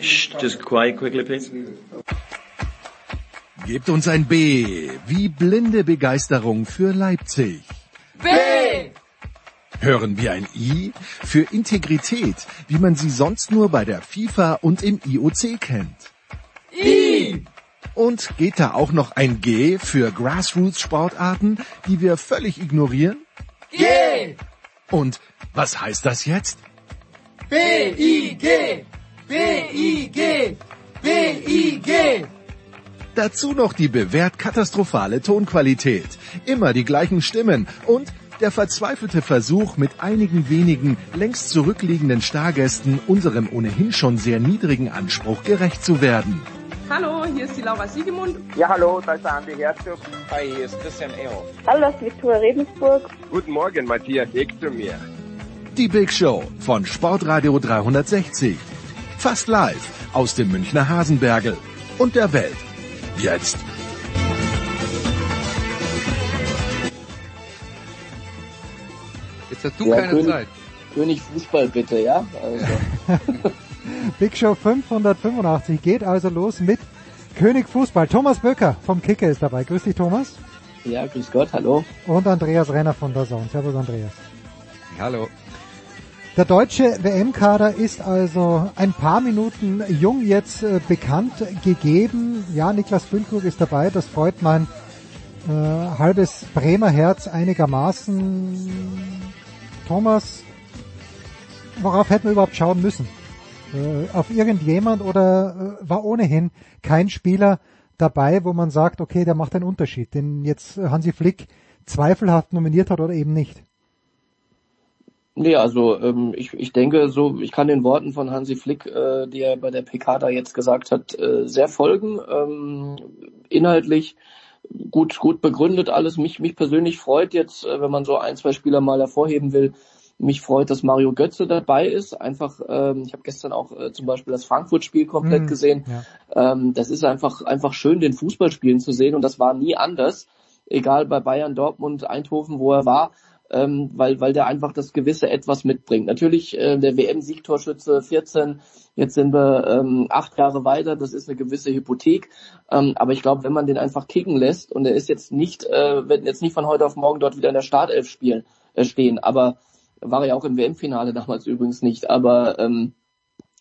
Shh, just quiet quickly, please. Gebt uns ein B wie blinde Begeisterung für Leipzig. B! Hören wir ein I für Integrität, wie man sie sonst nur bei der FIFA und im IOC kennt. I! Und geht da auch noch ein G für Grassroots-Sportarten, die wir völlig ignorieren? G! Und was heißt das jetzt? B-I-G! B-I-G! B-I-G! Dazu noch die bewährt katastrophale Tonqualität, immer die gleichen Stimmen und der verzweifelte Versuch, mit einigen wenigen längst zurückliegenden Stargästen unserem ohnehin schon sehr niedrigen Anspruch gerecht zu werden. Hallo, hier ist die Laura Siegemund. Ja, hallo, da ist der Andi Herzog. Hi, hier ist Christian Ehoff. Hallo, das ist Viktoria Rebensburg. Guten Morgen, Matthias Ektomir. Die Big Show von Sportradio 360. Fast live aus dem Münchner Hasenbergel und der Welt. Jetzt. Jetzt hast du Ja, keine König- Zeit. König Fußball bitte, ja? Also, Big Show 585 geht also los mit König Fußball. Thomas Böcker vom Kicker ist dabei. Grüß dich, Thomas. ja, grüß Gott, hallo. Und Andreas Renner von der Zone. Servus, Andreas. Hallo. Der deutsche WM-Kader ist also ein paar Minuten jung jetzt äh, bekannt gegeben. Ja, Niklas Füllkrug ist dabei. Das freut mein äh, halbes Bremer Herz einigermaßen. Thomas, worauf hätten wir überhaupt schauen müssen? Äh, auf irgendjemand oder äh, war ohnehin kein Spieler dabei, wo man sagt, okay, der macht einen Unterschied, den jetzt Hansi Flick zweifelhaft nominiert hat oder eben nicht? Nee, also ähm, ich, ich denke so, ich kann den Worten von Hansi Flick, äh, die er bei der PK da jetzt gesagt hat, äh, sehr folgen. Ähm, inhaltlich gut, gut begründet alles. Mich, mich persönlich freut jetzt, äh, wenn man so ein, zwei Spieler mal hervorheben will, mich freut, dass Mario Götze dabei ist. Einfach, ähm, ich habe gestern auch äh, zum Beispiel das Frankfurt-Spiel komplett Mhm, gesehen. ja. Ähm, das ist einfach, einfach schön, den Fußball spielen zu sehen und das war nie anders. Egal bei Bayern, Dortmund, Eindhoven, wo er war, ähm, weil, weil der einfach das gewisse Etwas mitbringt. Natürlich äh, der WM-Siegtorschütze 14, jetzt sind wir ähm, acht Jahre weiter, das ist eine gewisse Hypothek. Ähm, aber ich glaube, wenn man den einfach kicken lässt und er ist jetzt nicht, äh, wird jetzt nicht von heute auf morgen dort wieder in der Startelf spielen, äh, stehen, aber war er ja auch im WM-Finale damals übrigens nicht, aber ähm,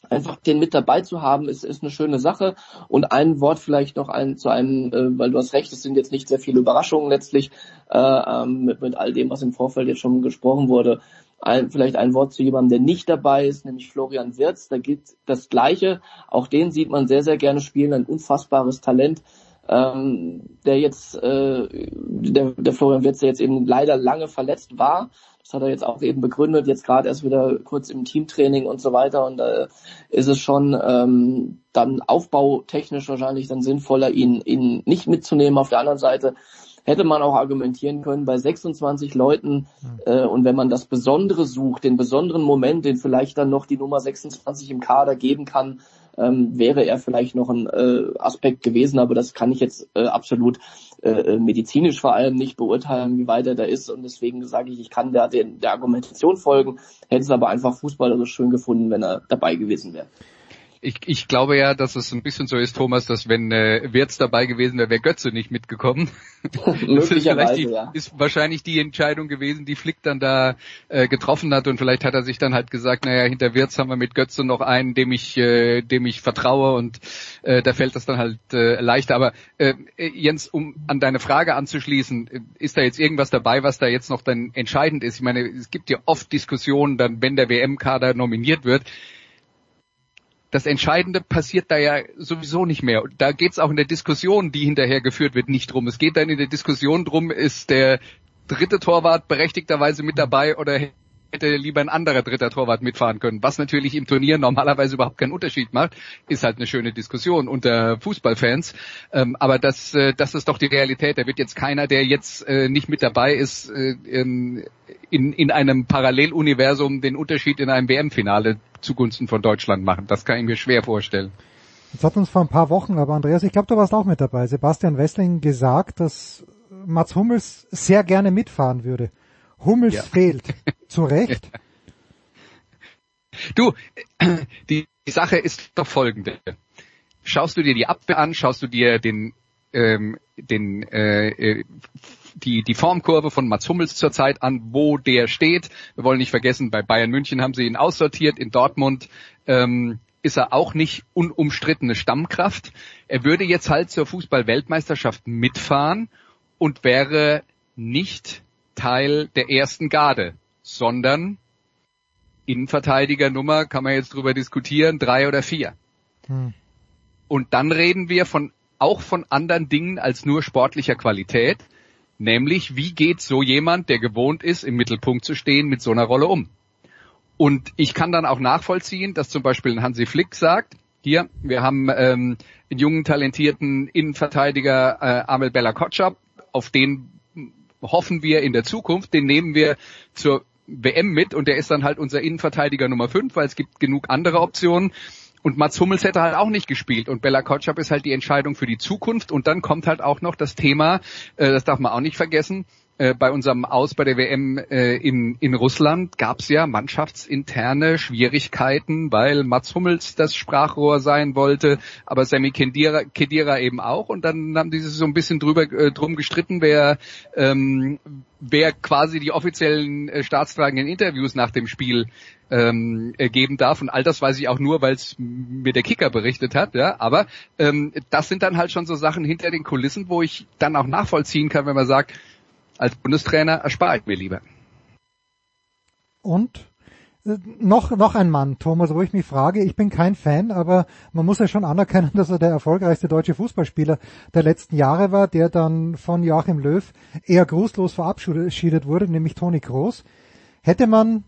einfach den mit dabei zu haben, ist, ist eine schöne Sache. Und ein Wort vielleicht noch ein, zu einem, äh, weil du hast recht, es sind jetzt nicht sehr viele Überraschungen letztlich äh, ähm, mit, mit all dem, was im Vorfeld jetzt schon gesprochen wurde. Ein, vielleicht ein Wort zu jemandem, der nicht dabei ist, nämlich Florian Wirz. Da gilt das Gleiche. Auch den sieht man sehr, sehr gerne spielen. Ein unfassbares Talent. Ähm, der jetzt, äh, der, der Florian Wirz, der jetzt eben leider lange verletzt war, das hat er jetzt auch eben begründet, jetzt gerade erst wieder kurz im Teamtraining und so weiter. Und da ist es schon ähm, dann aufbautechnisch wahrscheinlich dann sinnvoller, ihn, ihn nicht mitzunehmen. Auf der anderen Seite hätte man auch argumentieren können, bei 26 Leuten äh, und wenn man das Besondere sucht, den besonderen Moment, den vielleicht dann noch die Nummer 26 im Kader geben kann, ähm, wäre er vielleicht noch ein äh, Aspekt gewesen, aber das kann ich jetzt äh, absolut äh, medizinisch vor allem nicht beurteilen, wie weit er da ist und deswegen sage ich, ich kann da den, der Argumentation folgen, hätte es aber einfach fußballerisch schön gefunden, wenn er dabei gewesen wäre. Ich, ich glaube ja, dass es ein bisschen so ist, Thomas, dass wenn äh, Wirtz dabei gewesen wäre, wäre Götze nicht mitgekommen. Das ist, vielleicht die, ja. ist wahrscheinlich die Entscheidung gewesen, die Flick dann da äh, getroffen hat und vielleicht hat er sich dann halt gesagt, naja, hinter Wirtz haben wir mit Götze noch einen, dem ich, äh, dem ich vertraue und äh, da fällt das dann halt äh, leichter. Aber äh, Jens, um an deine Frage anzuschließen, äh, ist da jetzt irgendwas dabei, was da jetzt noch dann entscheidend ist? Ich meine, es gibt ja oft Diskussionen, dann wenn der WM-Kader nominiert wird, das Entscheidende passiert da ja sowieso nicht mehr. Da geht's auch in der Diskussion, die hinterher geführt wird, nicht drum. Es geht dann in der Diskussion drum, ist der dritte Torwart berechtigterweise mit dabei oder hätte lieber ein anderer dritter Torwart mitfahren können. Was natürlich im Turnier normalerweise überhaupt keinen Unterschied macht, ist halt eine schöne Diskussion unter Fußballfans. Ähm, aber das, äh, das ist doch die Realität. Da wird jetzt keiner, der jetzt äh, nicht mit dabei ist, äh, in, in einem Paralleluniversum den Unterschied in einem WM-Finale zugunsten von Deutschland machen. Das kann ich mir schwer vorstellen. Jetzt hat uns vor ein paar Wochen, aber Andreas, ich glaube, du warst auch mit dabei, Sebastian Wessling gesagt, dass Mats Hummels sehr gerne mitfahren würde. Hummels Ja. fehlt. Zu Recht. Du, die, die Sache ist doch folgende. Schaust du dir die Abwehr an, schaust du dir den, ähm, den äh, äh die, die Formkurve von Mats Hummels zurzeit an, wo der steht. Wir wollen nicht vergessen, bei Bayern München haben sie ihn aussortiert, in Dortmund ähm, ist er auch nicht unumstrittene Stammkraft. Er würde jetzt halt zur Fußball-Weltmeisterschaft mitfahren und wäre nicht Teil der ersten Garde, sondern Innenverteidigernummer kann man jetzt drüber diskutieren, drei oder vier. Hm. Und dann reden wir von auch von anderen Dingen als nur sportlicher Qualität, nämlich wie geht so jemand, der gewohnt ist, im Mittelpunkt zu stehen, mit so einer Rolle um. Und ich kann dann auch nachvollziehen, dass zum Beispiel Hansi Flick sagt, hier, wir haben ähm, einen jungen, talentierten Innenverteidiger äh, Amel Bella Kotschap, auf den hoffen wir in der Zukunft, den nehmen wir zur WM mit und der ist dann halt unser Innenverteidiger Nummer 5, weil es gibt genug andere Optionen. Und Mats Hummels hätte halt auch nicht gespielt. Und Bella Kotschap ist halt die Entscheidung für die Zukunft. Und dann kommt halt auch noch das Thema, äh, das darf man auch nicht vergessen, äh, bei unserem Aus bei der WM äh, in, in Russland gab es ja mannschaftsinterne Schwierigkeiten, weil Mats Hummels das Sprachrohr sein wollte, aber Sammy Kedira, Kedira eben auch. Und dann haben die sich so ein bisschen drüber äh, drum gestritten, wer ähm, wer quasi die offiziellen äh, staatstragenden Interviews nach dem Spiel ähm, geben darf. Und all das weiß ich auch nur, weil es mir der Kicker berichtet hat. Ja, aber ähm, das sind dann halt schon so Sachen hinter den Kulissen, wo ich dann auch nachvollziehen kann, wenn man sagt als Bundestrainer erspare ich mir lieber. Und äh, noch, noch ein Mann, Thomas, wo ich mich frage, ich bin kein Fan, aber man muss ja schon anerkennen, dass er der erfolgreichste deutsche Fußballspieler der letzten Jahre war, der dann von Joachim Löw eher grußlos verabschiedet wurde, nämlich Toni Kroos. Hätte man,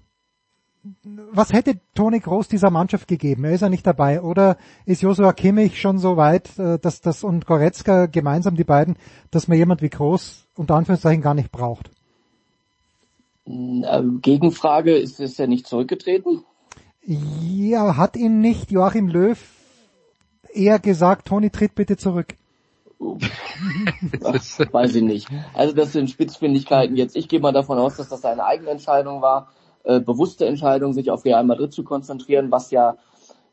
was hätte Toni Kroos dieser Mannschaft gegeben? Er ist ja nicht dabei. Oder ist Josua Kimmich schon so weit, äh, dass das und Goretzka gemeinsam die beiden, dass man jemand wie Kroos unter Anführungszeichen gar nicht braucht? Äh, Gegenfrage, ist es ja nicht zurückgetreten? Ja, hat ihn nicht Joachim Löw eher gesagt, Toni, tritt bitte zurück? Ach, weiß ich nicht. Also das sind Spitzfindigkeiten jetzt. Ich gehe mal davon aus, dass das seine eigene Entscheidung war, äh, bewusste Entscheidung, sich auf Real Madrid zu konzentrieren, was ja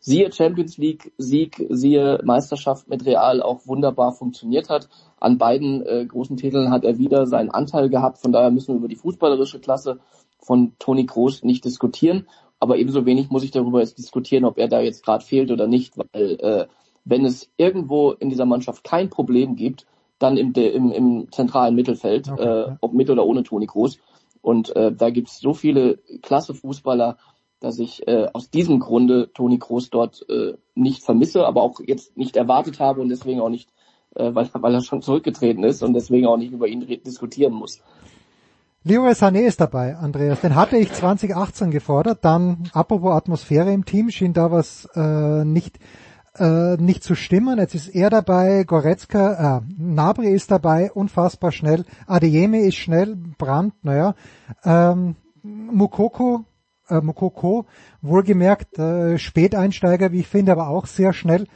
siehe Champions League Sieg, siehe Meisterschaft mit Real auch wunderbar funktioniert hat. An beiden äh, großen Titeln hat er wieder seinen Anteil gehabt. Von daher müssen wir über die fußballerische Klasse von Toni Kroos nicht diskutieren. Aber ebenso wenig muss ich darüber jetzt diskutieren, ob er da jetzt gerade fehlt oder nicht, weil äh, wenn es irgendwo in dieser Mannschaft kein Problem gibt, dann im, im, im zentralen Mittelfeld, okay. äh, ob mit oder ohne Toni Kroos. Und äh, da gibt es so viele klasse Fußballer, dass ich äh, aus diesem Grunde Toni Kroos dort äh, nicht vermisse, aber auch jetzt nicht erwartet habe und deswegen auch nicht, äh, weil, weil er schon zurückgetreten ist und deswegen auch nicht über ihn diskutieren muss. Leroy Sané ist dabei, Andreas. Den hatte ich 2018 gefordert. Dann, apropos Atmosphäre im Team, schien da was äh, nicht äh, nicht zu stimmen. Jetzt ist er dabei, Goretzka, äh, Nabri ist dabei, unfassbar schnell. Adeyemi ist schnell, Brandt, naja. Ähm, Mukoko äh, Mokoko, wohlgemerkt äh, Späteinsteiger, wie ich finde, aber auch sehr schnell.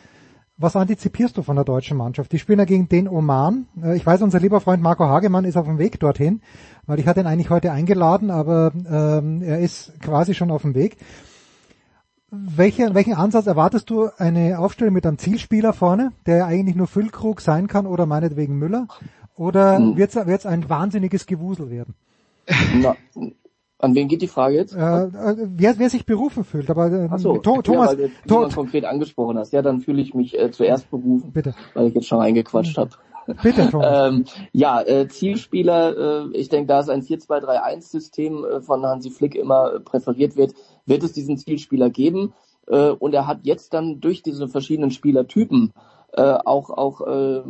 Was antizipierst du von der deutschen Mannschaft? Die spielen ja gegen den Oman. Äh, ich weiß, unser lieber Freund Marco Hagemann ist auf dem Weg dorthin, weil ich hatte ihn eigentlich heute eingeladen, aber ähm, er ist quasi schon auf dem Weg. Welche, welchen Ansatz erwartest du eine Aufstellung mit einem Zielspieler vorne, der eigentlich nur Füllkrug sein kann oder meinetwegen Müller? Oder hm. wird es ein wahnsinniges Gewusel werden? Na, an wen geht die Frage jetzt? Äh, äh, wer, wer sich berufen fühlt, aber äh, Ach so, to Thomas, ja, to konkret angesprochen hast. Ja, dann fühle ich mich äh, zuerst berufen, Bitte. weil ich jetzt schon reingequatscht habe. Bitte, Thomas. ähm, ja, äh, Zielspieler, äh, ich denke, da es ein 4-2-3-1-System äh, von Hansi Flick immer äh, präferiert wird, wird es diesen Zielspieler geben. Äh, und er hat jetzt dann durch diese verschiedenen Spielertypen äh, auch auch äh,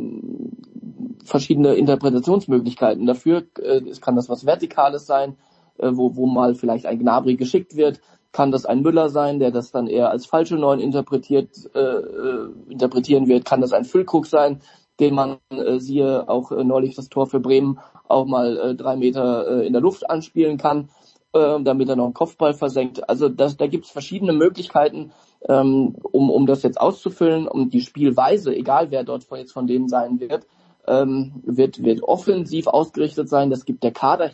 verschiedene Interpretationsmöglichkeiten dafür. Äh, es kann das was Vertikales sein, äh, wo, wo mal vielleicht ein Gnabry geschickt wird, kann das ein Müller sein, der das dann eher als falsche Neun interpretiert, äh, äh, interpretieren wird, kann das ein Füllkrug sein, den man, äh, siehe auch äh, neulich das Tor für Bremen, auch mal äh, drei Meter äh, in der Luft anspielen kann, äh, damit er noch einen Kopfball versenkt. Also das, da gibt es verschiedene Möglichkeiten, ähm, um, um das jetzt auszufüllen, um die Spielweise, egal wer dort jetzt von denen sein wird, ähm, wird, wird offensiv ausgerichtet sein. Das gibt der Kader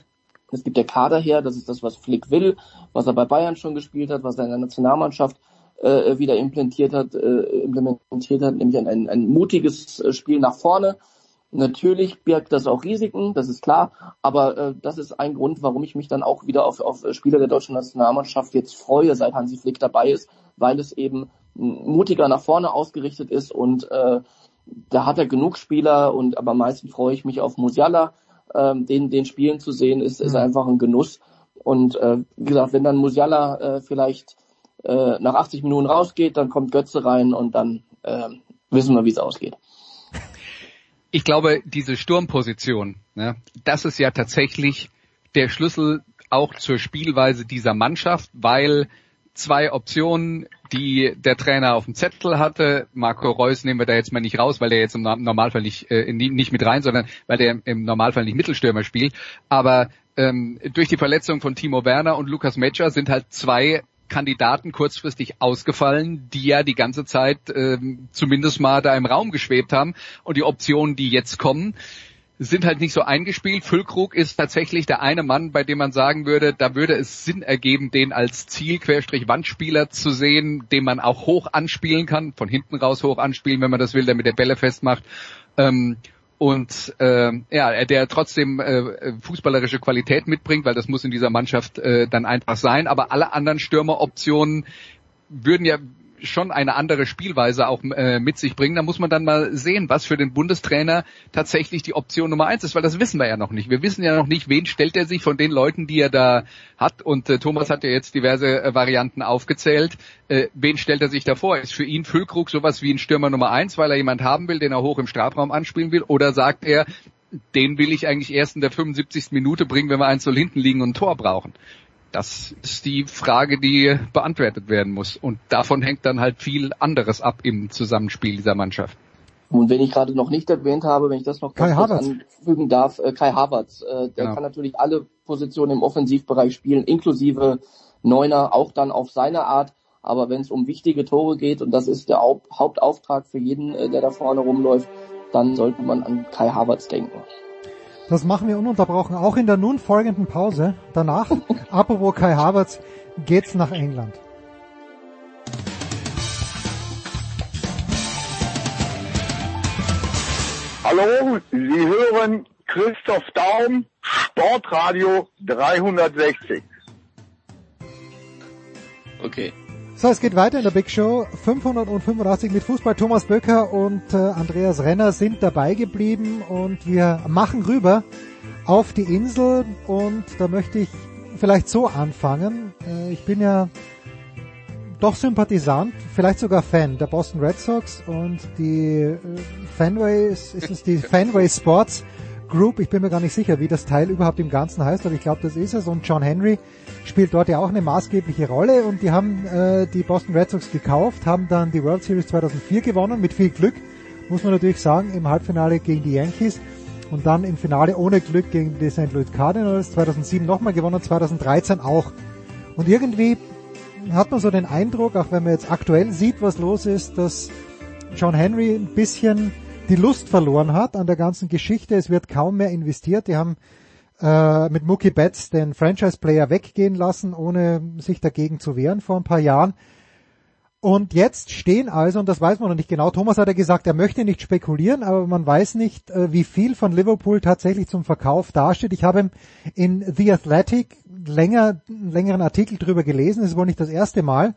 Es gibt der Kader her, das ist das, was Flick will, was er bei Bayern schon gespielt hat, was er in der Nationalmannschaft äh, wieder implementiert hat, äh, implementiert hat, nämlich ein, ein, ein mutiges äh, Spiel nach vorne. Natürlich birgt das auch Risiken, das ist klar, aber äh, das ist ein Grund, warum ich mich dann auch wieder auf, auf Spieler der deutschen Nationalmannschaft jetzt freue, seit Hansi Flick dabei ist, weil es eben mutiger nach vorne ausgerichtet ist und äh, da hat er genug Spieler und aber am meisten freue ich mich auf Musiala, ähm, den, den Spielen zu sehen, ist, ist einfach ein Genuss. Und äh, wie gesagt, wenn dann Musiala äh, vielleicht äh, nach 80 Minuten rausgeht, dann kommt Götze rein und dann äh, wissen wir, wie es ausgeht. Ich glaube, diese Sturmposition, ne, das ist ja tatsächlich der Schlüssel auch zur Spielweise dieser Mannschaft, weil zwei Optionen, die der Trainer auf dem Zettel hatte. Marco Reus nehmen wir da jetzt mal nicht raus, weil der jetzt im Normalfall nicht, äh, nicht mit rein, sondern weil der im Normalfall nicht Mittelstürmer spielt. Aber ähm, durch die Verletzung von Timo Werner und Lukas Metscher sind halt zwei Kandidaten kurzfristig ausgefallen, die ja die ganze Zeit ähm, zumindest mal da im Raum geschwebt haben. Und die Optionen, die jetzt kommen, sind halt nicht so eingespielt. Füllkrug ist tatsächlich der eine Mann, bei dem man sagen würde, da würde es Sinn ergeben, den als Ziel-Wandspieler zu sehen, den man auch hoch anspielen kann, von hinten raus hoch anspielen, wenn man das will, der mit der Bälle festmacht. Ähm, und äh, ja, der trotzdem äh, fußballerische Qualität mitbringt, weil das muss in dieser Mannschaft äh, dann einfach sein. Aber alle anderen Stürmeroptionen würden ja schon eine andere Spielweise auch äh, mit sich bringen. Da muss man dann mal sehen, was für den Bundestrainer tatsächlich die Option Nummer eins ist, weil das wissen wir ja noch nicht. Wir wissen ja noch nicht, wen stellt er sich von den Leuten, die er da hat. Und äh, Thomas hat ja jetzt diverse äh, Varianten aufgezählt. Äh, wen stellt er sich da vor? Ist für ihn Füllkrug sowas wie ein Stürmer Nummer eins, weil er jemand haben will, den er hoch im Strafraum anspielen will? Oder sagt er, den will ich eigentlich erst in der 75. Minute bringen, wenn wir eins soll hinten liegen und ein Tor brauchen? Das ist die Frage, die beantwortet werden muss. Und davon hängt dann halt viel anderes ab im Zusammenspiel dieser Mannschaft. Und wenn ich gerade noch nicht erwähnt habe, wenn ich das noch Kai kurz Havertz. anfügen darf, äh, Kai Havertz, äh, der Genau. kann natürlich alle Positionen im Offensivbereich spielen, inklusive Neuner, auch dann auf seine Art. Aber wenn es um wichtige Tore geht, und das ist der Haupt Hauptauftrag für jeden, äh, der da vorne rumläuft, dann sollte man an Kai Havertz denken. Das machen wir ununterbrochen, auch in der nun folgenden Pause. Danach, apropos Kai Havertz, geht's nach England. Hallo, Sie hören Christoph Daum, Sportradio 360. Okay. So, es geht weiter in der Big Show 585 mit Fußball. Thomas Böcker und äh, Andreas Renner sind dabei geblieben und wir machen rüber auf die Insel und da möchte ich vielleicht so anfangen. Äh, ich bin ja doch Sympathisant, vielleicht sogar Fan der Boston Red Sox und die äh, Fanways, ist es die Fanway Sports Group, ich bin mir gar nicht sicher, wie das Teil überhaupt im Ganzen heißt, aber ich glaube, das ist es und John Henry spielt dort ja auch eine maßgebliche Rolle und die haben äh, die Boston Red Sox gekauft, haben dann die World Series 2004 gewonnen, mit viel Glück, muss man natürlich sagen, im Halbfinale gegen die Yankees und dann im Finale ohne Glück gegen die St. Louis Cardinals, 2007 nochmal gewonnen, 2013 auch. Und irgendwie hat man so den Eindruck, auch wenn man jetzt aktuell sieht, was los ist, dass John Henry ein bisschen die Lust verloren hat an der ganzen Geschichte. Es wird kaum mehr investiert. Die haben äh, mit Mookie Betts den Franchise-Player weggehen lassen, ohne sich dagegen zu wehren vor ein paar Jahren. Und jetzt stehen also, und das weiß man noch nicht genau, Thomas hat ja gesagt, er möchte nicht spekulieren, aber man weiß nicht, äh, wie viel von Liverpool tatsächlich zum Verkauf dasteht. Ich habe in The Athletic länger, einen längeren Artikel drüber gelesen, es ist wohl nicht das erste Mal,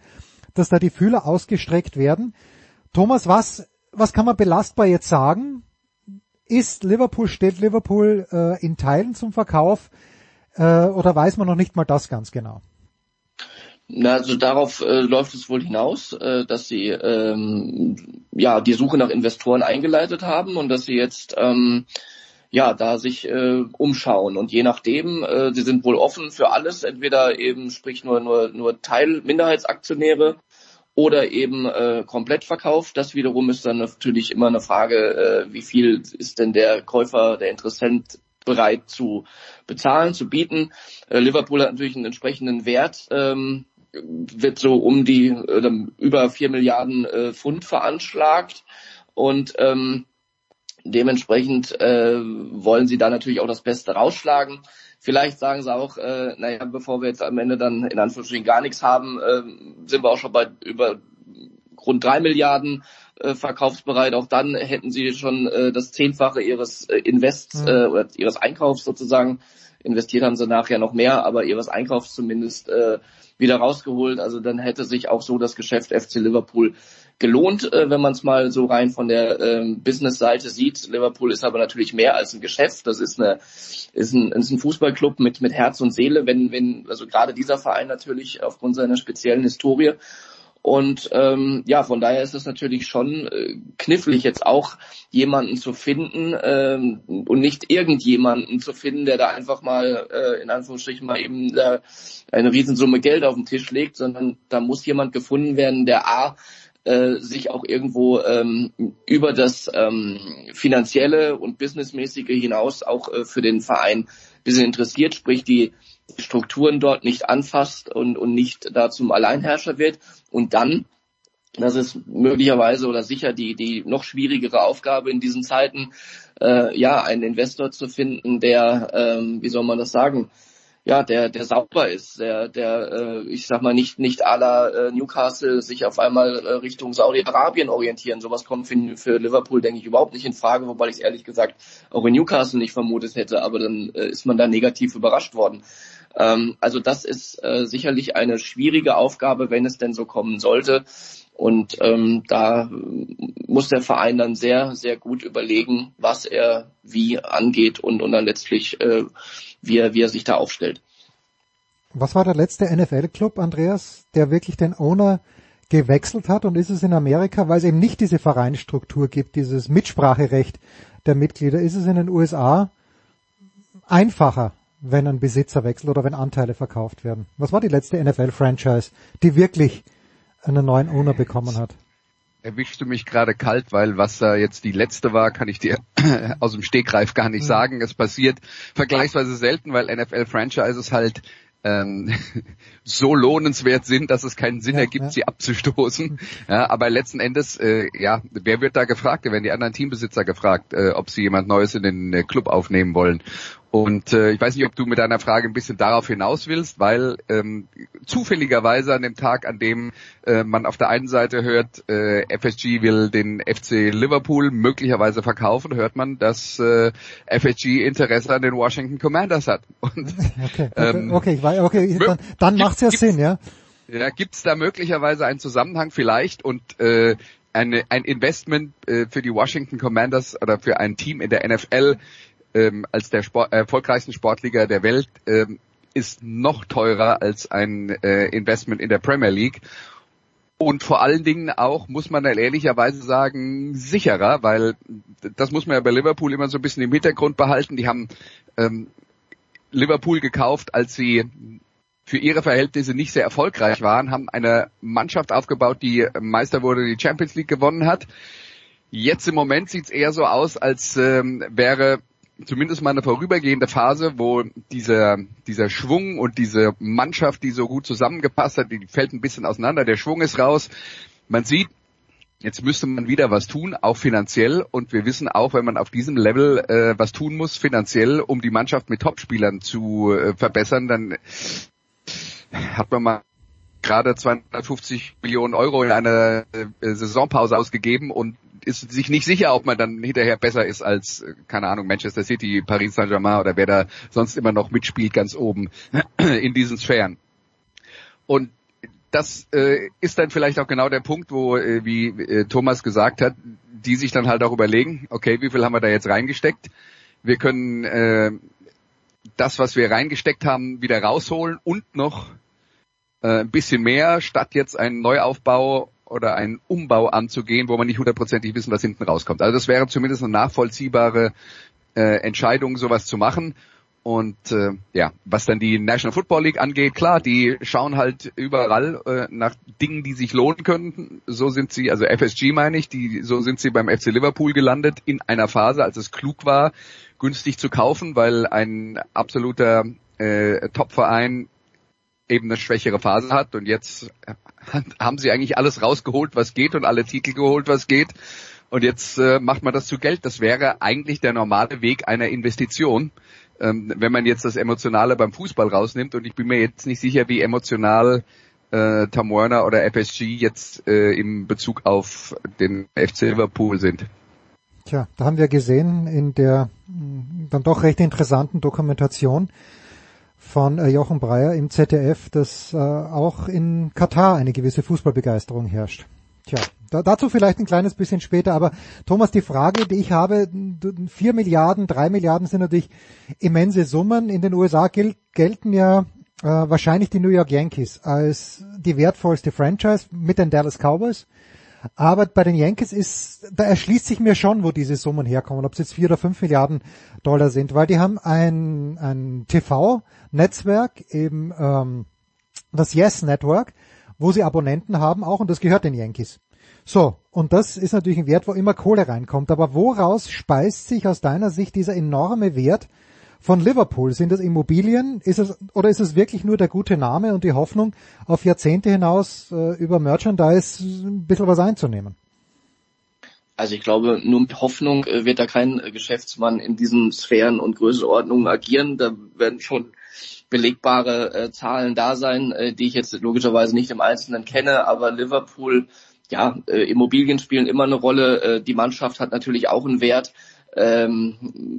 dass da die Fühler ausgestreckt werden. Thomas, was, was kann man belastbar jetzt sagen? Ist Liverpool, steht Liverpool äh, in Teilen zum Verkauf äh, oder weiß man noch nicht mal das ganz genau? Na, also darauf äh, läuft es wohl hinaus, äh, dass sie ähm, ja die Suche nach Investoren eingeleitet haben und dass sie jetzt ähm, ja da sich äh, umschauen und je nachdem, äh, sie sind wohl offen für alles, entweder eben sprich nur nur nur Teil Minderheitsaktionäre oder eben äh, komplett verkauft. Das wiederum ist dann natürlich immer eine Frage, äh, wie viel ist denn der Käufer, der Interessent bereit zu bezahlen, zu bieten. Äh, Liverpool hat natürlich einen entsprechenden Wert, ähm, wird so um die äh, über vier Milliarden äh, Pfund veranschlagt und ähm, dementsprechend äh, wollen sie da natürlich auch das Beste rausschlagen. Vielleicht sagen sie auch, äh, naja, bevor wir jetzt am Ende dann in Anführungsstrichen gar nichts haben, äh, sind wir auch schon bei über rund drei Milliarden äh, verkaufsbereit. Auch dann hätten sie schon äh, das Zehnfache ihres äh, Invests äh, oder ihres Einkaufs sozusagen. Investiert haben sie nachher noch mehr, aber ihres Einkaufs zumindest äh, wieder rausgeholt. Also dann hätte sich auch so das Geschäft FC Liverpool gelohnt, äh, wenn man es mal so rein von der ähm, Business-Seite sieht. Liverpool ist aber natürlich mehr als ein Geschäft. Das ist eine ist ein, ist ein Fußballclub mit mit Herz und Seele. Wenn wenn also gerade dieser Verein natürlich aufgrund seiner speziellen Historie und ähm, ja, von daher ist es natürlich schon äh, knifflig, jetzt auch jemanden zu finden ähm, und nicht irgendjemanden zu finden, der da einfach mal äh, in Anführungsstrichen mal eben äh, eine Riesensumme Geld auf den Tisch legt, sondern da muss jemand gefunden werden, der A äh, sich auch irgendwo ähm, über das ähm, finanzielle und businessmäßige hinaus auch äh, für den Verein bisschen interessiert, sprich die Strukturen dort nicht anfasst und, und nicht da zum Alleinherrscher wird. Und dann, das ist möglicherweise oder sicher die, die noch schwierigere Aufgabe in diesen Zeiten, äh, ja, einen Investor zu finden, der, ähm, wie soll man das sagen, ja, der, der sauber ist, der, der, äh, ich sag mal, nicht, nicht la äh, Newcastle sich auf einmal äh, Richtung Saudi-Arabien orientieren. Sowas kommt für, für Liverpool, denke ich, überhaupt nicht in Frage, wobei ich es ehrlich gesagt auch in Newcastle nicht vermutet hätte, aber dann äh, ist man da negativ überrascht worden. Ähm, also das ist äh, sicherlich eine schwierige Aufgabe, wenn es denn so kommen sollte. Und ähm, da muss der Verein dann sehr, sehr gut überlegen, was er wie angeht und, und dann letztlich, äh, wie, er, wie er sich da aufstellt. Was war der letzte NFL-Club, Andreas, der wirklich den Owner gewechselt hat? Und ist es in Amerika, weil es eben nicht diese Vereinsstruktur gibt, dieses Mitspracherecht der Mitglieder, ist es in den USA einfacher, wenn ein Besitzer wechselt oder wenn Anteile verkauft werden. Was war die letzte NFL-Franchise, die wirklich einen neuen Owner bekommen hat? Erwischst du mich gerade kalt, weil was da jetzt die letzte war, kann ich dir aus dem Stegreif gar nicht mhm. sagen. Es passiert vergleichsweise selten, weil NFL-Franchises halt ähm, so lohnenswert sind, dass es keinen Sinn ja, ergibt, ja. sie abzustoßen. Ja, aber letzten Endes, äh, ja, wer wird da gefragt? Da werden die anderen Teambesitzer gefragt, äh, ob sie jemand Neues in den äh, Club aufnehmen wollen. Und äh, ich weiß nicht, ob du mit deiner Frage ein bisschen darauf hinaus willst, weil ähm, zufälligerweise an dem Tag, an dem äh, man auf der einen Seite hört, äh, FSG will den FC Liverpool möglicherweise verkaufen, hört man, dass äh, FSG Interesse an den Washington Commanders hat. Und, okay, ähm, okay, okay, okay, dann, dann macht's ja Sinn, ja. Ja, gibt's da möglicherweise einen Zusammenhang vielleicht und äh, eine, ein Investment äh, für die Washington Commanders oder für ein Team in der NFL ähm, als der Sport, erfolgreichsten Sportliga der Welt ähm, ist noch teurer als ein äh, Investment in der Premier League. Und vor allen Dingen auch, muss man ehrlicherweise sagen, sicherer, weil das muss man ja bei Liverpool immer so ein bisschen im Hintergrund behalten. Die haben ähm, Liverpool gekauft, als sie für ihre Verhältnisse nicht sehr erfolgreich waren, haben eine Mannschaft aufgebaut, die Meister wurde, die Champions League gewonnen hat. Jetzt im Moment sieht es eher so aus, als ähm, wäre zumindest mal eine vorübergehende Phase, wo dieser, dieser Schwung und diese Mannschaft, die so gut zusammengepasst hat, die fällt ein bisschen auseinander, der Schwung ist raus. Man sieht, jetzt müsste man wieder was tun, auch finanziell. Und wir wissen auch, wenn man auf diesem Level äh, was tun muss, finanziell, um die Mannschaft mit Topspielern zu äh, verbessern, dann hat man mal gerade 250 Millionen Euro in einer äh, Saisonpause ausgegeben und ist sich nicht sicher, ob man dann hinterher besser ist als, äh, keine Ahnung, Manchester City, Paris Saint-Germain oder wer da sonst immer noch mitspielt ganz oben in diesen Sphären. Und das äh, ist dann vielleicht auch genau der Punkt, wo, äh, wie äh, Thomas gesagt hat, die sich dann halt auch überlegen, okay, wie viel haben wir da jetzt reingesteckt? Wir können äh, das, was wir reingesteckt haben, wieder rausholen und noch äh, ein bisschen mehr, statt jetzt einen Neuaufbau oder einen Umbau anzugehen, wo man nicht hundertprozentig wissen, was hinten rauskommt. Also das wäre zumindest eine nachvollziehbare äh, Entscheidung, sowas zu machen. Und äh, ja, was dann die National Football League angeht, klar, die schauen halt überall äh, nach Dingen, die sich lohnen könnten. So sind sie, also FSG meine ich, die, so sind sie beim FC Liverpool gelandet in einer Phase, als es klug war, günstig zu kaufen, weil ein absoluter äh, Topverein eben eine schwächere Phase hat und jetzt haben sie eigentlich alles rausgeholt, was geht und alle Titel geholt, was geht. Und jetzt äh, macht man das zu Geld. Das wäre eigentlich der normale Weg einer Investition. ähm, wenn man jetzt das Emotionale beim Fußball rausnimmt und ich bin mir jetzt nicht sicher, wie emotional äh, Tom Warner oder FSG jetzt äh, im Bezug auf den FC Liverpool sind. Tja, da haben wir gesehen in der mh, dann doch recht interessanten Dokumentation von äh, Jochen Breyer im ZDF, dass äh, auch in Katar eine gewisse Fußballbegeisterung herrscht. Tja, da, dazu vielleicht ein kleines bisschen später, aber Thomas, die Frage, die ich habe, vier Milliarden, drei Milliarden sind natürlich immense Summen. In den USA gel gelten ja äh, wahrscheinlich die New York Yankees als die wertvollste Franchise mit den Dallas Cowboys. Aber bei den Yankees ist, da erschließt sich mir schon, wo diese Summen herkommen, ob es jetzt vier oder fünf Milliarden Dollar sind, weil die haben ein, ein TV-Netzwerk, eben ähm, das Yes Network, wo sie Abonnenten haben auch und das gehört den Yankees. So, und das ist natürlich ein Wert, wo immer Kohle reinkommt. Aber woraus speist sich aus deiner Sicht dieser enorme Wert von Liverpool? Sind das Immobilien? Ist es, oder ist es wirklich nur der gute Name und die Hoffnung, auf Jahrzehnte hinaus äh, über Merchandise ein bisschen was einzunehmen? Also ich glaube, nur mit Hoffnung äh, wird da kein äh, Geschäftsmann in diesen Sphären und Größenordnungen agieren. Da werden schon belegbare äh, Zahlen da sein, äh, die ich jetzt logischerweise nicht im Einzelnen kenne, aber Liverpool, ja, äh, Immobilien spielen immer eine Rolle. Äh, die Mannschaft hat natürlich auch einen Wert. Ähm,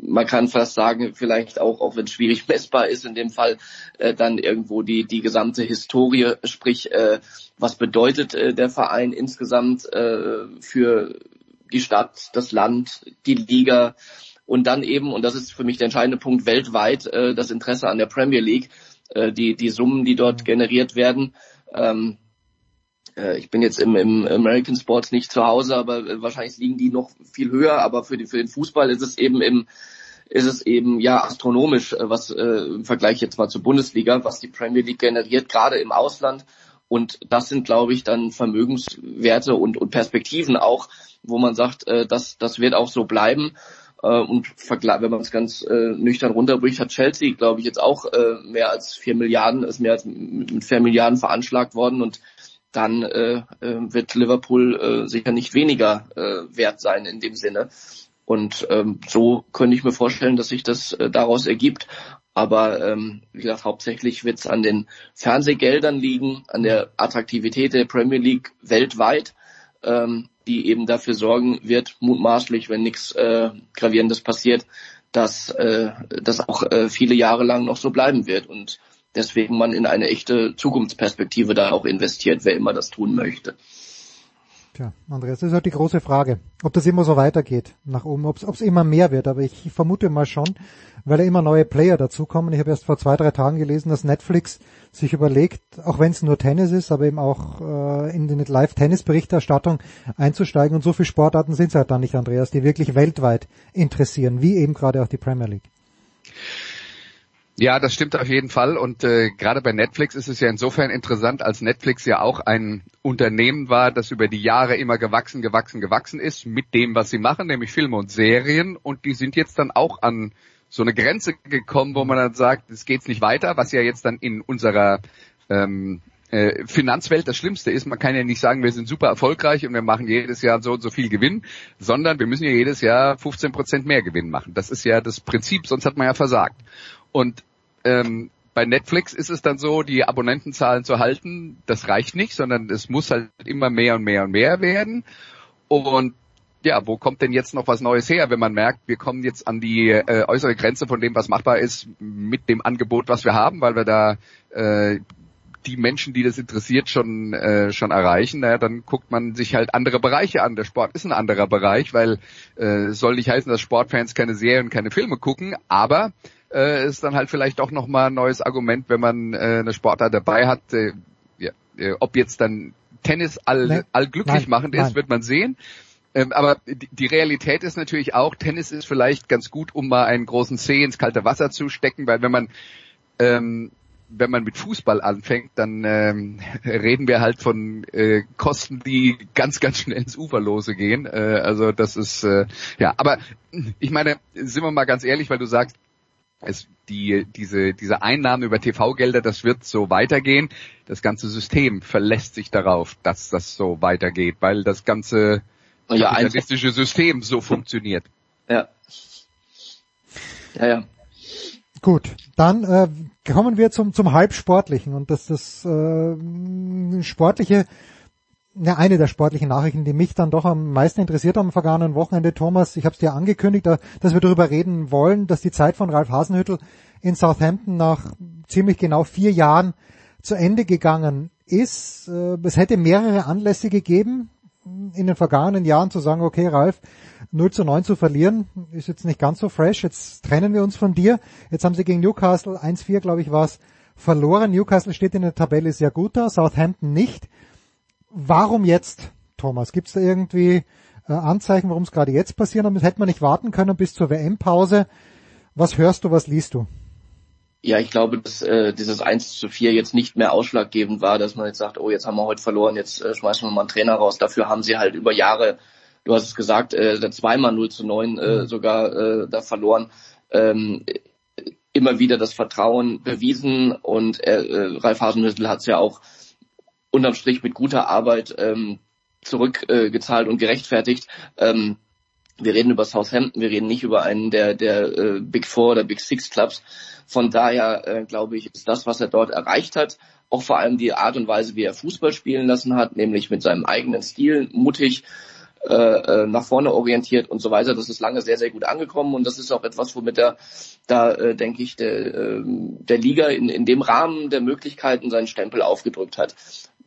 man kann fast sagen, vielleicht auch, auch wenn es schwierig messbar ist, in dem Fall äh, dann irgendwo die, die gesamte Historie, sprich, äh, was bedeutet äh, der Verein insgesamt äh, für die Stadt, das Land, die Liga und dann eben, und das ist für mich der entscheidende Punkt, weltweit äh, das Interesse an der Premier League, äh, die, die Summen, die dort generiert werden. Ähm, äh, ich bin jetzt im, im American Sports nicht zu Hause, aber äh, wahrscheinlich liegen die noch viel höher, aber für, die, für den Fußball ist es eben im ist es eben ja astronomisch, äh, was äh, im Vergleich jetzt mal zur Bundesliga, was die Premier League generiert, gerade im Ausland. Und das sind, glaube ich, dann Vermögenswerte und, und Perspektiven auch, wo man sagt, äh, das, das wird auch so bleiben. Äh, und wenn man es ganz äh, nüchtern runterbricht, hat Chelsea, glaube ich, jetzt auch äh, mehr als vier Milliarden, ist mehr als mit vier Milliarden veranschlagt worden und dann äh, äh, wird Liverpool äh, sicher nicht weniger äh, wert sein in dem Sinne. Und ähm, so könnte ich mir vorstellen, dass sich das äh, daraus ergibt. Aber ähm, wie gesagt, hauptsächlich wird es an den Fernsehgeldern liegen, an der Attraktivität der Premier League weltweit, ähm, die eben dafür sorgen wird, mutmaßlich, wenn nichts äh, Gravierendes passiert, dass äh, das auch äh, viele Jahre lang noch so bleiben wird. Und deswegen man in eine echte Zukunftsperspektive da auch investiert, wer immer das tun möchte. Tja, Andreas, das ist halt die große Frage, ob das immer so weitergeht nach oben, ob es immer mehr wird, aber ich vermute mal schon, weil ja immer neue Player dazukommen. Ich habe erst vor zwei, drei Tagen gelesen, dass Netflix sich überlegt, auch wenn es nur Tennis ist, aber eben auch äh, in die Live-Tennis-Berichterstattung einzusteigen und so viele Sportarten sind es halt dann nicht, Andreas, die wirklich weltweit interessieren, wie eben gerade auch die Premier League. Ja, das stimmt auf jeden Fall. Und äh, gerade bei Netflix ist es ja insofern interessant, als Netflix ja auch ein Unternehmen war, das über die Jahre immer gewachsen, gewachsen, gewachsen ist mit dem, was sie machen, nämlich Filme und Serien. Und die sind jetzt dann auch an so eine Grenze gekommen, wo man dann sagt, es geht's nicht weiter, was ja jetzt dann in unserer ähm, äh, Finanzwelt das Schlimmste ist. Man kann ja nicht sagen, wir sind super erfolgreich und wir machen jedes Jahr so und so viel Gewinn, sondern wir müssen ja jedes Jahr 15 Prozent mehr Gewinn machen. Das ist ja das Prinzip, sonst hat man ja versagt. Und ähm, bei Netflix ist es dann so, die Abonnentenzahlen zu halten, das reicht nicht, sondern es muss halt immer mehr und mehr und mehr werden. Und ja, wo kommt denn jetzt noch was Neues her, wenn man merkt, wir kommen jetzt an die äh, äußere Grenze von dem, was machbar ist, mit dem Angebot, was wir haben, weil wir da äh, die Menschen, die das interessiert, schon äh, schon erreichen, naja, dann guckt man sich halt andere Bereiche an. Der Sport ist ein anderer Bereich, weil äh, soll nicht heißen, dass Sportfans keine Serien, keine Filme gucken, aber äh, ist dann halt vielleicht auch nochmal ein neues Argument, wenn man äh, eine Sportart dabei hat. Äh, ja, äh, ob jetzt dann Tennis all, nee. allglücklich nein, machend ist, wird man sehen. Ähm, aber die, Realität ist natürlich auch, Tennis ist vielleicht ganz gut, um mal einen großen Zeh ins kalte Wasser zu stecken, weil wenn man ähm, wenn man mit Fußball anfängt, dann ähm, reden wir halt von äh, Kosten, die ganz, ganz schnell ins Uferlose gehen. Äh, also das ist äh, ja, aber ich meine, sind wir mal ganz ehrlich, weil du sagst, es, die, diese, diese Einnahmen über TV-Gelder, das wird so weitergehen. Das ganze System verlässt sich darauf, dass das so weitergeht, weil das ganze ja, kapitalistische System so funktioniert. Ja. Ja, ja. Gut, dann äh, kommen wir zum, zum Halbsportlichen und das, das äh, Sportliche, ja, eine der sportlichen Nachrichten, die mich dann doch am meisten interessiert am vergangenen Wochenende, Thomas, ich habe es dir angekündigt, dass wir darüber reden wollen, dass die Zeit von Ralf Hasenhüttel in Southampton nach ziemlich genau vier Jahren zu Ende gegangen ist. Äh, es hätte mehrere Anlässe gegeben, in den vergangenen Jahren zu sagen, okay, Ralf, 0 zu 9 zu verlieren, ist jetzt nicht ganz so fresh, jetzt trennen wir uns von dir. Jetzt haben sie gegen Newcastle 1-4, glaube ich, war es, verloren. Newcastle steht in der Tabelle sehr gut da, Southampton nicht. Warum jetzt, Thomas? Gibt es da irgendwie äh, Anzeichen, warum es gerade jetzt passiert? Und hätte man nicht warten können bis zur WM-Pause. Was hörst du, was liest du? Ja, ich glaube, dass äh, dieses 1 zu 4 jetzt nicht mehr ausschlaggebend war, dass man jetzt sagt, oh, jetzt haben wir heute verloren, jetzt äh, schmeißen wir mal einen Trainer raus. Dafür haben sie halt über Jahre, du hast es gesagt, äh, zweimal 0 zu 9 äh, mhm. sogar äh, da verloren. Ähm, immer wieder das Vertrauen bewiesen und äh, äh, Ralf Hasenhüttl hat es ja auch unterm Strich mit guter Arbeit ähm, zurückgezahlt äh, und gerechtfertigt. Ähm, wir reden über Southampton, wir reden nicht über einen der, der äh, Big Four oder Big Six Clubs. Von daher äh, glaube ich, ist das, was er dort erreicht hat, auch vor allem die Art und Weise, wie er Fußball spielen lassen hat, nämlich mit seinem eigenen Stil, mutig, äh, äh, nach vorne orientiert und so weiter. Das ist lange sehr, sehr gut angekommen und das ist auch etwas, womit er da, äh, denke ich, der, äh, der Liga in, in dem Rahmen der Möglichkeiten seinen Stempel aufgedrückt hat.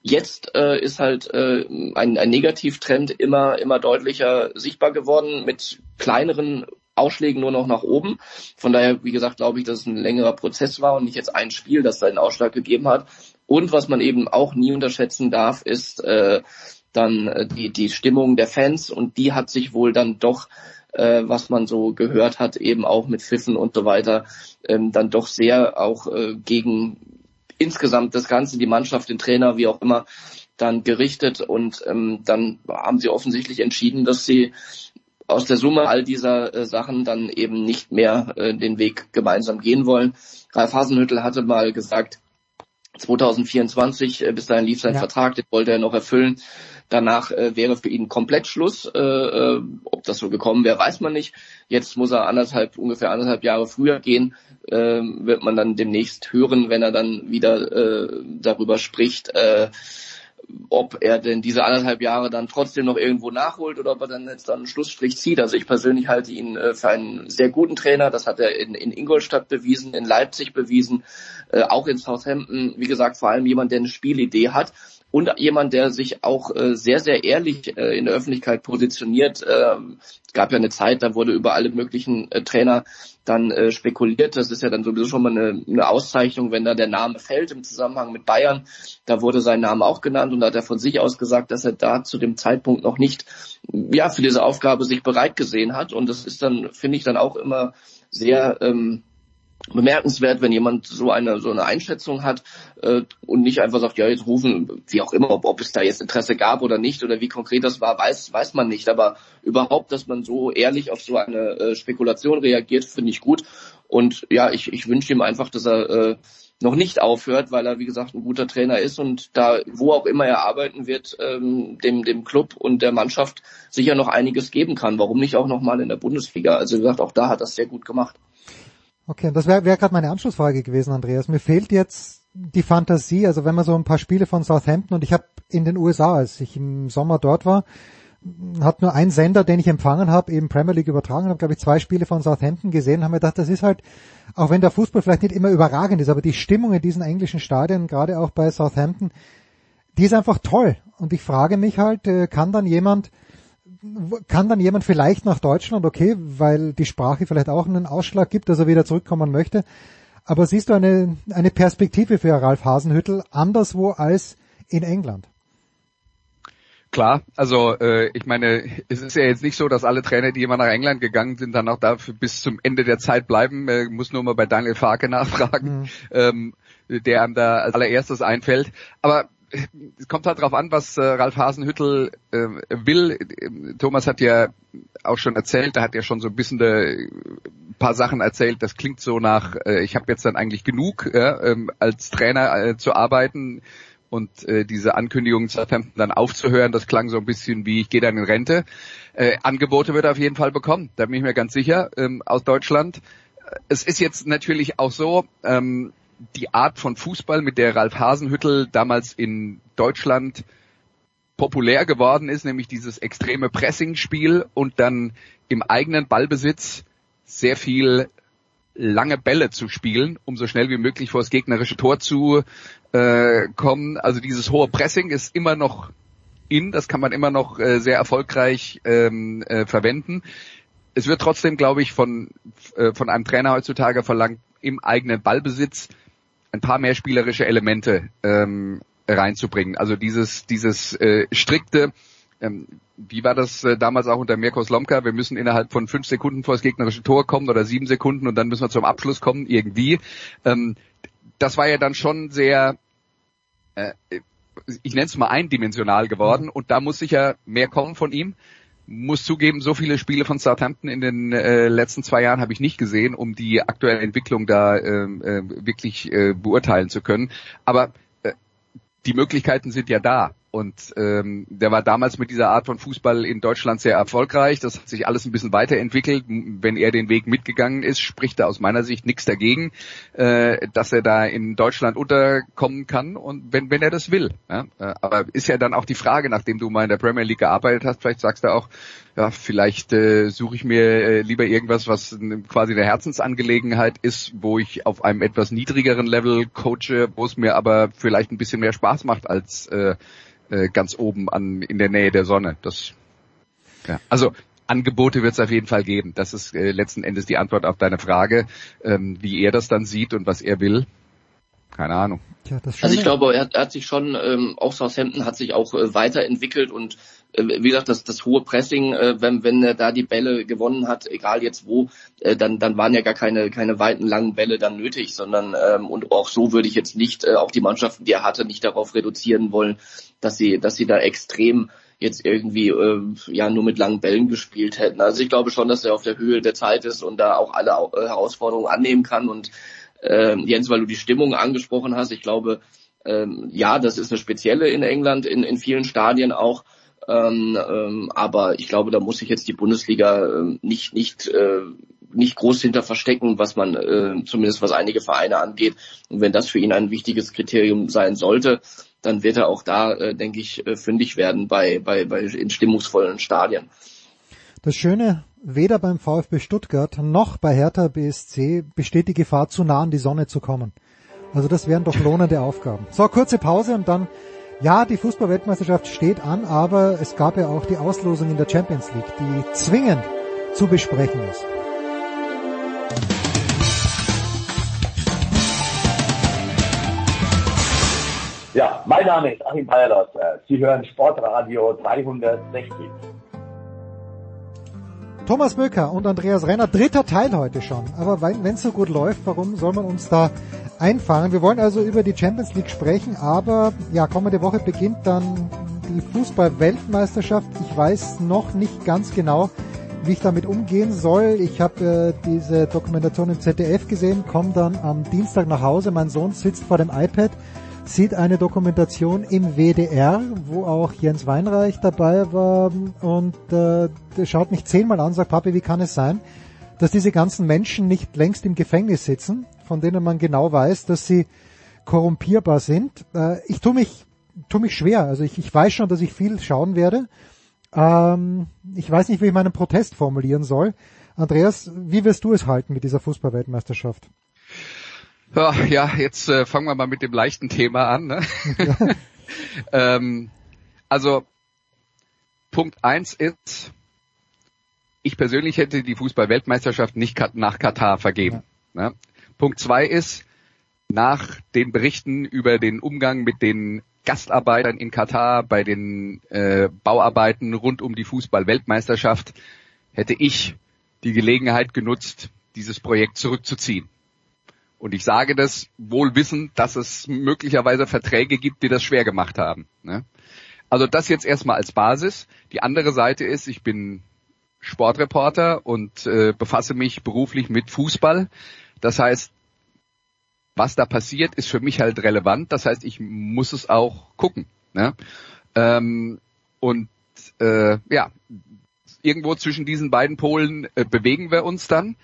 Jetzt äh, ist halt äh, ein, ein Negativtrend immer, immer deutlicher sichtbar geworden mit kleineren Ausschlägen nur noch nach oben. Von daher, wie gesagt, glaube ich, dass es ein längerer Prozess war und nicht jetzt ein Spiel, das da einen Ausschlag gegeben hat. Und was man eben auch nie unterschätzen darf, ist äh, dann äh, die, die Stimmung der Fans und die hat sich wohl dann doch äh, was man so gehört hat, eben auch mit Pfiffen und so weiter, ähm, dann doch sehr auch äh, gegen insgesamt das Ganze, die Mannschaft, den Trainer, wie auch immer, dann gerichtet und ähm, dann haben sie offensichtlich entschieden, dass sie aus der Summe all dieser äh, Sachen dann eben nicht mehr äh, den Weg gemeinsam gehen wollen. Ralf Hasenhüttel hatte mal gesagt, 2024, äh, bis dahin lief sein ja. Vertrag, den wollte er noch erfüllen. Danach äh, wäre für ihn komplett Schluss. Äh, äh, ob das so gekommen wäre, weiß man nicht. Jetzt muss er anderthalb, ungefähr anderthalb Jahre früher gehen. Äh, wird man dann demnächst hören, wenn er dann wieder äh, darüber spricht. Äh, ob er denn diese anderthalb Jahre dann trotzdem noch irgendwo nachholt oder ob er dann jetzt dann einen Schlussstrich zieht. Also ich persönlich halte ihn äh, für einen sehr guten Trainer. Das hat er in, in Ingolstadt bewiesen, in Leipzig bewiesen, äh, auch in Southampton. Wie gesagt, vor allem jemand, der eine Spielidee hat und jemand, der sich auch äh, sehr, sehr ehrlich äh, in der Öffentlichkeit positioniert. Äh, es gab ja eine Zeit, da wurde über alle möglichen äh, Trainer dann äh, spekuliert. Das ist ja dann sowieso schon mal eine, eine Auszeichnung, wenn da der Name fällt im Zusammenhang mit Bayern. Da wurde sein Name auch genannt und da hat er von sich aus gesagt, dass er da zu dem Zeitpunkt noch nicht ja für diese Aufgabe sich bereit gesehen hat. Und das ist dann, finde ich, dann auch immer sehr ähm, bemerkenswert, wenn jemand so eine so eine Einschätzung hat äh, und nicht einfach sagt, ja jetzt rufen, wie auch immer, ob, ob es da jetzt Interesse gab oder nicht oder wie konkret das war, weiß weiß man nicht. Aber überhaupt, dass man so ehrlich auf so eine äh, Spekulation reagiert, finde ich gut. Und ja, ich, ich wünsche ihm einfach, dass er äh, noch nicht aufhört, weil er wie gesagt ein guter Trainer ist und da wo auch immer er arbeiten wird, ähm, dem dem Club und der Mannschaft sicher noch einiges geben kann. Warum nicht auch noch mal in der Bundesliga? Also wie gesagt, auch da hat er es sehr gut gemacht. Okay, das wäre wär, gerade meine Anschlussfrage gewesen, Andreas. Mir fehlt jetzt die Fantasie, also wenn man so ein paar Spiele von Southampton und ich habe in den USA, als ich im Sommer dort war, hat nur ein Sender, den ich empfangen habe, eben Premier League übertragen, habe glaube ich zwei Spiele von Southampton gesehen, haben mir gedacht, das ist halt, auch wenn der Fußball vielleicht nicht immer überragend ist, aber die Stimmung in diesen englischen Stadien, gerade auch bei Southampton, die ist einfach toll. Und ich frage mich halt, äh, kann dann jemand kann dann jemand vielleicht nach Deutschland, okay, weil die Sprache vielleicht auch einen Ausschlag gibt, dass er wieder zurückkommen möchte. Aber siehst du eine, eine Perspektive für Ralf Hasenhüttel anderswo als in England? Klar, also äh, ich meine, es ist ja jetzt nicht so, dass alle Trainer, die immer nach England gegangen sind, dann auch dafür bis zum Ende der Zeit bleiben. Äh, muss nur mal bei Daniel Farke nachfragen, mhm. ähm, der einem da als allererstes einfällt. Aber es kommt halt drauf an, was äh, Ralf Hasenhüttel äh, will. Thomas hat ja auch schon erzählt, da hat ja schon so ein bisschen de, paar Sachen erzählt. Das klingt so nach, äh, ich habe jetzt dann eigentlich genug, ja, ähm, als Trainer äh, zu arbeiten und äh, diese Ankündigung Southampton dann aufzuhören, das klang so ein bisschen wie, ich gehe dann in Rente. Äh, Angebote wird er auf jeden Fall bekommen, da bin ich mir ganz sicher, ähm, aus Deutschland es ist jetzt natürlich auch so, ähm, die Art von Fußball, mit der Ralf Hasenhüttel damals in Deutschland populär geworden ist, nämlich dieses extreme Pressing-Spiel und dann im eigenen Ballbesitz sehr viel lange Bälle zu spielen, um so schnell wie möglich vor das gegnerische Tor zu äh, kommen. Also dieses hohe Pressing ist immer noch in, das kann man immer noch äh, sehr erfolgreich ähm, äh, verwenden. Es wird trotzdem, glaube ich, von, äh, von einem Trainer heutzutage verlangt, im eigenen Ballbesitz ein paar mehr spielerische Elemente ähm, reinzubringen. Also dieses, dieses äh, strikte, ähm, wie war das äh, damals auch unter Mirko Slomka? Wir müssen innerhalb von fünf Sekunden vor das gegnerische Tor kommen oder sieben Sekunden und dann müssen wir zum Abschluss kommen, irgendwie. Ähm, das war ja dann schon sehr, äh, ich nenne es mal eindimensional geworden und da muss sicher mehr kommen von ihm. Muss zugeben, so viele Spiele von Southampton in den äh, letzten zwei Jahren habe ich nicht gesehen, um die aktuelle Entwicklung da äh, äh, wirklich äh, beurteilen zu können. Aber äh, die Möglichkeiten sind ja da. Und ähm, der war damals mit dieser Art von Fußball in Deutschland sehr erfolgreich. Das hat sich alles ein bisschen weiterentwickelt. Wenn er den Weg mitgegangen ist, spricht da aus meiner Sicht nichts dagegen, äh, dass er da in Deutschland unterkommen kann und wenn, wenn er das will. Ja? Äh, aber ist ja dann auch die Frage, nachdem du mal in der Premier League gearbeitet hast, vielleicht sagst du auch, ja, vielleicht äh, suche ich mir äh, lieber irgendwas, was quasi eine Herzensangelegenheit ist, wo ich auf einem etwas niedrigeren Level coache, wo es mir aber vielleicht ein bisschen mehr Spaß macht als äh, äh, ganz oben an in der Nähe der Sonne. Das ja. Also Angebote wird es auf jeden Fall geben. Das ist äh, letzten Endes die Antwort auf deine Frage, ähm, wie er das dann sieht und was er will. Keine Ahnung. Ja, also ich glaube, er, er, hat sich schon, ähm, auch Southampton hat sich auch äh, weiterentwickelt und wie gesagt, das, das hohe Pressing, äh, wenn, wenn er da die Bälle gewonnen hat, egal jetzt wo, äh, dann, dann waren ja gar keine, keine weiten, langen Bälle dann nötig, sondern ähm, und auch so würde ich jetzt nicht, äh, auch die Mannschaften, die er hatte, nicht darauf reduzieren wollen, dass sie, dass sie da extrem jetzt irgendwie äh, ja nur mit langen Bällen gespielt hätten. Also ich glaube schon, dass er auf der Höhe der Zeit ist und da auch alle äh, Herausforderungen annehmen kann. Und äh, Jens, weil du die Stimmung angesprochen hast, ich glaube, ähm, ja, das ist eine spezielle in England, in, in vielen Stadien auch. Ähm, ähm, aber ich glaube, da muss sich jetzt die Bundesliga äh, nicht nicht äh, nicht groß hinter verstecken, was man äh, zumindest was einige Vereine angeht. Und wenn das für ihn ein wichtiges Kriterium sein sollte, dann wird er auch da, äh, denke ich, äh, fündig werden bei, bei, bei in stimmungsvollen Stadien. Das Schöne, weder beim VfB Stuttgart noch bei Hertha BSC besteht die Gefahr, zu nah an die Sonne zu kommen. Also das wären doch lohnende Aufgaben. So, kurze Pause und dann, ja, die Fußballweltmeisterschaft steht an, aber es gab ja auch die Auslosung in der Champions League, die zwingend zu besprechen ist. Ja, mein Name ist Achim Bayerlos. Sie hören Sportradio 360. Thomas Böcker und Andreas Renner, dritter Teil heute schon. Aber wenn es so gut läuft, warum soll man uns da einfangen? Wir wollen also über die Champions League sprechen, aber ja, kommende Woche beginnt dann die Fußball-Weltmeisterschaft. Ich weiß noch nicht ganz genau, wie ich damit umgehen soll. Ich habe äh, diese Dokumentation im ZDF gesehen, komme dann am Dienstag nach Hause. Mein Sohn sitzt vor dem iPad sieht eine Dokumentation im WDR, wo auch Jens Weinreich dabei war und äh, schaut mich zehnmal an sagt, Papi, wie kann es sein, dass diese ganzen Menschen nicht längst im Gefängnis sitzen, von denen man genau weiß, dass sie korrumpierbar sind. Äh, ich tue mich, tu mich schwer, also ich, ich weiß schon, dass ich viel schauen werde. Ähm, ich weiß nicht, wie ich meinen Protest formulieren soll. Andreas, wie wirst du es halten mit dieser Fußballweltmeisterschaft? Ja, jetzt äh, fangen wir mal mit dem leichten Thema an. Ne? ähm, also Punkt eins ist, ich persönlich hätte die Fußball-Weltmeisterschaft nicht nach Katar vergeben. Ja. Ne? Punkt zwei ist, nach den Berichten über den Umgang mit den Gastarbeitern in Katar bei den äh, Bauarbeiten rund um die Fußball-Weltmeisterschaft hätte ich die Gelegenheit genutzt, dieses Projekt zurückzuziehen. Und ich sage das wohl wissend, dass es möglicherweise Verträge gibt, die das schwer gemacht haben. Ne? Also das jetzt erstmal als Basis. Die andere Seite ist, ich bin Sportreporter und äh, befasse mich beruflich mit Fußball. Das heißt, was da passiert, ist für mich halt relevant. Das heißt, ich muss es auch gucken. Ne? Ähm, und äh, ja, irgendwo zwischen diesen beiden Polen äh, bewegen wir uns dann.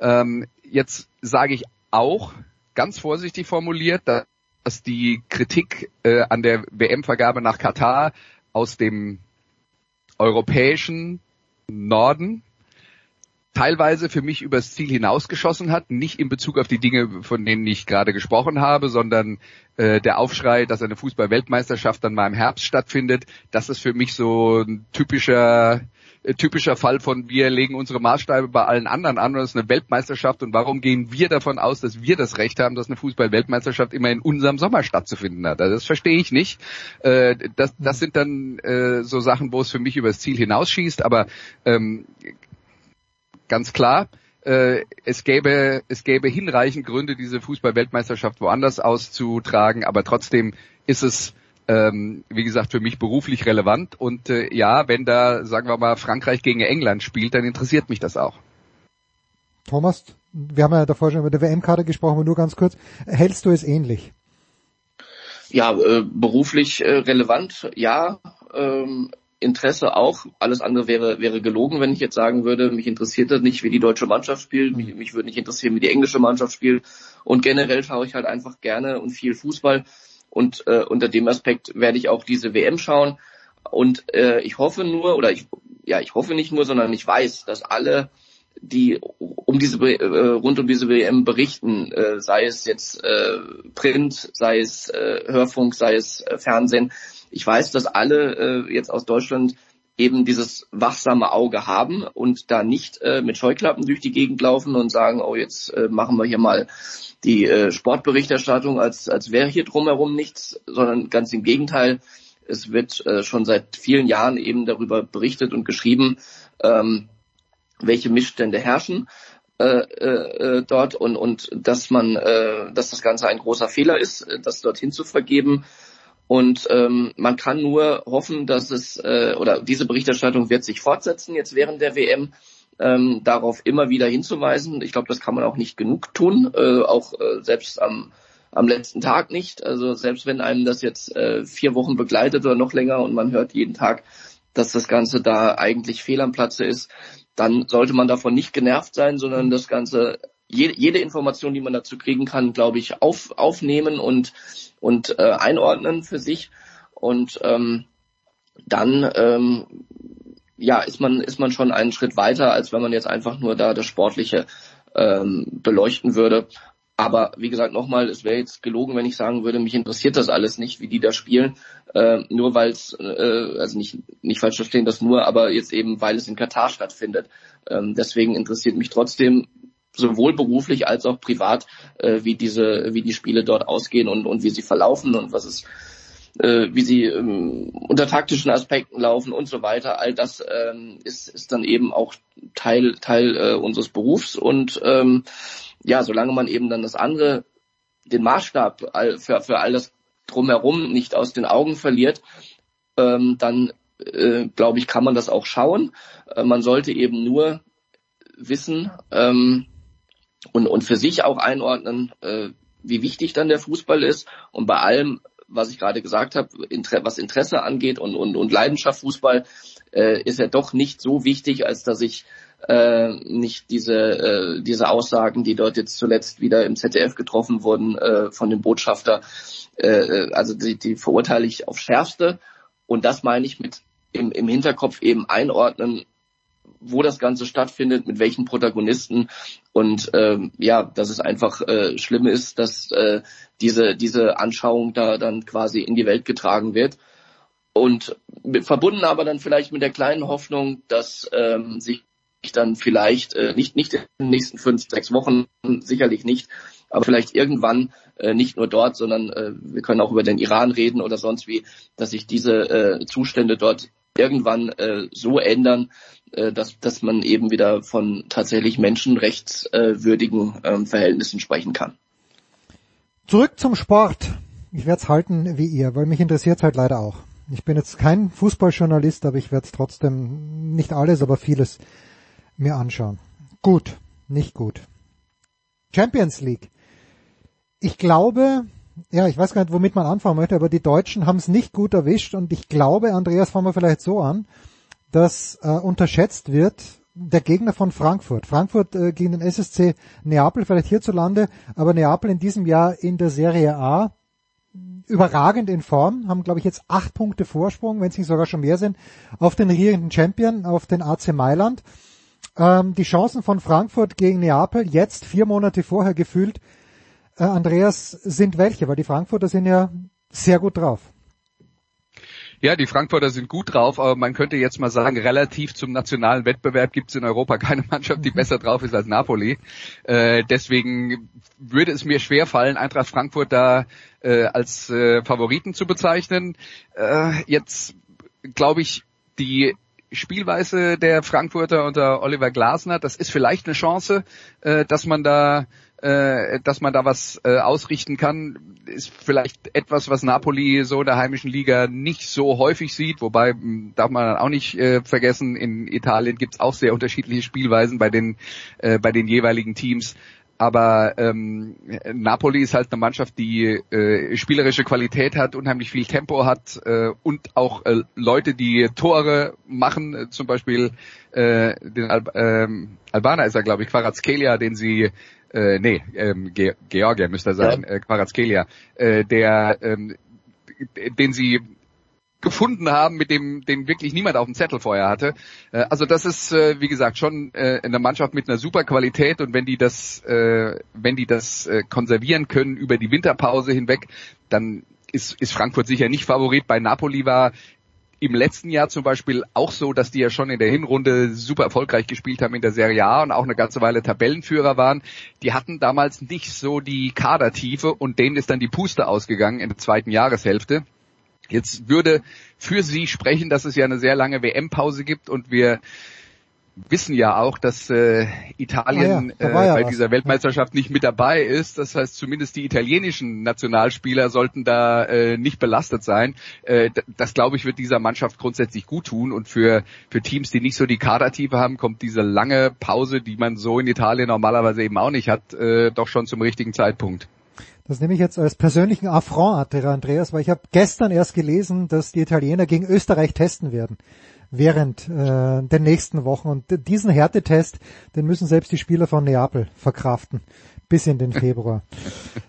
Ähm, jetzt sage ich auch, ganz vorsichtig formuliert, dass die Kritik äh, an der WM-Vergabe nach Katar aus dem europäischen Norden teilweise für mich übers Ziel hinausgeschossen hat, nicht in Bezug auf die Dinge, von denen ich gerade gesprochen habe, sondern äh, der Aufschrei, dass eine Fußball-Weltmeisterschaft dann mal im Herbst stattfindet, das ist für mich so ein typischer typischer Fall von wir legen unsere Maßstäbe bei allen anderen an und das ist eine Weltmeisterschaft und warum gehen wir davon aus, dass wir das Recht haben, dass eine Fußball-Weltmeisterschaft immer in unserem Sommer stattzufinden hat. Also das verstehe ich nicht. Äh, das, das sind dann äh, so Sachen, wo es für mich übers Ziel hinausschießt, aber ähm, ganz klar, äh, es gäbe es gäbe hinreichend Gründe, diese Fußball-Weltmeisterschaft woanders auszutragen, aber trotzdem ist es ähm, wie gesagt, für mich beruflich relevant. Und äh, ja, wenn da, sagen wir mal, Frankreich gegen England spielt, dann interessiert mich das auch. Thomas, wir haben ja davor schon über die WM-Karte gesprochen, aber nur ganz kurz. Hältst du es ähnlich? Ja, äh, beruflich äh, relevant, ja. Ähm, Interesse auch. Alles andere wäre, wäre gelogen, wenn ich jetzt sagen würde, mich interessiert das nicht, wie die deutsche Mannschaft spielt. Mich, mich würde nicht interessieren, wie die englische Mannschaft spielt. Und generell schaue ich halt einfach gerne und viel Fußball. Und äh, unter dem Aspekt werde ich auch diese WM schauen. Und äh, ich hoffe nur, oder ich, ja, ich hoffe nicht nur, sondern ich weiß, dass alle, die um diese äh, rund um diese WM berichten, äh, sei es jetzt äh, Print, sei es äh, Hörfunk, sei es äh, Fernsehen, ich weiß, dass alle äh, jetzt aus Deutschland eben dieses wachsame Auge haben und da nicht äh, mit Scheuklappen durch die Gegend laufen und sagen, oh, jetzt äh, machen wir hier mal die äh, Sportberichterstattung, als, als wäre hier drumherum nichts, sondern ganz im Gegenteil. Es wird äh, schon seit vielen Jahren eben darüber berichtet und geschrieben, ähm, welche Missstände herrschen äh, äh, dort und, und dass man, äh, dass das Ganze ein großer Fehler ist, äh, das dorthin zu vergeben. Und ähm, man kann nur hoffen, dass es äh, oder diese Berichterstattung wird sich fortsetzen jetzt während der WM ähm, darauf immer wieder hinzuweisen. Ich glaube, das kann man auch nicht genug tun, äh, auch äh, selbst am, am letzten Tag nicht. Also selbst wenn einem das jetzt äh, vier Wochen begleitet oder noch länger und man hört jeden Tag, dass das Ganze da eigentlich fehl am Platze ist, dann sollte man davon nicht genervt sein, sondern das Ganze, jede, jede Information, die man dazu kriegen kann, glaube ich, auf, aufnehmen und, und äh, einordnen für sich. Und ähm, dann ähm, ja, ist man, ist man schon einen Schritt weiter, als wenn man jetzt einfach nur da das Sportliche ähm, beleuchten würde. Aber wie gesagt, nochmal, es wäre jetzt gelogen, wenn ich sagen würde, mich interessiert das alles nicht, wie die da spielen. Äh, nur weil es, äh, also nicht, nicht falsch verstehen, das nur, aber jetzt eben, weil es in Katar stattfindet. Ähm, deswegen interessiert mich trotzdem sowohl beruflich als auch privat, äh, wie diese, wie die Spiele dort ausgehen und, und wie sie verlaufen und was es äh, wie sie ähm, unter taktischen Aspekten laufen und so weiter. All das ähm, ist, ist dann eben auch Teil, Teil äh, unseres Berufs und ähm, ja, solange man eben dann das andere, den Maßstab für, für all das drumherum nicht aus den Augen verliert, ähm, dann äh, glaube ich, kann man das auch schauen. Äh, man sollte eben nur wissen ähm, und, und für sich auch einordnen, äh, wie wichtig dann der Fußball ist und bei allem was ich gerade gesagt habe, was Interesse angeht und, und, und Leidenschaft Fußball, äh, ist er doch nicht so wichtig, als dass ich äh, nicht diese, äh, diese Aussagen, die dort jetzt zuletzt wieder im ZDF getroffen wurden äh, von dem Botschafter, äh, also die, die verurteile ich auf schärfste. Und das meine ich mit im, im Hinterkopf eben einordnen, wo das Ganze stattfindet, mit welchen Protagonisten und ähm, ja, dass es einfach äh, schlimm ist, dass äh, diese diese Anschauung da dann quasi in die Welt getragen wird. Und mit, verbunden aber dann vielleicht mit der kleinen Hoffnung, dass ähm, sich dann vielleicht äh, nicht nicht in den nächsten fünf sechs Wochen sicherlich nicht, aber vielleicht irgendwann äh, nicht nur dort, sondern äh, wir können auch über den Iran reden oder sonst wie, dass sich diese äh, Zustände dort irgendwann äh, so ändern, äh, dass, dass man eben wieder von tatsächlich menschenrechtswürdigen äh, Verhältnissen sprechen kann. Zurück zum Sport. Ich werde es halten wie ihr, weil mich interessiert halt leider auch. Ich bin jetzt kein Fußballjournalist, aber ich werde es trotzdem nicht alles, aber vieles mir anschauen. Gut, nicht gut. Champions League. Ich glaube, ja, ich weiß gar nicht, womit man anfangen möchte, aber die Deutschen haben es nicht gut erwischt und ich glaube, Andreas, fangen wir vielleicht so an das äh, unterschätzt wird, der Gegner von Frankfurt. Frankfurt äh, gegen den SSC Neapel, vielleicht hierzulande, aber Neapel in diesem Jahr in der Serie A überragend in Form, haben glaube ich jetzt acht Punkte Vorsprung, wenn es nicht sogar schon mehr sind, auf den regierenden Champion, auf den AC Mailand. Ähm, die Chancen von Frankfurt gegen Neapel, jetzt vier Monate vorher gefühlt, äh, Andreas, sind welche? Weil die Frankfurter sind ja sehr gut drauf. Ja, die Frankfurter sind gut drauf, aber man könnte jetzt mal sagen, relativ zum nationalen Wettbewerb gibt es in Europa keine Mannschaft, die besser drauf ist als Napoli. Äh, deswegen würde es mir schwer fallen, Eintracht Frankfurt da äh, als äh, Favoriten zu bezeichnen. Äh, jetzt glaube ich, die Spielweise der Frankfurter unter Oliver Glasner, das ist vielleicht eine Chance, äh, dass man da äh, dass man da was äh, ausrichten kann, ist vielleicht etwas, was Napoli so in der heimischen Liga nicht so häufig sieht, wobei hm, darf man auch nicht äh, vergessen, in Italien gibt's auch sehr unterschiedliche Spielweisen bei den äh, bei den jeweiligen Teams. Aber ähm, Napoli ist halt eine Mannschaft, die äh, spielerische Qualität hat, unheimlich viel Tempo hat äh, und auch äh, Leute, die Tore machen, äh, zum Beispiel äh, den Al ähm, Albaner ist er, glaube ich, Quarazkelia, den sie äh, nee, ähm, Ge Georgia müsste er sein, ja. äh, Quarazkelia, äh, der, ähm, den sie gefunden haben, mit dem den wirklich niemand auf dem Zettel vorher hatte. Äh, also das ist äh, wie gesagt schon äh, eine Mannschaft mit einer super Qualität und wenn die das äh, wenn die das äh, konservieren können über die Winterpause hinweg, dann ist, ist Frankfurt sicher nicht Favorit. Bei Napoli war im letzten Jahr zum Beispiel auch so, dass die ja schon in der Hinrunde super erfolgreich gespielt haben in der Serie A und auch eine ganze Weile Tabellenführer waren. Die hatten damals nicht so die Kadertiefe und denen ist dann die Puste ausgegangen in der zweiten Jahreshälfte. Jetzt würde für sie sprechen, dass es ja eine sehr lange WM-Pause gibt und wir wissen ja auch, dass äh, Italien ah ja, äh, ja bei was. dieser Weltmeisterschaft nicht mit dabei ist. Das heißt, zumindest die italienischen Nationalspieler sollten da äh, nicht belastet sein. Äh, das, glaube ich, wird dieser Mannschaft grundsätzlich gut tun. Und für, für Teams, die nicht so die Kadertiefe haben, kommt diese lange Pause, die man so in Italien normalerweise eben auch nicht hat, äh, doch schon zum richtigen Zeitpunkt. Das nehme ich jetzt als persönlichen Affront, Andreas, weil ich habe gestern erst gelesen, dass die Italiener gegen Österreich testen werden während äh, der nächsten Wochen. Und diesen Härtetest, den müssen selbst die Spieler von Neapel verkraften bis in den Februar.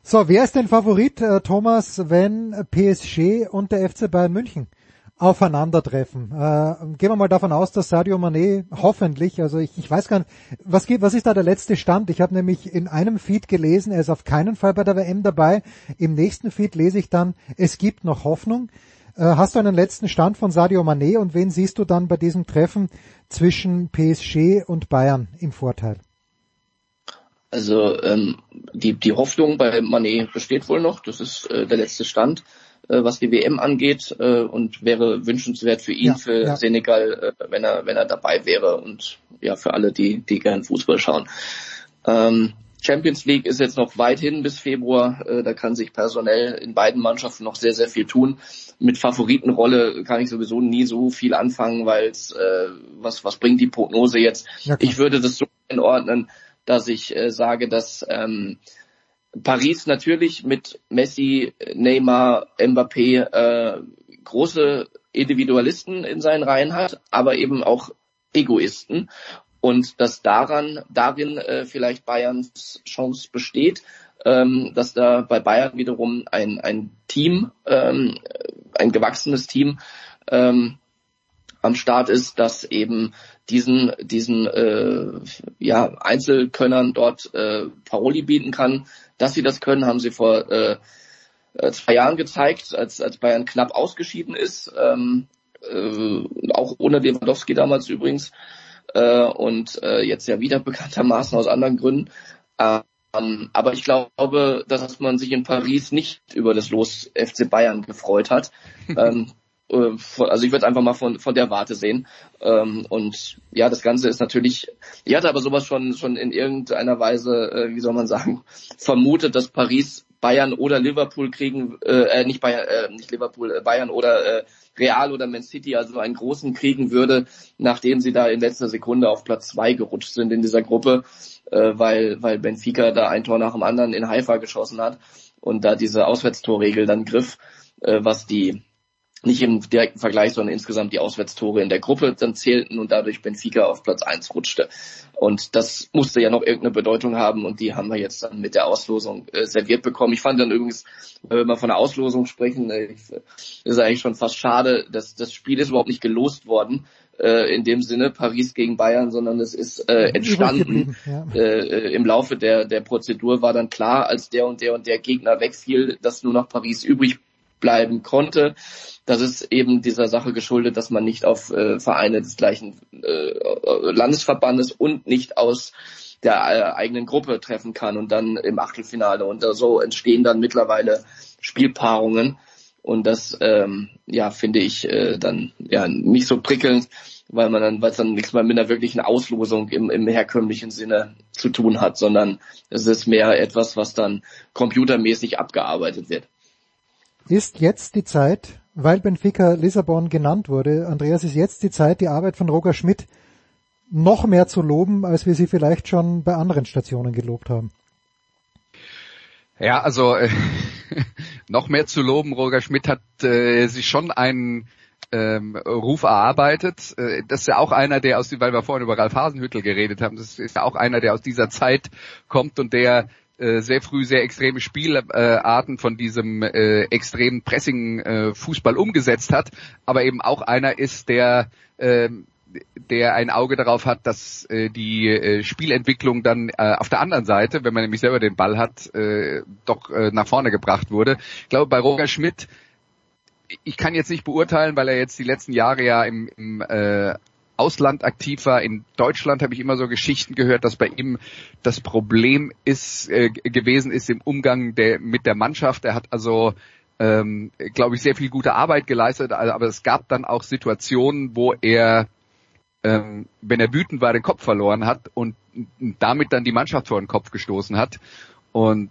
So, wer ist denn Favorit, äh, Thomas, wenn PSG und der FC Bayern München aufeinandertreffen? Äh, gehen wir mal davon aus, dass Sadio Mané hoffentlich, also ich, ich weiß gar nicht, was, geht, was ist da der letzte Stand? Ich habe nämlich in einem Feed gelesen, er ist auf keinen Fall bei der WM dabei. Im nächsten Feed lese ich dann, es gibt noch Hoffnung. Äh, hast du einen letzten Stand von Sadio Mané und wen siehst du dann bei diesem Treffen zwischen PSG und Bayern im Vorteil? Also ähm, die, die Hoffnung bei Mané besteht wohl noch. Das ist äh, der letzte Stand, äh, was die WM angeht äh, und wäre wünschenswert für ihn, ja, für ja. Senegal, äh, wenn er wenn er dabei wäre und ja für alle, die die gern Fußball schauen. Ähm, Champions League ist jetzt noch weit hin bis Februar. Äh, da kann sich personell in beiden Mannschaften noch sehr, sehr viel tun. Mit Favoritenrolle kann ich sowieso nie so viel anfangen, weil äh, was, was bringt die Prognose jetzt? Ja, ich würde das so einordnen, dass ich äh, sage, dass ähm, Paris natürlich mit Messi, Neymar, Mbappé äh, große Individualisten in seinen Reihen hat, aber eben auch Egoisten und dass daran, darin äh, vielleicht Bayerns Chance besteht, ähm, dass da bei Bayern wiederum ein, ein Team, ähm, ein gewachsenes Team ähm, am Start ist, das eben diesen, diesen äh, ja, Einzelkönnern dort äh, Paroli bieten kann. Dass sie das können, haben sie vor äh, äh zwei Jahren gezeigt, als, als Bayern knapp ausgeschieden ist, ähm, äh, auch ohne Lewandowski damals übrigens äh, und äh, jetzt ja wieder bekanntermaßen aus anderen Gründen. Ähm, aber ich glaube, dass man sich in Paris nicht über das Los FC Bayern gefreut hat. ähm, äh, also ich würde einfach mal von, von der Warte sehen. Ähm, und ja, das Ganze ist natürlich, ich hatte aber sowas schon, schon in irgendeiner Weise, äh, wie soll man sagen, vermutet, dass Paris Bayern oder Liverpool kriegen, äh, nicht Bayern, äh, nicht Liverpool, äh, Bayern oder äh, Real oder Man City also einen großen kriegen würde, nachdem sie da in letzter Sekunde auf Platz zwei gerutscht sind in dieser Gruppe, äh, weil, weil Benfica da ein Tor nach dem anderen in Haifa geschossen hat und da diese Auswärtstorregel dann griff, äh, was die nicht im direkten Vergleich, sondern insgesamt die Auswärtstore in der Gruppe dann zählten und dadurch Benfica auf Platz eins rutschte. Und das musste ja noch irgendeine Bedeutung haben und die haben wir jetzt dann mit der Auslosung äh, serviert bekommen. Ich fand dann übrigens, wenn wir von der Auslosung sprechen, äh, ist eigentlich schon fast schade, dass das Spiel ist überhaupt nicht gelost worden äh, in dem Sinne Paris gegen Bayern, sondern es ist äh, entstanden ja. äh, im Laufe der der Prozedur war dann klar, als der und der und der Gegner wegfiel, dass nur noch Paris übrig bleiben konnte. Das ist eben dieser Sache geschuldet, dass man nicht auf äh, Vereine des gleichen äh, Landesverbandes und nicht aus der äh, eigenen Gruppe treffen kann und dann im Achtelfinale. Und so entstehen dann mittlerweile Spielpaarungen. Und das, ähm, ja, finde ich äh, dann ja nicht so prickelnd, weil man dann, weil es dann nichts mehr mit einer wirklichen Auslosung im, im herkömmlichen Sinne zu tun hat, sondern es ist mehr etwas, was dann computermäßig abgearbeitet wird. Ist jetzt die Zeit, weil Benfica Lissabon genannt wurde, Andreas, ist jetzt die Zeit, die Arbeit von Roger Schmidt noch mehr zu loben, als wir sie vielleicht schon bei anderen Stationen gelobt haben? Ja, also äh, noch mehr zu loben. Roger Schmidt hat äh, sich schon einen ähm, Ruf erarbeitet. Äh, das ist ja auch einer, der aus, weil wir vorhin über Ralf Hasenhüttel geredet haben, das ist ja auch einer, der aus dieser Zeit kommt und der äh, sehr früh sehr extreme Spielarten von diesem äh, extremen Pressing äh, umgesetzt hat, aber eben auch einer ist, der äh, der ein Auge darauf hat, dass äh, die äh, Spielentwicklung dann äh, auf der anderen Seite, wenn man nämlich selber den Ball hat, äh, doch äh, nach vorne gebracht wurde. Ich glaube, bei Roger Schmidt, ich kann jetzt nicht beurteilen, weil er jetzt die letzten Jahre ja im, im äh, Ausland aktiv war. In Deutschland habe ich immer so Geschichten gehört, dass bei ihm das Problem ist äh, gewesen ist im Umgang der, mit der Mannschaft. Er hat also ähm, glaube ich, sehr viel gute Arbeit geleistet, aber es gab dann auch Situationen, wo er, ähm, wenn er wütend war, den Kopf verloren hat und damit dann die Mannschaft vor den Kopf gestoßen hat. Und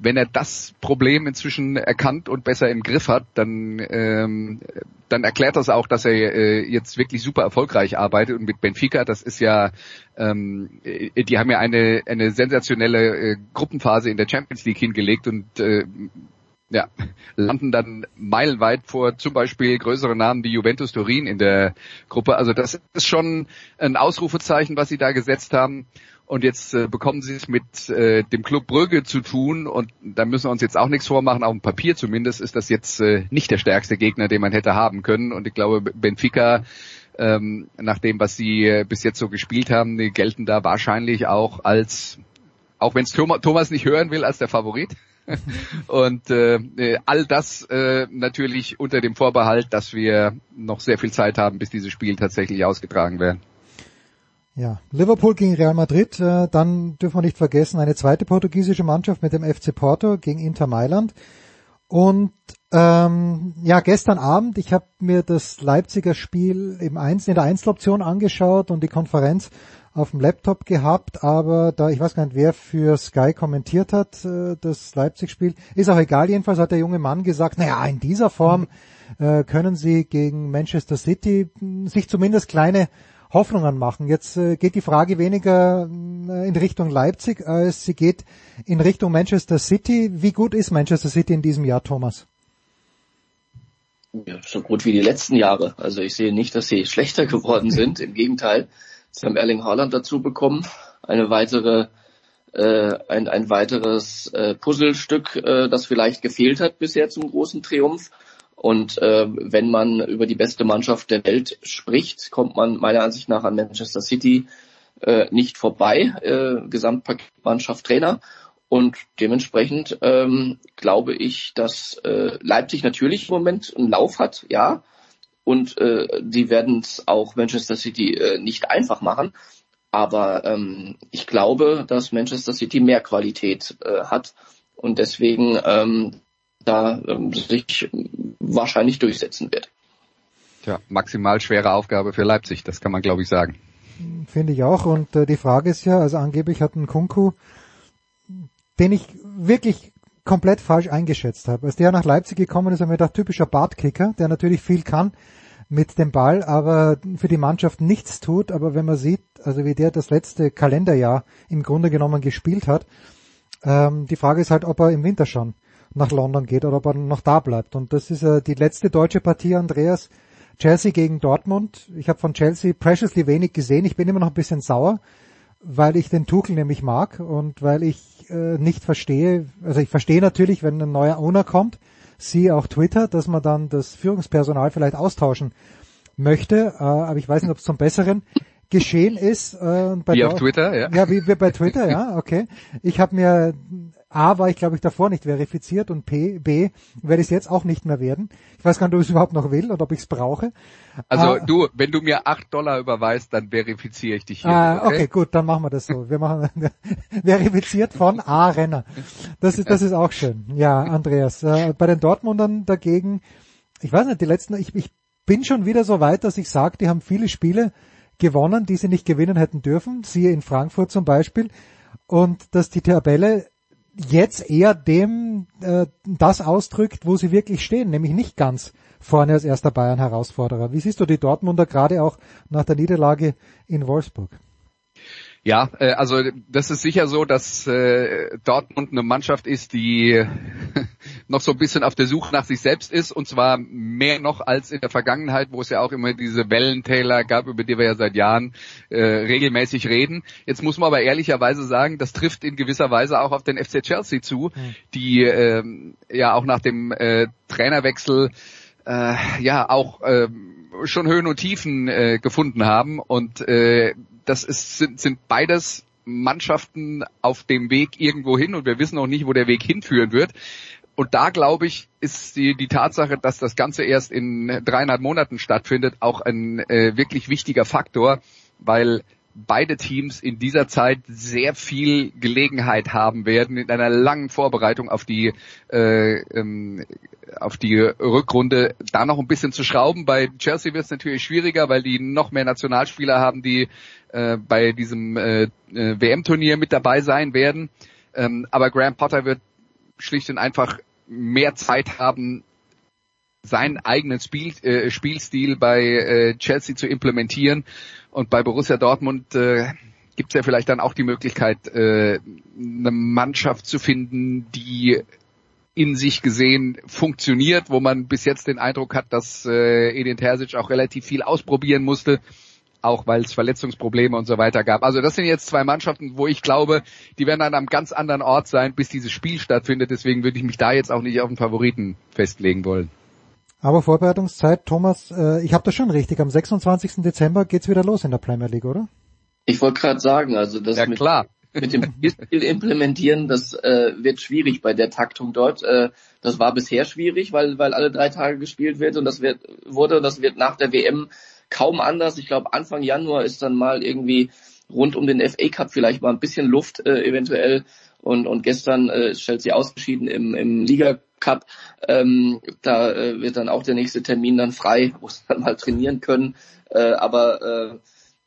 wenn er das Problem inzwischen erkannt und besser im Griff hat, dann, ähm, dann erklärt das auch, dass er äh, jetzt wirklich super erfolgreich arbeitet. Und mit Benfica, das ist ja, ähm, die haben ja eine, eine sensationelle äh, Gruppenphase in der Champions League hingelegt und äh, ja, landen dann meilenweit vor zum Beispiel größere Namen wie Juventus Turin in der Gruppe. Also das ist schon ein Ausrufezeichen, was sie da gesetzt haben. Und jetzt äh, bekommen sie es mit äh, dem Club Brügge zu tun und da müssen wir uns jetzt auch nichts vormachen, auf dem Papier zumindest ist das jetzt äh, nicht der stärkste Gegner, den man hätte haben können. Und ich glaube, Benfica, ähm, nach dem, was sie äh, bis jetzt so gespielt haben, die gelten da wahrscheinlich auch als, auch wenn es Thomas nicht hören will, als der Favorit. und äh, all das äh, natürlich unter dem Vorbehalt, dass wir noch sehr viel Zeit haben, bis dieses Spiel tatsächlich ausgetragen werden. Ja, Liverpool gegen Real Madrid, äh, dann dürfen wir nicht vergessen, eine zweite portugiesische Mannschaft mit dem FC Porto gegen Inter Mailand. Und ähm, ja, gestern Abend, ich habe mir das Leipziger Spiel im Einzel, in der Einzeloption angeschaut und die Konferenz auf dem Laptop gehabt, aber da, ich weiß gar nicht, wer für Sky kommentiert hat, äh, das Leipzig-Spiel, ist auch egal, jedenfalls hat der junge Mann gesagt, naja, in dieser Form äh, können sie gegen Manchester City sich zumindest kleine Hoffnungen machen. Jetzt äh, geht die Frage weniger äh, in Richtung Leipzig, als sie geht in Richtung Manchester City. Wie gut ist Manchester City in diesem Jahr, Thomas? Ja, so gut wie die letzten Jahre. Also ich sehe nicht, dass sie schlechter geworden sind. Im Gegenteil, sie haben Erling Haaland dazu bekommen, eine weitere äh, ein, ein weiteres äh, Puzzlestück, äh, das vielleicht gefehlt hat bisher zum großen Triumph. Und äh, wenn man über die beste Mannschaft der Welt spricht, kommt man meiner Ansicht nach an Manchester City äh, nicht vorbei, äh, Gesamtpaket Trainer. Und dementsprechend ähm, glaube ich, dass äh, Leipzig natürlich im Moment einen Lauf hat, ja. Und äh, die werden es auch Manchester City äh, nicht einfach machen. Aber ähm, ich glaube, dass Manchester City mehr Qualität äh, hat. Und deswegen ähm, da ähm, sich wahrscheinlich durchsetzen wird. Tja, maximal schwere Aufgabe für Leipzig, das kann man glaube ich sagen. Finde ich auch. Und äh, die Frage ist ja, also angeblich hat ein Kunku, den ich wirklich komplett falsch eingeschätzt habe. Als der nach Leipzig gekommen ist, habe ich mir gedacht, typischer Bartkicker, der natürlich viel kann mit dem Ball, aber für die Mannschaft nichts tut. Aber wenn man sieht, also wie der das letzte Kalenderjahr im Grunde genommen gespielt hat, ähm, die Frage ist halt, ob er im Winter schon nach London geht oder ob er noch da bleibt. Und das ist äh, die letzte deutsche Partie, Andreas. Chelsea gegen Dortmund. Ich habe von Chelsea preciously wenig gesehen. Ich bin immer noch ein bisschen sauer, weil ich den Tuchel nämlich mag und weil ich äh, nicht verstehe, also ich verstehe natürlich, wenn ein neuer Owner kommt, siehe auch Twitter, dass man dann das Führungspersonal vielleicht austauschen möchte, äh, aber ich weiß nicht, ob es zum Besseren geschehen ist. Äh, bei wie auf Twitter, ja. Ja, wie, wie bei Twitter, ja, okay. Ich habe mir A war ich, glaube ich, davor nicht verifiziert und P, B werde ich es jetzt auch nicht mehr werden. Ich weiß gar nicht, ob ich es überhaupt noch will oder ob ich es brauche. Also ah, du, wenn du mir acht Dollar überweist, dann verifiziere ich dich hier. Ah, okay? okay, gut, dann machen wir das so. Wir machen verifiziert von A Renner. Das ist, das ist auch schön. Ja, Andreas. Äh, bei den Dortmundern dagegen, ich weiß nicht, die letzten, ich, ich bin schon wieder so weit, dass ich sage, die haben viele Spiele gewonnen, die sie nicht gewinnen hätten dürfen. Siehe in Frankfurt zum Beispiel. Und dass die Tabelle jetzt eher dem äh, das ausdrückt, wo sie wirklich stehen, nämlich nicht ganz vorne als erster Bayern-Herausforderer. Wie siehst du die Dortmunder gerade auch nach der Niederlage in Wolfsburg? Ja, äh, also das ist sicher so, dass äh, Dortmund eine Mannschaft ist, die noch so ein bisschen auf der Suche nach sich selbst ist und zwar mehr noch als in der Vergangenheit, wo es ja auch immer diese Wellentäler gab, über die wir ja seit Jahren äh, regelmäßig reden. Jetzt muss man aber ehrlicherweise sagen, das trifft in gewisser Weise auch auf den FC Chelsea zu, die äh, ja auch nach dem äh, Trainerwechsel äh, ja auch äh, schon Höhen und Tiefen äh, gefunden haben und äh, das ist, sind, sind beides Mannschaften auf dem Weg irgendwo hin und wir wissen auch nicht, wo der Weg hinführen wird. Und da glaube ich, ist die, die Tatsache, dass das Ganze erst in dreieinhalb Monaten stattfindet, auch ein äh, wirklich wichtiger Faktor, weil beide Teams in dieser Zeit sehr viel Gelegenheit haben werden, in einer langen Vorbereitung auf die äh, ähm, auf die Rückrunde da noch ein bisschen zu schrauben. Bei Chelsea wird es natürlich schwieriger, weil die noch mehr Nationalspieler haben, die äh, bei diesem äh, äh WM-Turnier mit dabei sein werden. Ähm, aber Graham Potter wird schlicht und einfach mehr Zeit haben, seinen eigenen Spiel, äh, Spielstil bei äh, Chelsea zu implementieren. Und bei Borussia Dortmund äh, gibt es ja vielleicht dann auch die Möglichkeit, äh, eine Mannschaft zu finden, die in sich gesehen funktioniert, wo man bis jetzt den Eindruck hat, dass äh, Edin Terzic auch relativ viel ausprobieren musste, auch weil es Verletzungsprobleme und so weiter gab. Also das sind jetzt zwei Mannschaften, wo ich glaube, die werden an einem ganz anderen Ort sein, bis dieses Spiel stattfindet. Deswegen würde ich mich da jetzt auch nicht auf den Favoriten festlegen wollen. Aber Vorbereitungszeit, Thomas, äh, ich habe das schon richtig. Am 26. Dezember geht's wieder los in der Premier League, oder? Ich wollte gerade sagen, also das ja, mit, klar. mit dem Spiel implementieren, das äh, wird schwierig bei der Taktung dort. Äh, das war bisher schwierig, weil weil alle drei Tage gespielt wird und das wird wurde das wird nach der WM kaum anders. Ich glaube Anfang Januar ist dann mal irgendwie rund um den FA Cup vielleicht mal ein bisschen Luft äh, eventuell und und gestern äh, Chelsea ausgeschieden im im Liga Cup. Ähm, da äh, wird dann auch der nächste Termin dann frei, wo sie dann mal trainieren können. Äh, aber äh,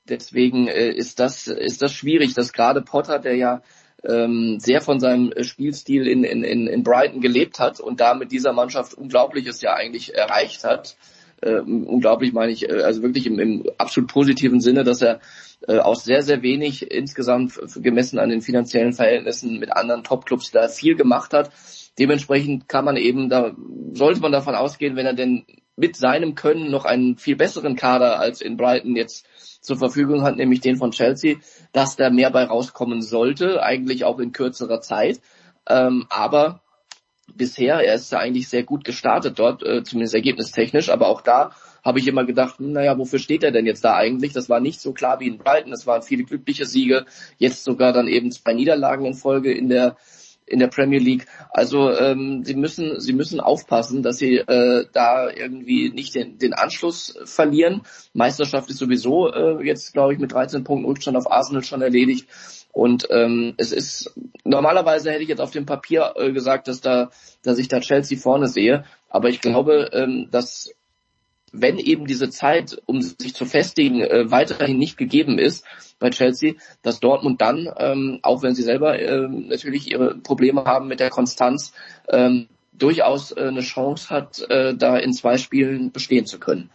deswegen äh, ist das ist das schwierig, dass gerade Potter, der ja ähm, sehr von seinem Spielstil in, in, in Brighton gelebt hat und da mit dieser Mannschaft Unglaubliches ja eigentlich erreicht hat. Äh, unglaublich meine ich, äh, also wirklich im, im absolut positiven Sinne, dass er äh, aus sehr, sehr wenig insgesamt gemessen an den finanziellen Verhältnissen mit anderen Topclubs da viel gemacht hat Dementsprechend kann man eben, da sollte man davon ausgehen, wenn er denn mit seinem Können noch einen viel besseren Kader als in Brighton jetzt zur Verfügung hat, nämlich den von Chelsea, dass da mehr bei rauskommen sollte, eigentlich auch in kürzerer Zeit. Ähm, aber bisher, er ist ja eigentlich sehr gut gestartet dort, äh, zumindest ergebnistechnisch, aber auch da habe ich immer gedacht, hm, naja, wofür steht er denn jetzt da eigentlich? Das war nicht so klar wie in Brighton, es waren viele glückliche Siege, jetzt sogar dann eben zwei Niederlagen in Folge in der in der Premier League. Also ähm, sie müssen sie müssen aufpassen, dass sie äh, da irgendwie nicht den, den Anschluss verlieren. Meisterschaft ist sowieso äh, jetzt glaube ich mit 13 Punkten Rückstand auf Arsenal schon erledigt. Und ähm, es ist normalerweise hätte ich jetzt auf dem Papier äh, gesagt, dass da dass ich da Chelsea vorne sehe. Aber ich glaube, ähm, dass wenn eben diese Zeit, um sich zu festigen, äh, weiterhin nicht gegeben ist bei Chelsea, dass Dortmund dann, ähm, auch wenn sie selber äh, natürlich ihre Probleme haben mit der Konstanz, ähm, durchaus äh, eine Chance hat, äh, da in zwei Spielen bestehen zu können.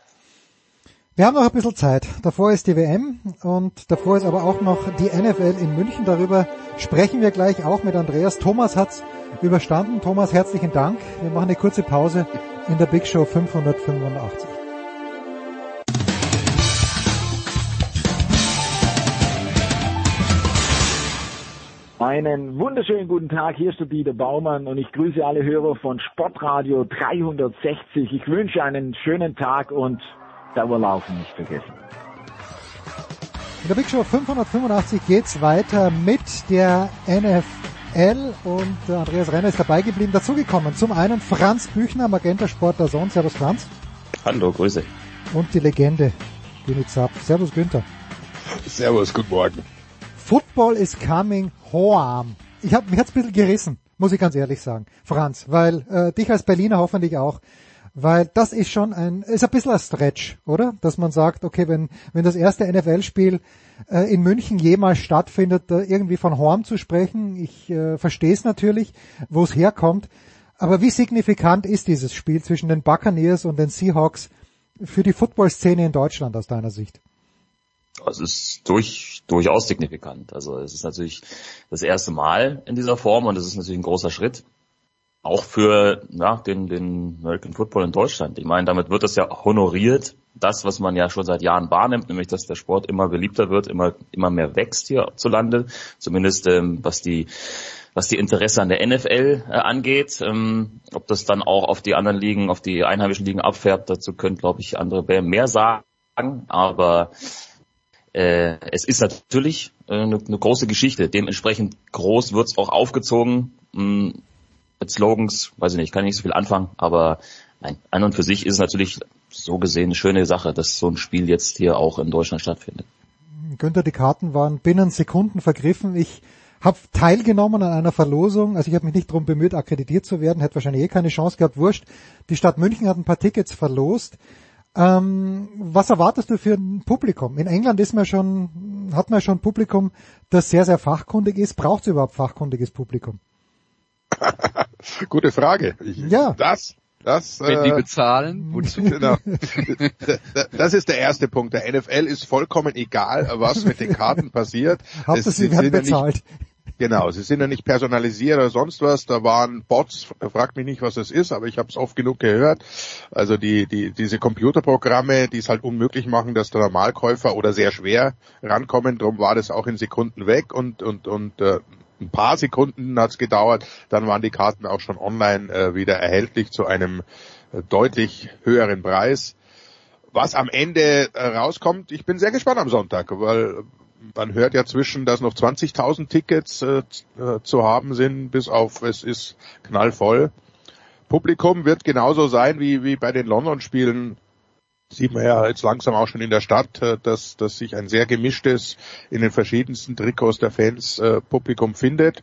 Wir haben noch ein bisschen Zeit. Davor ist die WM und davor ist aber auch noch die NFL in München. Darüber sprechen wir gleich auch mit Andreas. Thomas hat's überstanden. Thomas, herzlichen Dank. Wir machen eine kurze Pause in der Big Show 585. Einen wunderschönen guten Tag, hier ist der Dieter Baumann und ich grüße alle Hörer von Sportradio 360. Ich wünsche einen schönen Tag und Dauerlaufen nicht vergessen. In der Big Show 585 geht's weiter mit der NFL und Andreas Renner ist dabei geblieben, dazugekommen. Zum einen Franz Büchner, Magenta Sport der Sohn. Servus Franz. Hallo, Grüße. Und die Legende, Zapp. Servus Günther. Servus, guten Morgen. Football is coming home. Ich hab, mich hat's ein bisschen gerissen, muss ich ganz ehrlich sagen, Franz, weil äh, dich als Berliner hoffentlich auch, weil das ist schon ein, ist ein bisschen ein Stretch, oder? Dass man sagt, okay, wenn, wenn das erste NFL-Spiel äh, in München jemals stattfindet, da irgendwie von Horn zu sprechen, ich äh, verstehe es natürlich, wo es herkommt, aber wie signifikant ist dieses Spiel zwischen den Buccaneers und den Seahawks für die Football-Szene in Deutschland aus deiner Sicht? Es ist durch, durchaus signifikant. Also es ist natürlich das erste Mal in dieser Form und es ist natürlich ein großer Schritt. Auch für ja, den, den American Football in Deutschland. Ich meine, damit wird das ja honoriert, das, was man ja schon seit Jahren wahrnimmt, nämlich dass der Sport immer beliebter wird, immer, immer mehr wächst hierzulande. Zumindest ähm, was die was die Interesse an der NFL äh, angeht. Ähm, ob das dann auch auf die anderen Ligen, auf die einheimischen Ligen abfärbt, dazu können, glaube ich, andere mehr sagen. Aber äh, es ist natürlich äh, eine, eine große Geschichte. Dementsprechend groß wird's auch aufgezogen. Mh, mit Slogans, weiß ich nicht, kann ich nicht so viel anfangen, aber nein, an und für sich ist es natürlich so gesehen eine schöne Sache, dass so ein Spiel jetzt hier auch in Deutschland stattfindet. Günther, die Karten waren binnen Sekunden vergriffen. Ich habe teilgenommen an einer Verlosung, also ich habe mich nicht darum bemüht, akkreditiert zu werden, hätte wahrscheinlich eh keine Chance gehabt, wurscht. Die Stadt München hat ein paar Tickets verlost. Ähm, was erwartest du für ein Publikum? In England ist man schon, hat man schon ein Publikum, das sehr, sehr fachkundig ist. Braucht es überhaupt fachkundiges Publikum? Gute Frage. Ich, ja. Das, das, Wenn die bezahlen, wozu? Genau. Das ist der erste Punkt. Der NFL ist vollkommen egal, was mit den Karten passiert. Hauptsache, sie werden bezahlt. Ja Genau, sie sind ja nicht personalisiert oder sonst was. Da waren Bots, fragt mich nicht, was es ist, aber ich habe es oft genug gehört. Also die, die, diese Computerprogramme, die es halt unmöglich machen, dass der Normalkäufer oder sehr schwer rankommen. Darum war das auch in Sekunden weg und und und äh, ein paar Sekunden hat's gedauert. Dann waren die Karten auch schon online äh, wieder erhältlich zu einem äh, deutlich höheren Preis. Was am Ende äh, rauskommt, ich bin sehr gespannt am Sonntag, weil man hört ja zwischen, dass noch 20.000 Tickets äh, äh, zu haben sind, bis auf es ist knallvoll. Publikum wird genauso sein wie, wie bei den London-Spielen. Sieht man ja jetzt langsam auch schon in der Stadt, äh, dass, dass sich ein sehr gemischtes in den verschiedensten Trikots der Fans äh, Publikum findet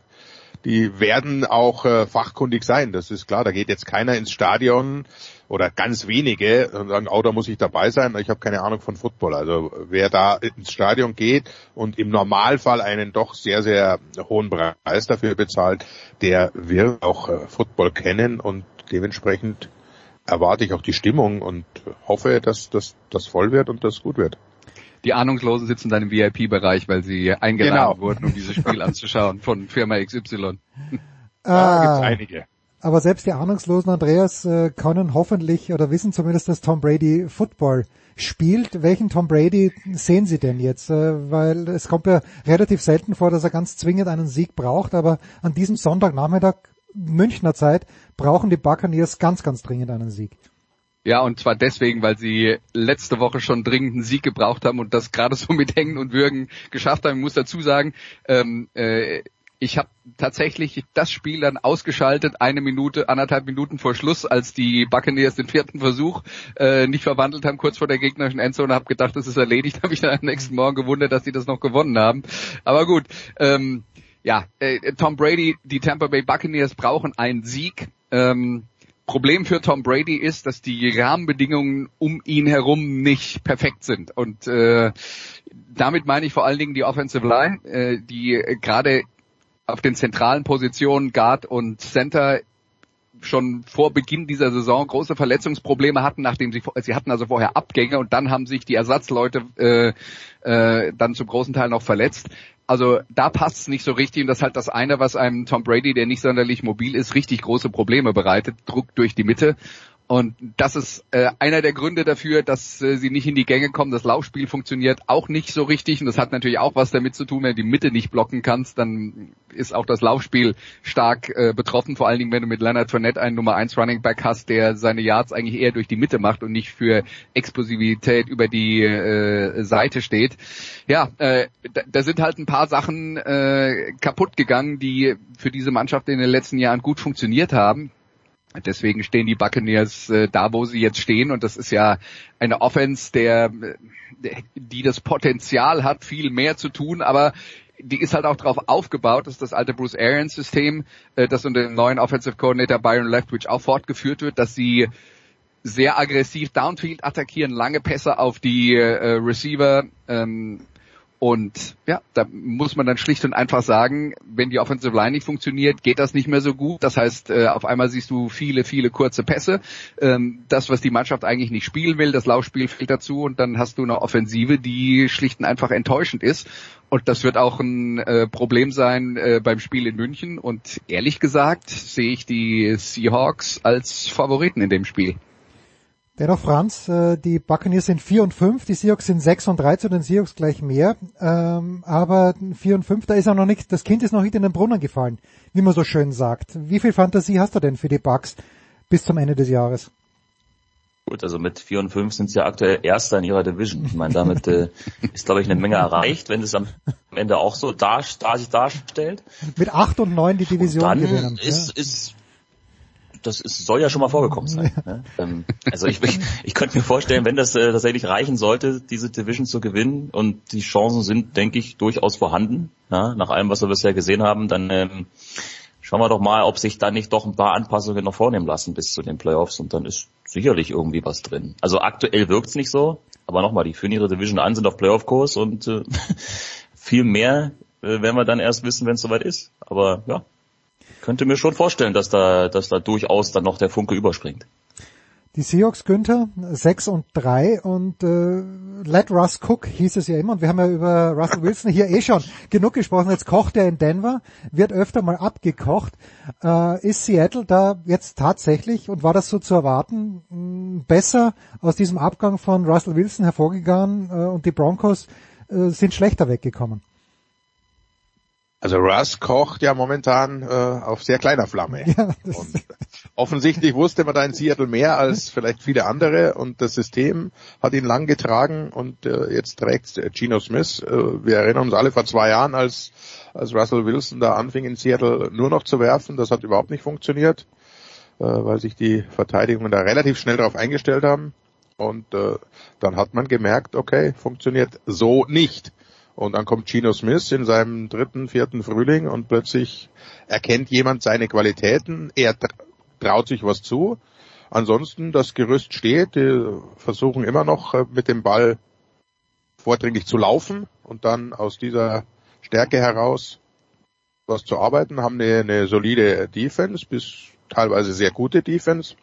die werden auch äh, fachkundig sein, das ist klar. Da geht jetzt keiner ins Stadion oder ganz wenige und sagen, oh, da muss ich dabei sein, ich habe keine Ahnung von Football. Also wer da ins Stadion geht und im Normalfall einen doch sehr, sehr hohen Preis dafür bezahlt, der wird auch äh, Football kennen und dementsprechend erwarte ich auch die Stimmung und hoffe, dass das voll wird und das gut wird die Ahnungslosen sitzen dann im VIP-Bereich, weil sie eingeladen genau. wurden, um dieses Spiel anzuschauen von Firma XY. Ah, gibt's einige. Aber selbst die Ahnungslosen, Andreas, äh, können hoffentlich oder wissen zumindest, dass Tom Brady Football spielt. Welchen Tom Brady sehen Sie denn jetzt? Äh, weil es kommt ja relativ selten vor, dass er ganz zwingend einen Sieg braucht, aber an diesem Sonntagnachmittag Münchner Zeit brauchen die Buccaneers ganz, ganz dringend einen Sieg. Ja, und zwar deswegen, weil sie letzte Woche schon dringend einen Sieg gebraucht haben und das gerade so mit Hängen und Würgen geschafft haben. Ich muss dazu sagen, ähm, äh, ich habe tatsächlich das Spiel dann ausgeschaltet, eine Minute, anderthalb Minuten vor Schluss, als die Buccaneers den vierten Versuch äh, nicht verwandelt haben, kurz vor der gegnerischen Endzone, habe gedacht, das ist erledigt, habe ich dann am nächsten Morgen gewundert, dass sie das noch gewonnen haben. Aber gut, ähm, ja, äh, Tom Brady, die Tampa Bay Buccaneers brauchen einen Sieg. Ähm, Problem für Tom Brady ist, dass die Rahmenbedingungen um ihn herum nicht perfekt sind. Und äh, damit meine ich vor allen Dingen die Offensive Line, äh, die gerade auf den zentralen Positionen Guard und Center schon vor Beginn dieser Saison große Verletzungsprobleme hatten, nachdem sie sie hatten also vorher Abgänge und dann haben sich die Ersatzleute äh, äh, dann zum großen Teil noch verletzt. Also da passt es nicht so richtig und das ist halt das eine, was einem Tom Brady, der nicht sonderlich mobil ist, richtig große Probleme bereitet. Druck durch die Mitte und das ist äh, einer der Gründe dafür, dass äh, sie nicht in die Gänge kommen. Das Laufspiel funktioniert auch nicht so richtig. Und das hat natürlich auch was damit zu tun, wenn du die Mitte nicht blocken kannst, dann ist auch das Laufspiel stark äh, betroffen. Vor allen Dingen, wenn du mit Leonard Fournette einen Nummer 1 Running Back hast, der seine Yards eigentlich eher durch die Mitte macht und nicht für Explosivität über die äh, Seite steht. Ja, äh, da, da sind halt ein paar Sachen äh, kaputt gegangen, die für diese Mannschaft in den letzten Jahren gut funktioniert haben Deswegen stehen die Buccaneers äh, da, wo sie jetzt stehen. Und das ist ja eine Offense, der, die das Potenzial hat, viel mehr zu tun, aber die ist halt auch darauf aufgebaut, das ist das alte Bruce Arians System, äh, das unter dem neuen Offensive Coordinator Byron Leftwich auch fortgeführt wird, dass sie sehr aggressiv Downfield attackieren, lange Pässe auf die äh, Receiver ähm, und ja, da muss man dann schlicht und einfach sagen, wenn die Offensive Line nicht funktioniert, geht das nicht mehr so gut. Das heißt, äh, auf einmal siehst du viele, viele kurze Pässe. Ähm, das, was die Mannschaft eigentlich nicht spielen will, das Laufspiel fehlt dazu und dann hast du eine Offensive, die schlicht und einfach enttäuschend ist. Und das wird auch ein äh, Problem sein äh, beim Spiel in München. Und ehrlich gesagt sehe ich die Seahawks als Favoriten in dem Spiel. Dennoch, Franz, äh, die Buccaneers sind 4 und 5, die Seahawks sind 6 und 3 zu den Seahawks gleich mehr. Ähm, aber 4 und 5, da ist auch noch nicht, das Kind ist noch nicht in den Brunnen gefallen, wie man so schön sagt. Wie viel Fantasie hast du denn für die Bucks bis zum Ende des Jahres? Gut, also mit 4 und 5 sind sie ja aktuell Erster in ihrer Division. Ich meine, damit äh, ist, glaube ich, eine Menge erreicht, wenn es am Ende auch so dar, dar sich darstellt. Mit 8 und 9 die Division und dann gewinnen. Ist, ja. ist das ist, soll ja schon mal vorgekommen sein. Ne? Ähm, also ich, ich, ich könnte mir vorstellen, wenn das äh, tatsächlich reichen sollte, diese Division zu gewinnen und die Chancen sind, denke ich, durchaus vorhanden. Ja? Nach allem, was wir bisher gesehen haben, dann ähm, schauen wir doch mal, ob sich da nicht doch ein paar Anpassungen noch vornehmen lassen bis zu den Playoffs und dann ist sicherlich irgendwie was drin. Also aktuell wirkt's nicht so, aber nochmal, die führen ihre Division an, sind auf Playoff-Kurs und äh, viel mehr äh, werden wir dann erst wissen, wenn es soweit ist. Aber ja, könnte mir schon vorstellen, dass da, dass da durchaus dann noch der Funke überspringt. Die Seahawks, Günther, 6 und 3 und äh, let Russ cook hieß es ja immer und wir haben ja über Russell Wilson hier eh schon genug gesprochen. Jetzt kocht er in Denver, wird öfter mal abgekocht. Äh, ist Seattle da jetzt tatsächlich, und war das so zu erwarten, besser aus diesem Abgang von Russell Wilson hervorgegangen äh, und die Broncos äh, sind schlechter weggekommen? Also Russ kocht ja momentan äh, auf sehr kleiner Flamme. Ja, und offensichtlich wusste man da in Seattle mehr als vielleicht viele andere und das System hat ihn lang getragen und äh, jetzt trägt Geno Smith. Äh, wir erinnern uns alle vor zwei Jahren, als, als Russell Wilson da anfing in Seattle nur noch zu werfen. Das hat überhaupt nicht funktioniert, äh, weil sich die Verteidigungen da relativ schnell darauf eingestellt haben. Und äh, dann hat man gemerkt, okay, funktioniert so nicht. Und dann kommt Gino Smith in seinem dritten, vierten Frühling und plötzlich erkennt jemand seine Qualitäten, er traut sich was zu. Ansonsten, das Gerüst steht, die versuchen immer noch äh, mit dem Ball vordringlich zu laufen und dann aus dieser Stärke heraus was zu arbeiten, haben eine, eine solide Defense, bis teilweise sehr gute Defense.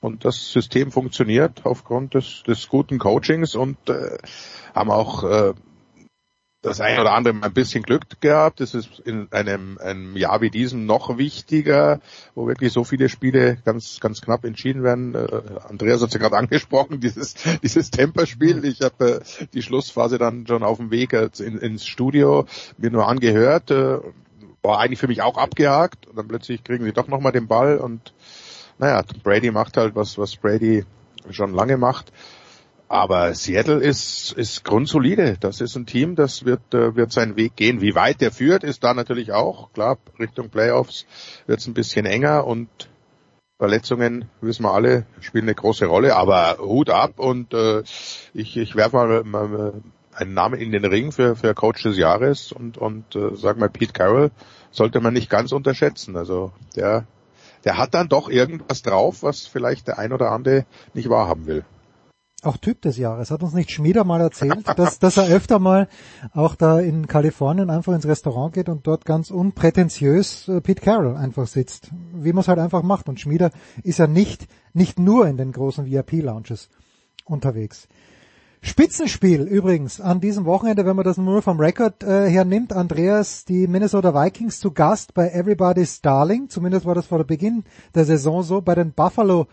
Und das System funktioniert aufgrund des, des guten Coachings und äh, haben auch äh, das ein oder andere mal ein bisschen Glück gehabt. Das ist in einem, einem Jahr wie diesem noch wichtiger, wo wirklich so viele Spiele ganz, ganz knapp entschieden werden. Äh, Andreas hat es ja gerade angesprochen, dieses, dieses Temperspiel. Ich habe äh, die Schlussphase dann schon auf dem Weg äh, in, ins Studio mir nur angehört. Äh, war eigentlich für mich auch abgehakt. Und dann plötzlich kriegen sie doch nochmal den Ball und naja, Brady macht halt was, was Brady schon lange macht. Aber Seattle ist, ist grundsolide. Das ist ein Team, das wird, äh, wird seinen Weg gehen. Wie weit der führt, ist da natürlich auch. Klar, Richtung Playoffs wird es ein bisschen enger und Verletzungen, wissen wir alle, spielen eine große Rolle. Aber Hut ab und äh, ich, ich werfe mal, mal einen Namen in den Ring für, für Coach des Jahres und, und äh, sag mal, Pete Carroll sollte man nicht ganz unterschätzen. Also der, der hat dann doch irgendwas drauf, was vielleicht der ein oder andere nicht wahrhaben will. Auch Typ des Jahres. Hat uns nicht Schmieder mal erzählt, dass, dass er öfter mal auch da in Kalifornien einfach ins Restaurant geht und dort ganz unprätentiös äh, Pete Carroll einfach sitzt. Wie man es halt einfach macht. Und Schmieder ist ja nicht, nicht nur in den großen VIP-Lounges unterwegs. Spitzenspiel übrigens an diesem Wochenende, wenn man das nur vom Rekord äh, her nimmt. Andreas, die Minnesota Vikings zu Gast bei Everybody's Darling. Zumindest war das vor der Beginn der Saison so. Bei den Buffalo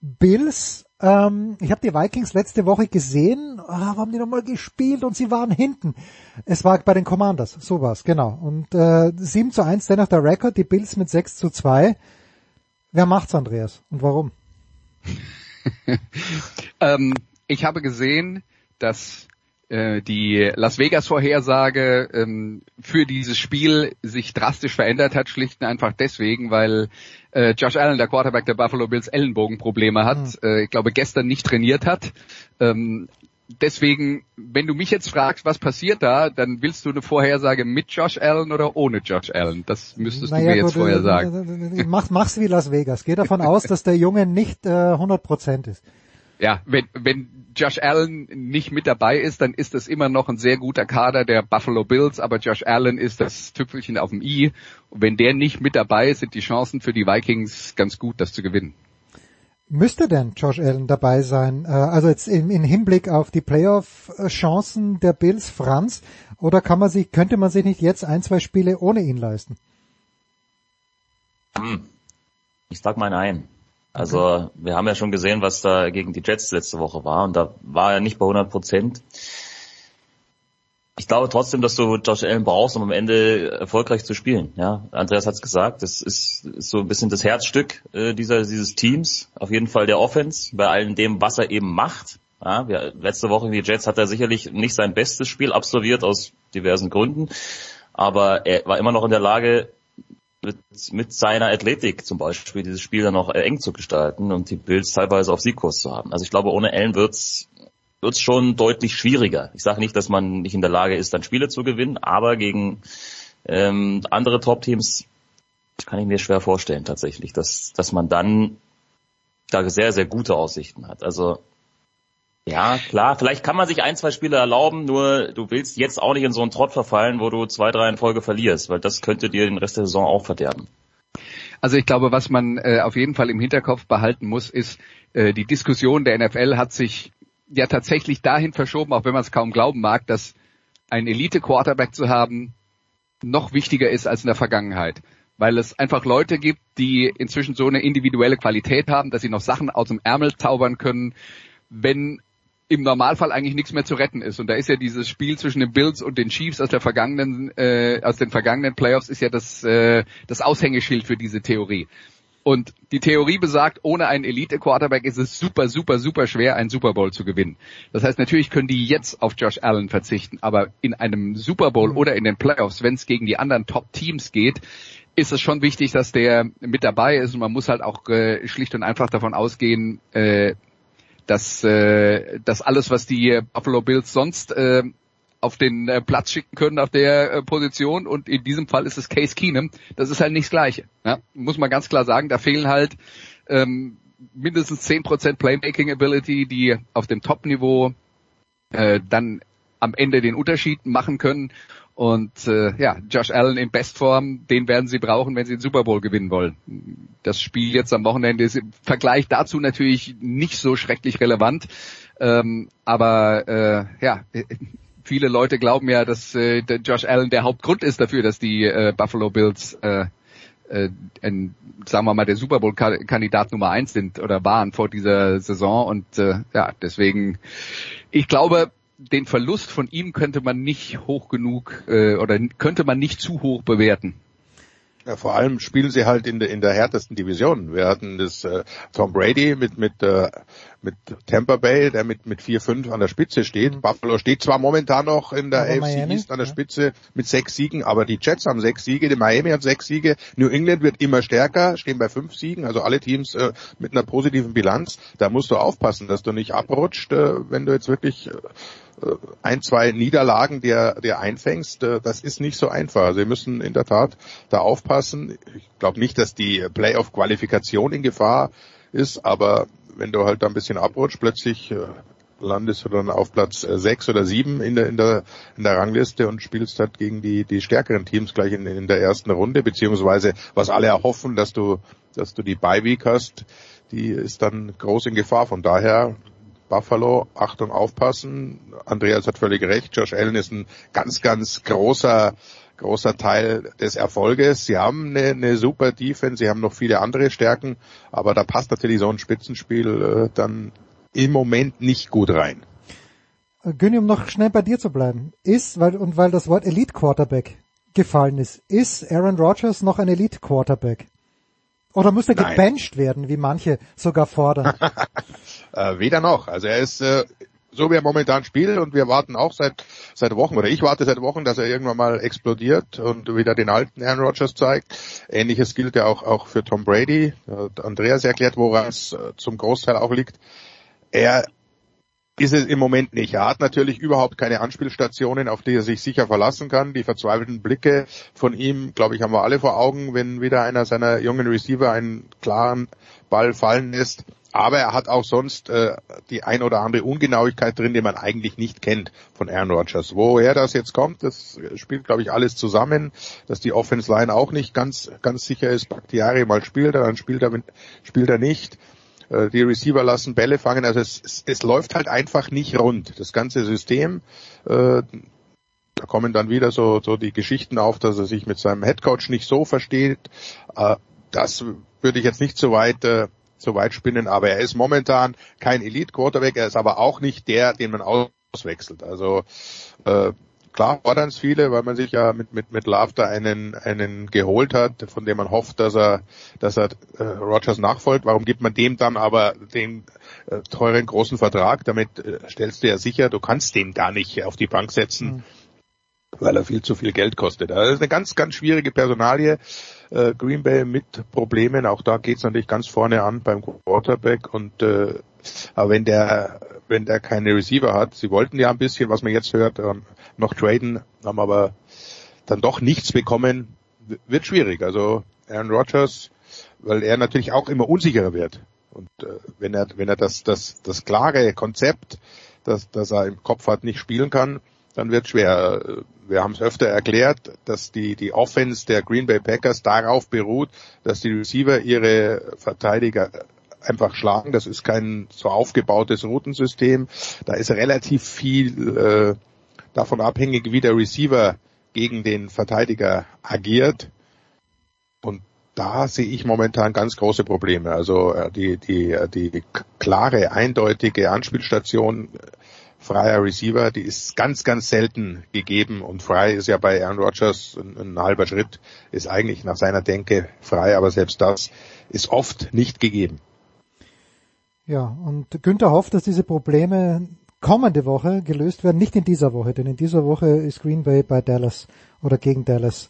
Bills. Ähm, ich habe die Vikings letzte Woche gesehen, ah, haben die nochmal gespielt und sie waren hinten. Es war bei den Commanders, so war's, genau. Und äh, 7 zu 1 dennoch der Rekord, die Bills mit 6 zu 2. Wer macht's, Andreas? Und warum? ähm, ich habe gesehen, dass äh, die Las Vegas Vorhersage ähm, für dieses Spiel sich drastisch verändert hat, schlicht und einfach deswegen, weil äh, Josh Allen, der Quarterback der Buffalo Bills, Ellenbogenprobleme hat. Mhm. Äh, ich glaube, gestern nicht trainiert hat. Ähm, deswegen, wenn du mich jetzt fragst, was passiert da, dann willst du eine Vorhersage mit Josh Allen oder ohne Josh Allen? Das müsstest naja, du mir jetzt gut, vorher sagen. Mach, mach's wie Las Vegas. Geh davon aus, dass der Junge nicht äh, 100% ist. Ja, wenn, wenn Josh Allen nicht mit dabei ist, dann ist das immer noch ein sehr guter Kader der Buffalo Bills, aber Josh Allen ist das Tüpfelchen auf dem i. Und wenn der nicht mit dabei ist, sind die Chancen für die Vikings ganz gut, das zu gewinnen. Müsste denn Josh Allen dabei sein? Äh, also jetzt im, im Hinblick auf die Playoff-Chancen der Bills, Franz, oder kann man sich, könnte man sich nicht jetzt ein, zwei Spiele ohne ihn leisten? Hm. Ich sag mal nein. Also wir haben ja schon gesehen, was da gegen die Jets letzte Woche war und da war er nicht bei 100 Prozent. Ich glaube trotzdem, dass du Josh Allen brauchst, um am Ende erfolgreich zu spielen. Ja, Andreas hat es gesagt, das ist, ist, so ein bisschen das Herzstück äh, dieser, dieses Teams. Auf jeden Fall der Offense, bei allem dem, was er eben macht. Ja, wir, letzte Woche in die Jets hat er sicherlich nicht sein bestes Spiel absolviert aus diversen Gründen, aber er war immer noch in der Lage, mit, mit seiner Athletik zum Beispiel dieses Spiel dann noch äh, eng zu gestalten und die Bills teilweise auf Siegkurs zu haben. Also ich glaube, ohne Allen wird's wird's schon deutlich schwieriger. Ich sage nicht, dass man nicht in der Lage ist, dann Spiele zu gewinnen, aber gegen ähm, andere Top-Teams kann ich mir schwer vorstellen tatsächlich, dass, dass man dann da sehr, sehr gute Aussichten hat. Also ja, klar, vielleicht kann man sich ein, zwei Spiele erlauben, nur du willst jetzt auch nicht in so einen Trott verfallen, wo du zwei, drei in Folge verlierst, weil das könnte dir den Rest der Saison auch verderben. Also ich glaube, was man äh, auf jeden Fall im Hinterkopf behalten muss, ist, äh, die Diskussion der NFL hat sich ja tatsächlich dahin verschoben, auch wenn man es kaum glauben mag, dass ein Elite-Quarterback zu haben noch wichtiger ist als in der Vergangenheit. Weil es einfach Leute gibt, die inzwischen so eine individuelle Qualität haben, dass sie noch Sachen aus dem Ärmel zaubern können, wenn im Normalfall eigentlich nichts mehr zu retten ist. Und da ist ja dieses Spiel zwischen den Bills und den Chiefs aus der vergangenen, äh, aus den vergangenen Playoffs ist ja das, äh, das Aushängeschild für diese Theorie. Und die Theorie besagt, ohne einen Elite-Quarterback ist es super, super, super schwer, einen Super Bowl zu gewinnen. Das heißt, natürlich können die jetzt auf Josh Allen verzichten, aber in einem Super Bowl mhm. oder in den Playoffs, wenn es gegen die anderen Top-Teams geht, ist es schon wichtig, dass der mit dabei ist und man muss halt auch äh, schlicht und einfach davon ausgehen, äh, dass, äh, dass alles, was die Buffalo Bills sonst äh, auf den äh, Platz schicken können auf der äh, Position und in diesem Fall ist es Case Keenum, das ist halt nicht das Gleiche. Ja? Muss man ganz klar sagen, da fehlen halt ähm, mindestens 10% Playmaking Ability, die auf dem Top-Niveau äh, dann am Ende den Unterschied machen können. Und äh, ja, Josh Allen in Bestform, den werden sie brauchen, wenn sie den Super Bowl gewinnen wollen. Das Spiel jetzt am Wochenende ist im Vergleich dazu natürlich nicht so schrecklich relevant. Ähm, aber äh, ja, viele Leute glauben ja, dass äh, der Josh Allen der Hauptgrund ist dafür, dass die äh, Buffalo Bills äh, äh, ein, sagen wir mal, der Super Bowl-Kandidat Nummer eins sind oder waren vor dieser Saison. Und äh, ja, deswegen, ich glaube, den Verlust von ihm könnte man nicht hoch genug äh, oder könnte man nicht zu hoch bewerten. Ja, vor allem spielen sie halt in der, in der härtesten Division. Wir hatten das äh, Tom Brady mit mit äh, mit Tampa Bay, der mit mit 4-5 an der Spitze steht. Mhm. Buffalo steht zwar momentan noch in der aber AFC Miami, East an der ja. Spitze mit sechs Siegen, aber die Jets haben sechs Siege, die Miami hat sechs Siege, New England wird immer stärker, stehen bei fünf Siegen, also alle Teams äh, mit einer positiven Bilanz. Da musst du aufpassen, dass du nicht abrutscht, äh, wenn du jetzt wirklich äh, äh, ein, zwei Niederlagen dir, dir einfängst, äh, das ist nicht so einfach. Also wir müssen in der Tat da aufpassen. Ich glaube nicht, dass die Playoff-Qualifikation in Gefahr ist, aber wenn du halt da ein bisschen abrutscht, plötzlich äh, landest du dann auf Platz äh, sechs oder sieben in der, in der, in der Rangliste und spielst halt gegen die, die stärkeren Teams gleich in, in der ersten Runde, beziehungsweise was alle erhoffen, dass du, dass du die Bye-Week hast, die ist dann groß in Gefahr. Von daher Buffalo, Achtung, aufpassen. Andreas hat völlig recht. Josh Allen ist ein ganz, ganz großer, großer Teil des Erfolges. Sie haben eine, eine super Defense, sie haben noch viele andere Stärken, aber da passt natürlich so ein Spitzenspiel äh, dann im Moment nicht gut rein. Günni, um noch schnell bei dir zu bleiben, ist, weil, und weil das Wort Elite Quarterback gefallen ist, ist Aaron Rodgers noch ein Elite Quarterback? Oder muss er Nein. gebencht werden, wie manche sogar fordern? Äh, weder noch. Also er ist äh, so wie er momentan spielt und wir warten auch seit seit Wochen oder ich warte seit Wochen, dass er irgendwann mal explodiert und wieder den alten Aaron Rodgers zeigt. Ähnliches gilt ja auch auch für Tom Brady. Hat Andreas erklärt, woran es äh, zum Großteil auch liegt. Er ist es im Moment nicht. Er hat natürlich überhaupt keine Anspielstationen, auf die er sich sicher verlassen kann. Die verzweifelten Blicke von ihm, glaube ich, haben wir alle vor Augen, wenn wieder einer seiner jungen Receiver einen klaren Ball fallen lässt. Aber er hat auch sonst äh, die ein oder andere Ungenauigkeit drin, die man eigentlich nicht kennt von Aaron Rodgers. Woher das jetzt kommt, das spielt, glaube ich, alles zusammen, dass die Offense Line auch nicht ganz ganz sicher ist. Bakhtiari mal spielt er, dann spielt er, spielt er nicht. Äh, Die Receiver lassen Bälle fangen, also es, es, es läuft halt einfach nicht rund. Das ganze System, äh, da kommen dann wieder so, so die Geschichten auf, dass er sich mit seinem Headcoach nicht so versteht. Äh, das würde ich jetzt nicht so weit äh, so weit spinnen, aber er ist momentan kein Elite Quarterback, er ist aber auch nicht der, den man auswechselt. Also äh, klar fordern es viele, weil man sich ja mit mit mit Laughter einen einen geholt hat, von dem man hofft, dass er dass er äh, Rogers nachfolgt. Warum gibt man dem dann aber den äh, teuren großen Vertrag? Damit äh, stellst du ja sicher, du kannst den gar nicht auf die Bank setzen. Mhm weil er viel zu viel Geld kostet. Also das ist eine ganz, ganz schwierige Personalie. Äh, Green Bay mit Problemen, auch da geht's natürlich ganz vorne an beim Quarterback und äh, aber wenn der wenn der keine Receiver hat, sie wollten ja ein bisschen, was man jetzt hört, ähm, noch traden, haben aber dann doch nichts bekommen, wird schwierig. Also Aaron Rodgers, weil er natürlich auch immer unsicherer wird. Und äh, wenn er wenn er das das das klare Konzept, das das er im Kopf hat, nicht spielen kann, dann wird schwer. Wir haben es öfter erklärt, dass die, die Offense der Green Bay Packers darauf beruht, dass die Receiver ihre Verteidiger einfach schlagen. Das ist kein so aufgebautes Routensystem. Da ist relativ viel äh, davon abhängig, wie der Receiver gegen den Verteidiger agiert. Und da sehe ich momentan ganz große Probleme. Also äh, die, die, die klare, eindeutige Anspielstation freier Receiver, die ist ganz, ganz selten gegeben und frei ist ja bei Aaron Rodgers ein, ein, halber Schritt, ist eigentlich nach seiner Denke frei, aber selbst das ist oft nicht gegeben. Ja, und Günther hofft, dass diese Probleme kommende Woche gelöst werden, nicht in dieser Woche, denn in dieser Woche ist Green Bay bei Dallas oder gegen Dallas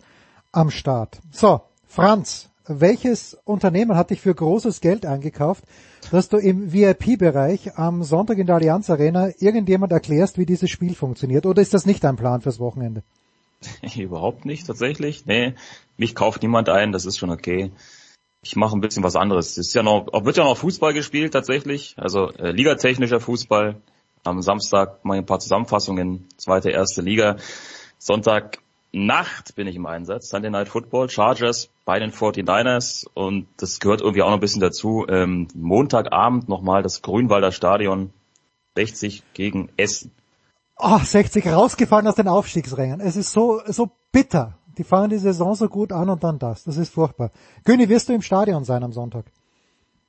am Start. So, Franz, welches Unternehmen hat dich für großes Geld eingekauft, dass du im VIP-Bereich am Sonntag in der Allianz Arena irgendjemand erklärst, wie dieses Spiel funktioniert? Oder ist das nicht dein Plan fürs Wochenende? Überhaupt nicht, tatsächlich. Nee, mich kauft niemand ein, das ist schon okay. Ich mache ein bisschen was anderes. Es ist ja noch, wird ja noch Fußball gespielt, tatsächlich. Also äh, ligatechnischer Fußball. Am Samstag mache ich ein paar Zusammenfassungen, zweite, erste Liga. Sonntag Nacht bin ich im Einsatz, Sunday Night Football, Chargers bei den 49ers und das gehört irgendwie auch noch ein bisschen dazu. Ähm, Montagabend nochmal das Grünwalder Stadion 60 gegen Essen. Oh, 60 rausgefallen aus den Aufstiegsrängen. Es ist so, so bitter. Die fangen die Saison so gut an und dann das. Das ist furchtbar. Günni, wirst du im Stadion sein am Sonntag?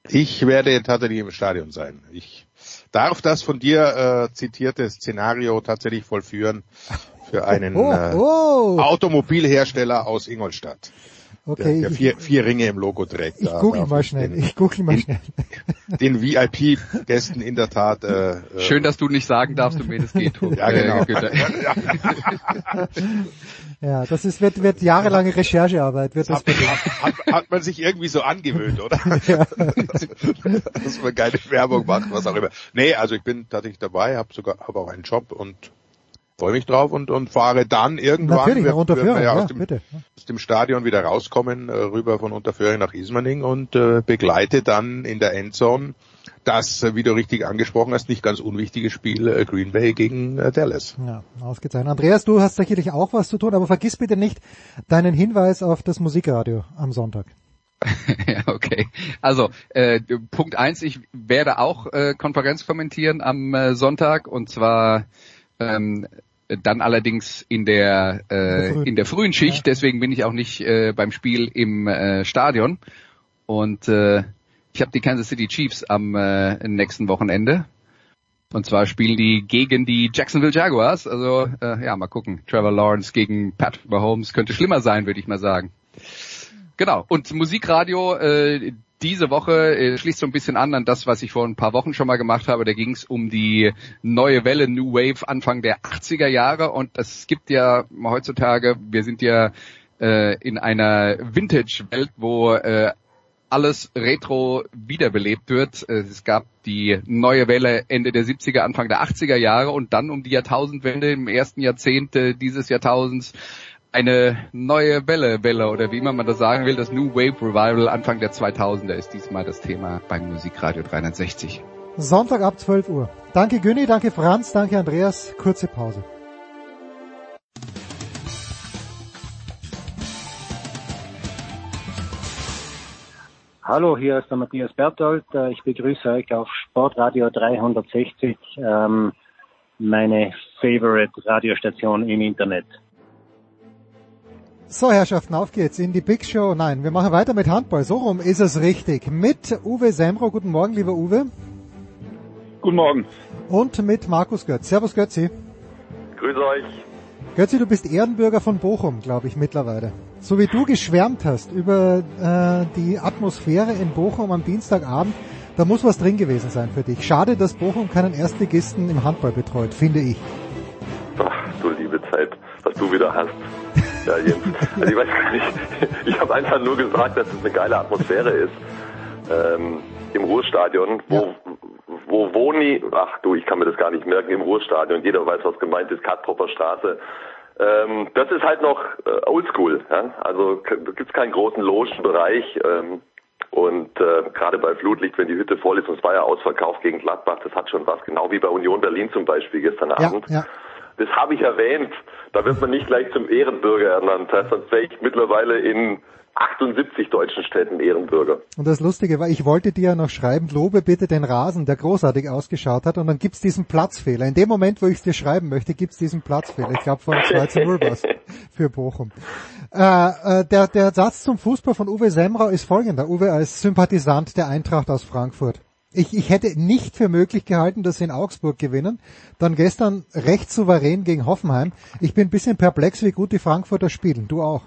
Ich werde tatsächlich im Stadion sein. Ich darf das von dir äh, zitierte Szenario tatsächlich vollführen für einen oh, oh. Äh, Automobilhersteller aus Ingolstadt. Okay. Der, der vier, vier Ringe im Logo trägt. Ich google mal schnell. Den, ich google mal schnell. Den VIP-Gästen in der Tat. Äh, Schön, dass du nicht sagen darfst, um wen es geht. ja, genau. ja, das ist wird, wird jahrelange Recherchearbeit. Wird das hat, hat, hat, man sich irgendwie so angewöhnt, oder? ja. dass, dass man keine Werbung macht, was auch immer. Nee, also ich bin tatsächlich dabei, habe sogar hab auch einen Job und freue mich drauf und, und fahre dann irgendwann, Natürlich, wir, Unterföhring, wir ja, aus, ja, dem, bitte. aus dem Stadion wieder rauskommen, äh, rüber von Unterföhring nach Ismaning und äh, begleite dann in der Endzone das, wie du richtig angesprochen hast, nicht ganz unwichtige Spiel Green Bay gegen Dallas. Ja, ausgezeichnet. Andreas, du hast sicherlich auch was zu tun, aber vergiss bitte nicht deinen Hinweis auf das Musikradio am Sonntag. ja, okay. Also äh, Punkt eins, ich werde auch äh, Konferenz kommentieren am äh, Sonntag und zwar ähm, dann allerdings in der äh, in der frühen Schicht, deswegen bin ich auch nicht äh, beim Spiel im äh, Stadion und äh, ich habe die Kansas City Chiefs am äh, nächsten Wochenende und zwar spielen die gegen die Jacksonville Jaguars. Also äh, ja, mal gucken. Trevor Lawrence gegen Patrick Mahomes könnte schlimmer sein, würde ich mal sagen. Genau. Und Musikradio äh, diese Woche äh, schließt so ein bisschen an an das, was ich vor ein paar Wochen schon mal gemacht habe. Da ging es um die neue Welle New Wave Anfang der 80er Jahre. Und es gibt ja heutzutage, wir sind ja äh, in einer Vintage-Welt, wo äh, alles retro wiederbelebt wird. Es gab die neue Welle Ende der 70er, Anfang der 80er Jahre und dann um die Jahrtausendwende im ersten Jahrzehnt dieses Jahrtausends eine neue Welle, Welle oder wie immer man das sagen will, das New Wave Revival Anfang der 2000er ist diesmal das Thema beim Musikradio 360. Sonntag ab 12 Uhr. Danke Günni, danke Franz, danke Andreas. Kurze Pause. Hallo, hier ist der Matthias Berthold. Ich begrüße euch auf Sportradio 360, ähm, meine Favorite Radiostation im Internet. So, Herrschaften, auf geht's in die Big Show. Nein, wir machen weiter mit Handball. So rum ist es richtig. Mit Uwe Semro. Guten Morgen, lieber Uwe. Guten Morgen. Und mit Markus Götz. Servus, Götzi. Grüße euch. Götzi, du bist Ehrenbürger von Bochum, glaube ich, mittlerweile. So wie du geschwärmt hast über äh, die Atmosphäre in Bochum am Dienstagabend, da muss was drin gewesen sein für dich. Schade, dass Bochum keinen Erstligisten im Handball betreut, finde ich. Ach, du liebe Zeit, was du wieder hast. Ja, Jens. Also ich weiß gar nicht. Ich habe einfach nur gesagt, dass es eine geile Atmosphäre ist. Ähm, Im Ruhrstadion, wo, wo Woni, ach du, ich kann mir das gar nicht merken, im Ruhrstadion, jeder weiß, was gemeint ist, Katropper Straße. Ähm, das ist halt noch äh, oldschool. Ja? Also da gibt's keinen großen Logenbereich. Ähm, und äh, gerade bei Flutlicht, wenn die Hütte voll ist, und es war ja ausverkauft gegen Gladbach, das hat schon was, genau wie bei Union Berlin zum Beispiel gestern ja, Abend. Ja. Das habe ich erwähnt. Da wird man nicht gleich zum Ehrenbürger ernannt. Das heißt, sonst wäre ich mittlerweile in 78 deutschen Städten Ehrenbürger. Und das Lustige war, ich wollte dir ja noch schreiben, lobe bitte den Rasen, der großartig ausgeschaut hat, und dann gibt's diesen Platzfehler. In dem Moment, wo ich es dir schreiben möchte, gibt's diesen Platzfehler. Ich glaube, vor 2 zu 0 war's für Bochum. Äh, äh, der, der Satz zum Fußball von Uwe Semrau ist folgender. Uwe als Sympathisant der Eintracht aus Frankfurt. Ich, ich hätte nicht für möglich gehalten, dass sie in Augsburg gewinnen. Dann gestern recht souverän gegen Hoffenheim. Ich bin ein bisschen perplex, wie gut die Frankfurter spielen. Du auch.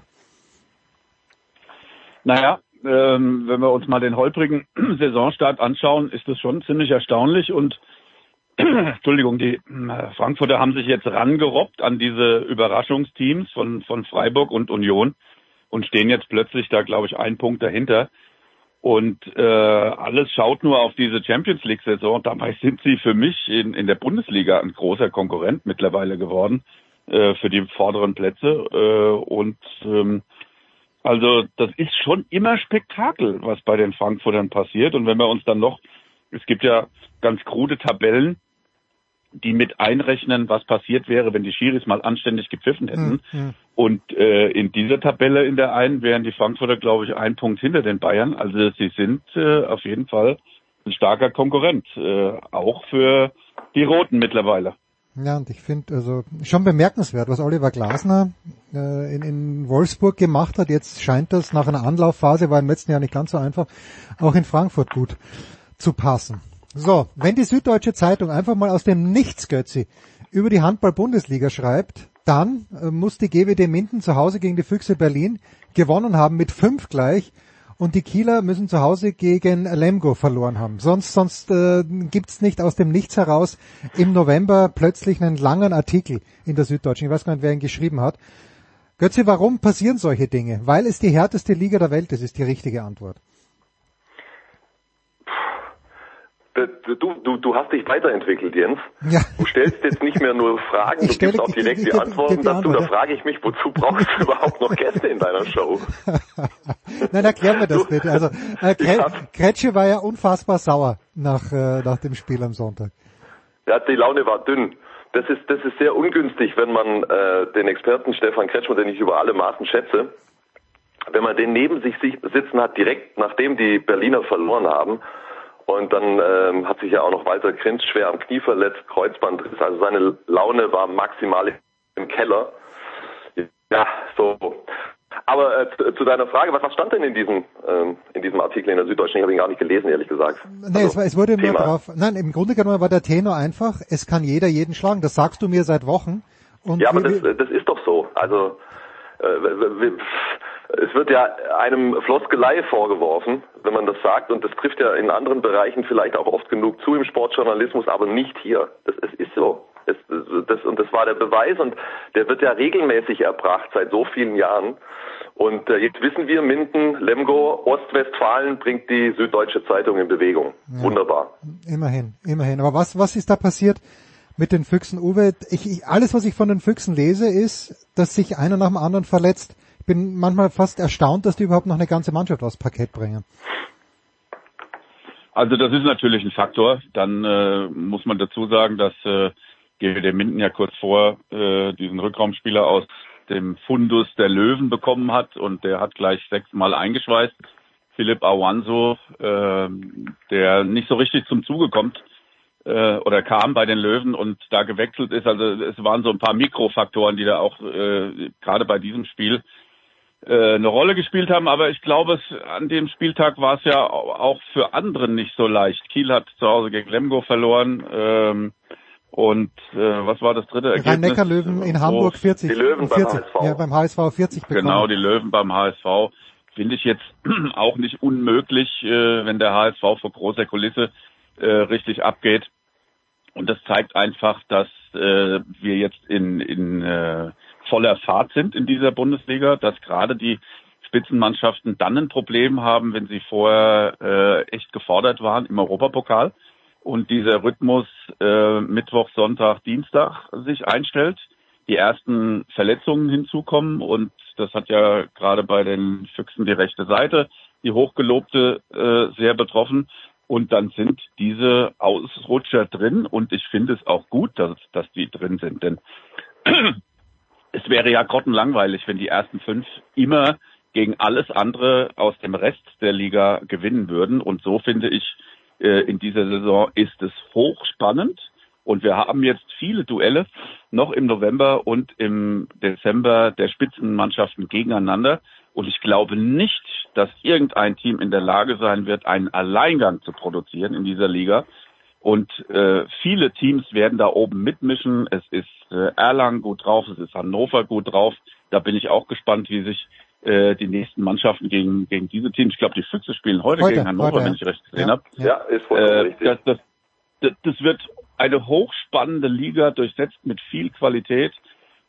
Naja, ähm, wenn wir uns mal den holprigen Saisonstart anschauen, ist das schon ziemlich erstaunlich und Entschuldigung, die äh, Frankfurter haben sich jetzt rangerobbt an diese Überraschungsteams von, von Freiburg und Union und stehen jetzt plötzlich da, glaube ich, einen Punkt dahinter. Und äh, alles schaut nur auf diese Champions League-Saison. Dabei sind sie für mich in, in der Bundesliga ein großer Konkurrent mittlerweile geworden äh, für die vorderen Plätze. Äh, und ähm, also das ist schon immer Spektakel, was bei den Frankfurtern passiert. Und wenn wir uns dann noch, es gibt ja ganz krude Tabellen, die mit einrechnen, was passiert wäre, wenn die Schiris mal anständig gepfiffen hätten. Mhm. Und äh, in dieser Tabelle in der einen wären die Frankfurter, glaube ich, ein Punkt hinter den Bayern. Also sie sind äh, auf jeden Fall ein starker Konkurrent, äh, auch für die Roten mittlerweile. Ja, und ich finde also schon bemerkenswert, was Oliver Glasner äh, in, in Wolfsburg gemacht hat. Jetzt scheint das nach einer Anlaufphase, war im letzten Jahr nicht ganz so einfach, auch in Frankfurt gut zu passen. So, wenn die Süddeutsche Zeitung einfach mal aus dem Nichts, Götzi, über die Handball-Bundesliga schreibt, dann äh, muss die GWD Minden zu Hause gegen die Füchse Berlin gewonnen haben mit fünf gleich und die Kieler müssen zu Hause gegen Lemgo verloren haben. Sonst, sonst äh, gibt's nicht aus dem Nichts heraus im November plötzlich einen langen Artikel in der Süddeutschen. Ich weiß gar nicht, wer ihn geschrieben hat. Götze, warum passieren solche Dinge? Weil es die härteste Liga der Welt ist, ist die richtige Antwort. Du, du, du hast dich weiterentwickelt, Jens. Ja. Du stellst jetzt nicht mehr nur Fragen, Ich du stelle- gibst auch direkt ich- die ich- Antworten die dazu. Antwort, Da ja. frage ich mich, wozu brauchst du überhaupt noch Gäste in deiner Show? Nein, erklär mir das bitte. Also äh, Kre Kretsche war ja unfassbar sauer nach, äh, nach dem Spiel am Sonntag. Ja, die Laune war dünn. Das ist, das ist sehr ungünstig, wenn man äh, den Experten Stefan Kretschmer, den ich über alle Maßen schätze, wenn man den neben sich sitzen hat, direkt nachdem die Berliner verloren haben. Und dann ähm, hat sich ja auch noch Walter Krinz schwer am Knie verletzt, Kreuzbandriss. Also seine Laune war maximal im Keller. Ja, so. Aber äh, zu, zu, deiner Frage, was, was stand denn in diesem, ähm, in diesem Artikel in der Süddeutschen? Ich habe ihn gar nicht gelesen, ehrlich gesagt. Nee, also, es, war, es wurde Thema. nur drauf. Nein, im Grunde genommen war der Tenor einfach, es kann jeder jeden schlagen. Das sagst du mir seit Wochen. Und ja, aber das, das ist doch so. Also äh, es wird ja einem Floskelei vorgeworfen, wenn man das sagt, und das trifft ja in anderen Bereichen vielleicht auch oft genug zu im Sportjournalismus, aber nicht hier. Das, es ist so. Es, das, und das war der Beweis und der wird ja regelmäßig erbracht seit so vielen Jahren. Und äh, jetzt wissen wir, Minden, Lemgo, Ostwestfalen bringt die Süddeutsche Zeitung in Bewegung. Ja. Wunderbar. Immerhin, immerhin. Aber was, was ist da passiert mit den Füchsen? Uwe, ich, ich, alles, was ich von den Füchsen lese, ist, dass sich einer nach dem anderen verletzt. Bin manchmal fast erstaunt, dass die überhaupt noch eine ganze Mannschaft aufs Parkett bringen. Also das ist natürlich ein Faktor. Dann äh, muss man dazu sagen, dass äh, GWD Minden ja kurz vor äh, diesen Rückraumspieler aus dem Fundus der Löwen bekommen hat und der hat gleich sechsmal eingeschweißt. Philipp Awanso, äh, der nicht so richtig zum Zuge kommt äh, oder kam bei den Löwen und da gewechselt ist. Also es waren so ein paar Mikrofaktoren, die da auch äh, gerade bei diesem Spiel eine Rolle gespielt haben. Aber ich glaube, es, an dem Spieltag war es ja auch für andere nicht so leicht. Kiel hat zu Hause gegen Lemgo verloren. Ähm, und äh, was war das dritte Ergebnis? Rhein-Neckar-Löwen in Hamburg 40. Die Löwen 40, beim HSV. Ja, beim HSV 40 bekommen. Genau, die Löwen beim HSV. Finde ich jetzt auch nicht unmöglich, äh, wenn der HSV vor großer Kulisse äh, richtig abgeht. Und das zeigt einfach, dass äh, wir jetzt in, in äh, voller Fahrt sind in dieser Bundesliga, dass gerade die Spitzenmannschaften dann ein Problem haben, wenn sie vorher äh, echt gefordert waren im Europapokal und dieser Rhythmus äh, Mittwoch, Sonntag, Dienstag sich einstellt, die ersten Verletzungen hinzukommen und das hat ja gerade bei den Füchsen die rechte Seite, die hochgelobte, äh, sehr betroffen. Und dann sind diese Ausrutscher drin und ich finde es auch gut, dass, dass die drin sind, denn es wäre ja grottenlangweilig, wenn die ersten fünf immer gegen alles andere aus dem Rest der Liga gewinnen würden. Und so finde ich, äh, in dieser Saison ist es hochspannend. Und wir haben jetzt viele Duelle noch im November und im Dezember der Spitzenmannschaften gegeneinander. Und ich glaube nicht, dass irgendein Team in der Lage sein wird, einen Alleingang zu produzieren in dieser Liga. Und äh, viele Teams werden da oben mitmischen. Es ist äh, Erlangen gut drauf, es ist Hannover gut drauf. Da bin ich auch gespannt, wie sich äh, die nächsten Mannschaften gegen, gegen diese Teams. Ich glaube, die Füchse spielen heute, heute gegen Hannover, heute, wenn ich recht gesehen ja. habe. Ja, ist voll äh, richtig. Das, das, das, das wird eine hochspannende Liga durchsetzt mit viel Qualität.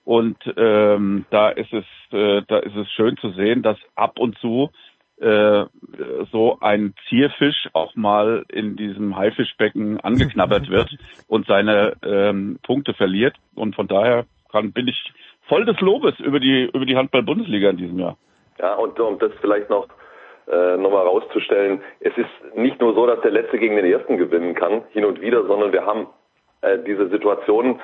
Und ähm, da ist es, äh, da ist es schön zu sehen, dass ab und zu äh, so ein Zierfisch auch mal in diesem Haifischbecken angeknabbert wird und seine ähm, Punkte verliert. Und von daher kann, bin ich voll des Lobes über die über die Handball-Bundesliga in diesem Jahr. Ja, und um das vielleicht noch äh, nochmal rauszustellen, es ist nicht nur so, dass der Letzte gegen den Ersten gewinnen kann, hin und wieder, sondern wir haben äh, diese Situation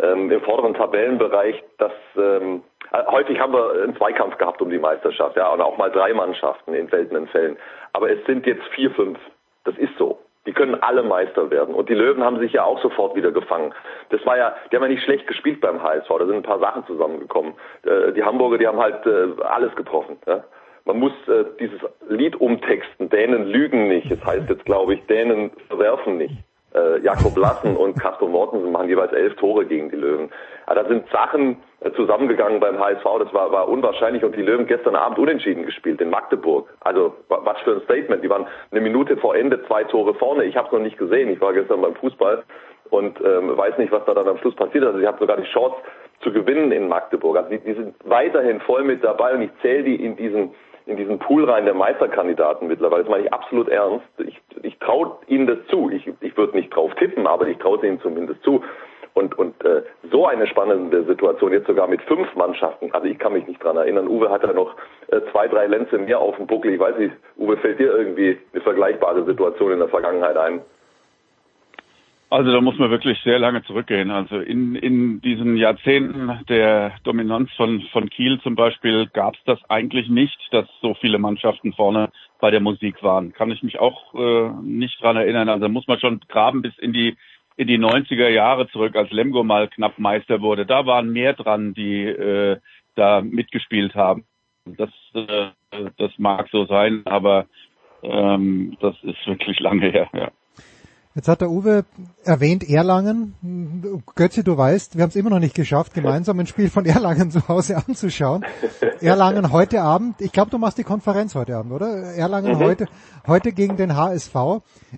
ähm, im vorderen Tabellenbereich, dass ähm, äh, häufig haben wir einen Zweikampf gehabt um die Meisterschaft, ja, und auch mal drei Mannschaften in seltenen Fällen. Aber es sind jetzt vier, fünf. Das ist so. Die können alle Meister werden. Und die Löwen haben sich ja auch sofort wieder gefangen. Das war ja, die haben ja nicht schlecht gespielt beim HSV. Da sind ein paar Sachen zusammengekommen. Äh, die Hamburger, die haben halt äh, alles getroffen. Ja? Man muss äh, dieses Lied umtexten. Dänen lügen nicht. Es das heißt jetzt, glaube ich, Dänen verwerfen nicht. Äh, Jakob Lassen und Kasper Mortensen machen jeweils elf Tore gegen die Löwen. Aber da sind Sachen äh, zusammengegangen beim HSV, das war, war unwahrscheinlich und die Löwen gestern Abend unentschieden gespielt in Magdeburg. Also was für ein Statement. Die waren eine Minute vor Ende zwei Tore vorne. Ich habe es noch nicht gesehen. Ich war gestern beim Fußball und ähm, weiß nicht, was da dann am Schluss passiert. Also ich habe sogar die Chance zu gewinnen in Magdeburg. Also die, die sind weiterhin voll mit dabei und ich zähle die in diesen in diesen Pool rein der Meisterkandidaten mittlerweile. Das meine ich absolut ernst. Ich, ich traue ihnen das zu. Ich, ich würde nicht drauf tippen, aber ich traue ihnen zumindest zu. Und, und äh, so eine spannende Situation, jetzt sogar mit fünf Mannschaften. Also ich kann mich nicht dran erinnern. Uwe hat ja noch äh, zwei, drei Lenze mehr auf dem Buckel. Ich weiß nicht, Uwe, fällt dir irgendwie eine vergleichbare Situation in der Vergangenheit ein? Also da muss man wirklich sehr lange zurückgehen. Also in, in diesen Jahrzehnten der Dominanz von, von Kiel zum Beispiel gab es das eigentlich nicht, dass so viele Mannschaften vorne bei der Musik waren. Kann ich mich auch äh, nicht dran erinnern. Also muss man schon graben bis in die in die 90er Jahre zurück, als Lemgo mal knapp Meister wurde. Da waren mehr dran, die äh, da mitgespielt haben. Das, äh, das mag so sein, aber ähm, das ist wirklich lange her. Ja. Jetzt hat der Uwe erwähnt Erlangen. Götze, du weißt, wir haben es immer noch nicht geschafft, gemeinsam ein Spiel von Erlangen zu Hause anzuschauen. Erlangen heute Abend. Ich glaube, du machst die Konferenz heute Abend, oder? Erlangen mhm. heute, heute gegen den HSV.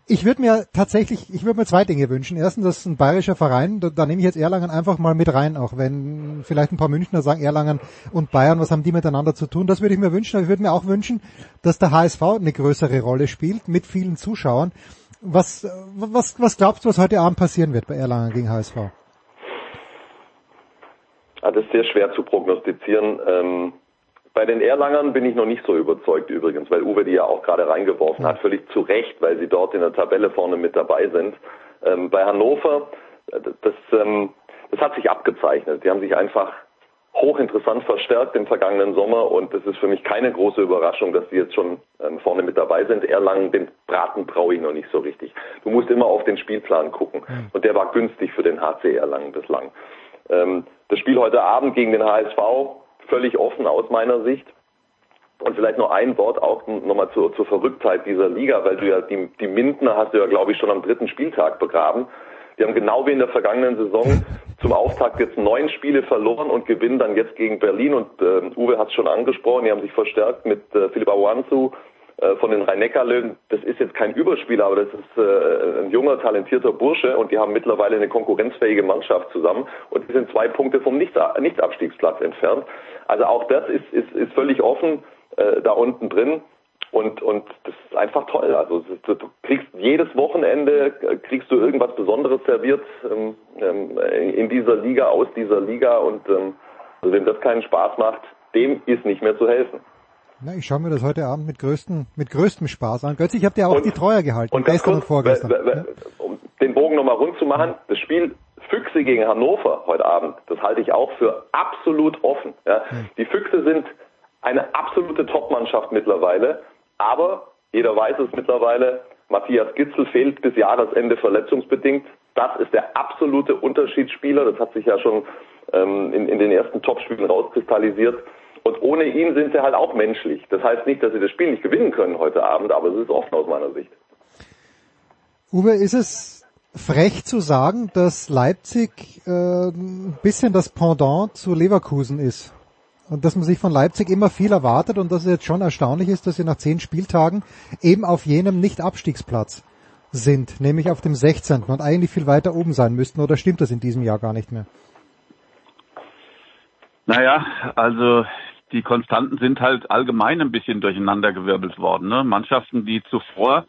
Ich würde mir tatsächlich, ich würde mir zwei Dinge wünschen. Erstens, das ist ein bayerischer Verein. Da, da nehme ich jetzt Erlangen einfach mal mit rein, auch wenn vielleicht ein paar Münchner sagen, Erlangen und Bayern, was haben die miteinander zu tun? Das würde ich mir wünschen. Aber ich würde mir auch wünschen, dass der HSV eine größere Rolle spielt mit vielen Zuschauern. Was, was, was glaubst du, was heute Abend passieren wird bei Erlangen gegen HSV? Ah, das ist sehr schwer zu prognostizieren. Ähm, bei den Erlangern bin ich noch nicht so überzeugt übrigens, weil Uwe die ja auch gerade reingeworfen hat, völlig zu Recht, weil sie dort in der Tabelle vorne mit dabei sind. Ähm, bei Hannover, das, ähm, das hat sich abgezeichnet. Die haben sich einfach hochinteressant verstärkt im vergangenen Sommer und es ist für mich keine große Überraschung, dass sie jetzt schon ähm, vorne mit dabei sind. Erlangen, den Braten traue ich noch nicht so richtig. Du musst immer auf den Spielplan gucken und der war günstig für den HC Erlangen bislang. Ähm, das Spiel heute Abend gegen den HSV völlig offen aus meiner Sicht. Und vielleicht noch ein Wort auch nochmal zur, zur Verrücktheit dieser Liga, weil du ja die, die Mindner hast du ja, glaube ich, schon am dritten Spieltag begraben. Die haben genau wie in der vergangenen Saison zum Auftakt jetzt neun Spiele verloren und gewinnen dann jetzt gegen Berlin. Und äh, Uwe hat es schon angesprochen, die haben sich verstärkt mit äh, Philipp Awanzu äh, von den Rhein-Neckar-Löwen. Das ist jetzt kein Überspieler, aber das ist äh, ein junger, talentierter Bursche und die haben mittlerweile eine konkurrenzfähige Mannschaft zusammen und die sind zwei Punkte vom Nichtabstiegsplatz entfernt. Also auch das ist, ist, ist völlig offen äh, da unten drin. Und, und das ist einfach toll. Also du kriegst jedes Wochenende kriegst du irgendwas Besonderes serviert ähm, ähm, in dieser Liga, aus dieser Liga. Und ähm, also wem das keinen Spaß macht, dem ist nicht mehr zu helfen. Na, ich schaue mir das heute Abend mit größtem, mit größtem Spaß an. Götz, ich habe dir auch und, die Treuer gehalten, und gestern kurz, und vorgestern. Ja? Um den Bogen nochmal rund zu machen, das Spiel Füchse gegen Hannover heute Abend, das halte ich auch für absolut offen. Ja? Hm. Die Füchse sind eine absolute Topmannschaft mittlerweile aber jeder weiß es mittlerweile, Matthias Gitzel fehlt bis Jahresende verletzungsbedingt. Das ist der absolute Unterschiedsspieler. Das hat sich ja schon ähm, in, in den ersten Topspielen rauskristallisiert. Und ohne ihn sind sie halt auch menschlich. Das heißt nicht, dass sie das Spiel nicht gewinnen können heute Abend, aber es ist offen aus meiner Sicht. Uwe, ist es frech zu sagen, dass Leipzig äh, ein bisschen das Pendant zu Leverkusen ist? Und dass man sich von Leipzig immer viel erwartet und dass es jetzt schon erstaunlich ist, dass sie nach zehn Spieltagen eben auf jenem Nicht-Abstiegsplatz sind, nämlich auf dem 16. und eigentlich viel weiter oben sein müssten, oder stimmt das in diesem Jahr gar nicht mehr? Naja, also die Konstanten sind halt allgemein ein bisschen durcheinandergewirbelt worden. Ne? Mannschaften, die zuvor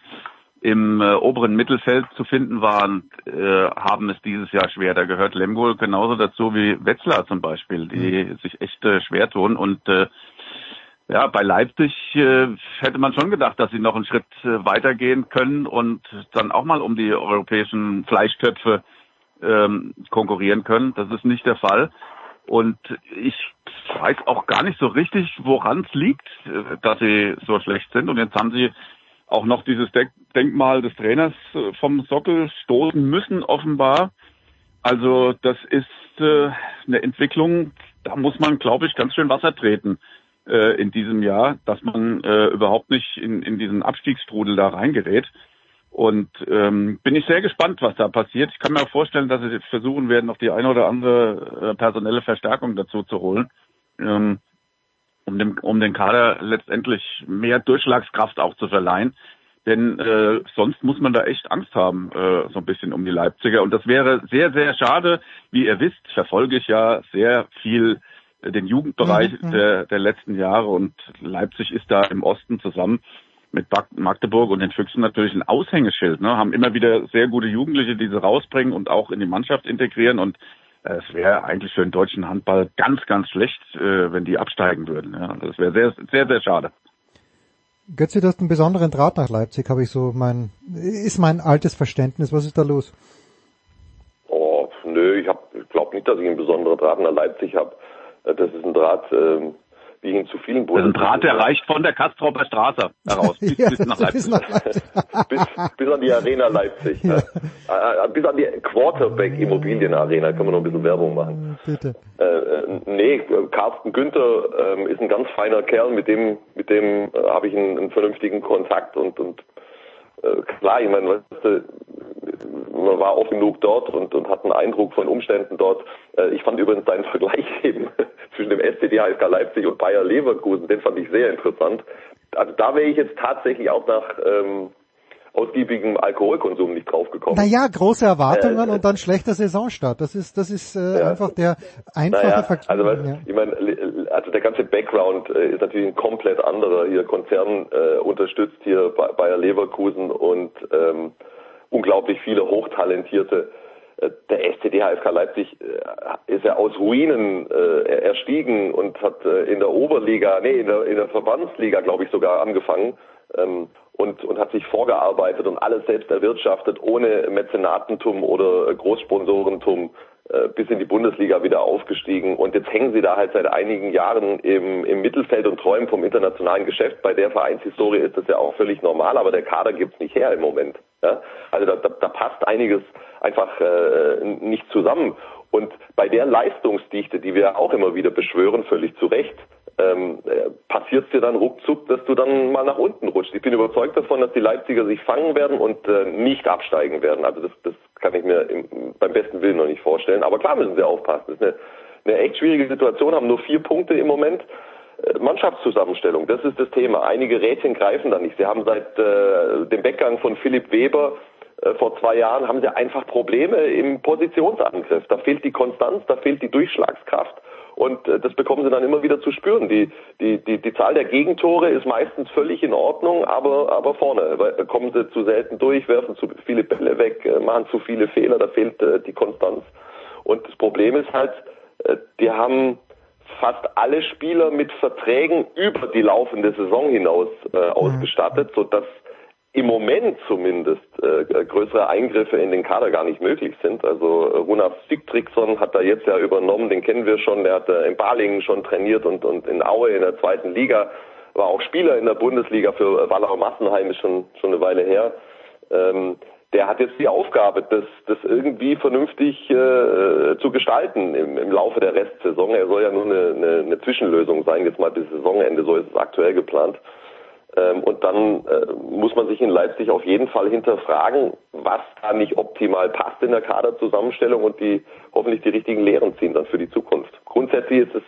im äh, oberen Mittelfeld zu finden waren, äh, haben es dieses Jahr schwer. Da gehört Lemgo genauso dazu wie Wetzlar zum Beispiel, die mhm. sich echt äh, schwer tun. Und äh, ja, bei Leipzig äh, hätte man schon gedacht, dass sie noch einen Schritt äh, weitergehen können und dann auch mal um die europäischen Fleischtöpfe ähm, konkurrieren können. Das ist nicht der Fall. Und ich weiß auch gar nicht so richtig, woran es liegt, äh, dass sie so schlecht sind. Und jetzt haben sie auch noch dieses Denkmal des Trainers äh, vom Sockel stoßen müssen, offenbar. Also das ist äh, eine Entwicklung, da muss man, glaube ich, ganz schön Wasser treten äh, in diesem Jahr, dass man äh, überhaupt nicht in, in diesen Abstiegsstrudel da reingerät. Und ähm, bin ich sehr gespannt, was da passiert. Ich kann mir auch vorstellen, dass sie jetzt versuchen werden, noch die eine oder andere äh, personelle Verstärkung dazu zu holen. Ähm, um, dem, um den Kader letztendlich mehr Durchschlagskraft auch zu verleihen. Denn äh, sonst muss man da echt Angst haben, äh, so ein bisschen um die Leipziger. Und das wäre sehr, sehr schade. Wie ihr wisst, verfolge ich ja sehr viel äh, den Jugendbereich mhm. der, der letzten Jahre und Leipzig ist da im Osten zusammen mit Magdeburg und den Füchsen natürlich ein Aushängeschild. Ne? Haben immer wieder sehr gute Jugendliche, die sie rausbringen und auch in die Mannschaft integrieren. Und es wäre eigentlich für den deutschen Handball ganz, ganz schlecht, äh, wenn die absteigen würden. Ja, das wäre sehr, sehr, sehr schade. Götze, du hast einen besonderen Draht nach Leipzig, habe ich so mein, ist mein altes Verständnis. Was ist da los? Oh, nö, ich glaube nicht, dass ich einen besonderen Draht nach Leipzig habe. Das ist ein Draht, ähm, ihn zu vielen Das ist ein Draht, der reicht von der Kastropper Straße heraus bis, Ja, bis nach bis Leipzig. nach Leipzig. bis, bis an die Arena Leipzig. ne? Äh, äh, bis an die Quarterback Immobilien Arena können wir noch ein bisschen Werbung machen. Bitte. Äh, äh, nee, Carsten Günther ähm, ist ein ganz feiner Kerl, mit dem mit dem äh, habe ich einen, einen vernünftigen Kontakt und und äh, klar, ich meine, weißt du, man war oft genug dort und, und hat einen Eindruck von Umständen dort. Äh, ich fand übrigens deinen Vergleich eben zwischen dem SCD HSK Leipzig und Bayer Leverkusen, den fand ich sehr interessant. Also da wäre ich jetzt tatsächlich auch nach ähm, ausgiebigem Alkoholkonsum nicht draufgekommen. Naja, große Erwartungen Äh, und dann schlechter Saisonstart. Das ist, das ist äh, Ja. einfach der einfache Naja, Vergleich. also weißt, ja. ich meine, also der ganze Background äh, ist natürlich ein komplett anderer. Hier Konzern äh, unterstützt hier Ba- Bayer Leverkusen und ähm, unglaublich viele hochtalentierte. Äh, Der SCD HFK Leipzig äh, ist ja aus Ruinen äh, erstiegen und hat äh, in der Oberliga, nee, in der, in der Verbandsliga, glaube ich, sogar angefangen ähm, und, und hat sich vorgearbeitet und alles selbst erwirtschaftet, ohne Mäzenatentum oder Großsponsorentum äh, bis in die Bundesliga wieder aufgestiegen. Und jetzt hängen sie da halt seit einigen Jahren im, im Mittelfeld und träumen vom internationalen Geschäft. Bei der Vereinshistorie ist das ja auch völlig normal, aber der Kader gibt's nicht her im Moment. Ja? Also da, da, da passt einiges einfach äh, nicht zusammen. Und bei der Leistungsdichte, die wir auch immer wieder beschwören, völlig zu Recht, ähm, äh, passiert dir dann ruckzuck, dass du dann mal nach unten rutscht. Ich bin überzeugt davon, dass die Leipziger sich fangen werden und äh, nicht absteigen werden. Also das, das kann ich mir im, beim besten Willen noch nicht vorstellen. Aber klar müssen sie aufpassen. Das ist eine, eine echt schwierige Situation, haben nur vier Punkte im Moment. Äh, Mannschaftszusammenstellung, das ist das Thema. Einige Rädchen greifen da nicht. Sie haben seit äh, dem Weggang von Philipp Weber äh, vor zwei Jahren haben sie einfach Probleme im Positionsangriff. Da fehlt die Konstanz, da fehlt die Durchschlagskraft. Und äh, das bekommen sie dann immer wieder zu spüren. Die, die, die, die Zahl der Gegentore ist meistens völlig in Ordnung, aber, aber vorne weil, da kommen sie zu selten durch, werfen zu viele Bälle weg, äh, machen zu viele Fehler, da fehlt äh, die Konstanz. Und das Problem ist halt, äh, die haben fast alle Spieler mit Verträgen über die laufende Saison hinaus äh, ausgestattet, sodass im Moment zumindest äh, größere Eingriffe in den Kader gar nicht möglich sind. Also äh, Sigtriksson hat da jetzt ja übernommen, den kennen wir schon, der hat äh, in Balingen schon trainiert und, und in Aue in der zweiten Liga, war auch Spieler in der Bundesliga für äh, Wallau Massenheim, ist schon, schon eine Weile her. Ähm, der hat jetzt die Aufgabe, das, das irgendwie vernünftig äh, zu gestalten im, im Laufe der Restsaison. Er soll ja nur eine, eine, eine Zwischenlösung sein, jetzt mal bis Saisonende, so ist es aktuell geplant. Ähm, und dann äh, muss man sich in Leipzig auf jeden Fall hinterfragen, was da nicht optimal passt in der Kaderzusammenstellung und die hoffentlich die richtigen Lehren ziehen dann für die Zukunft. Grundsätzlich ist es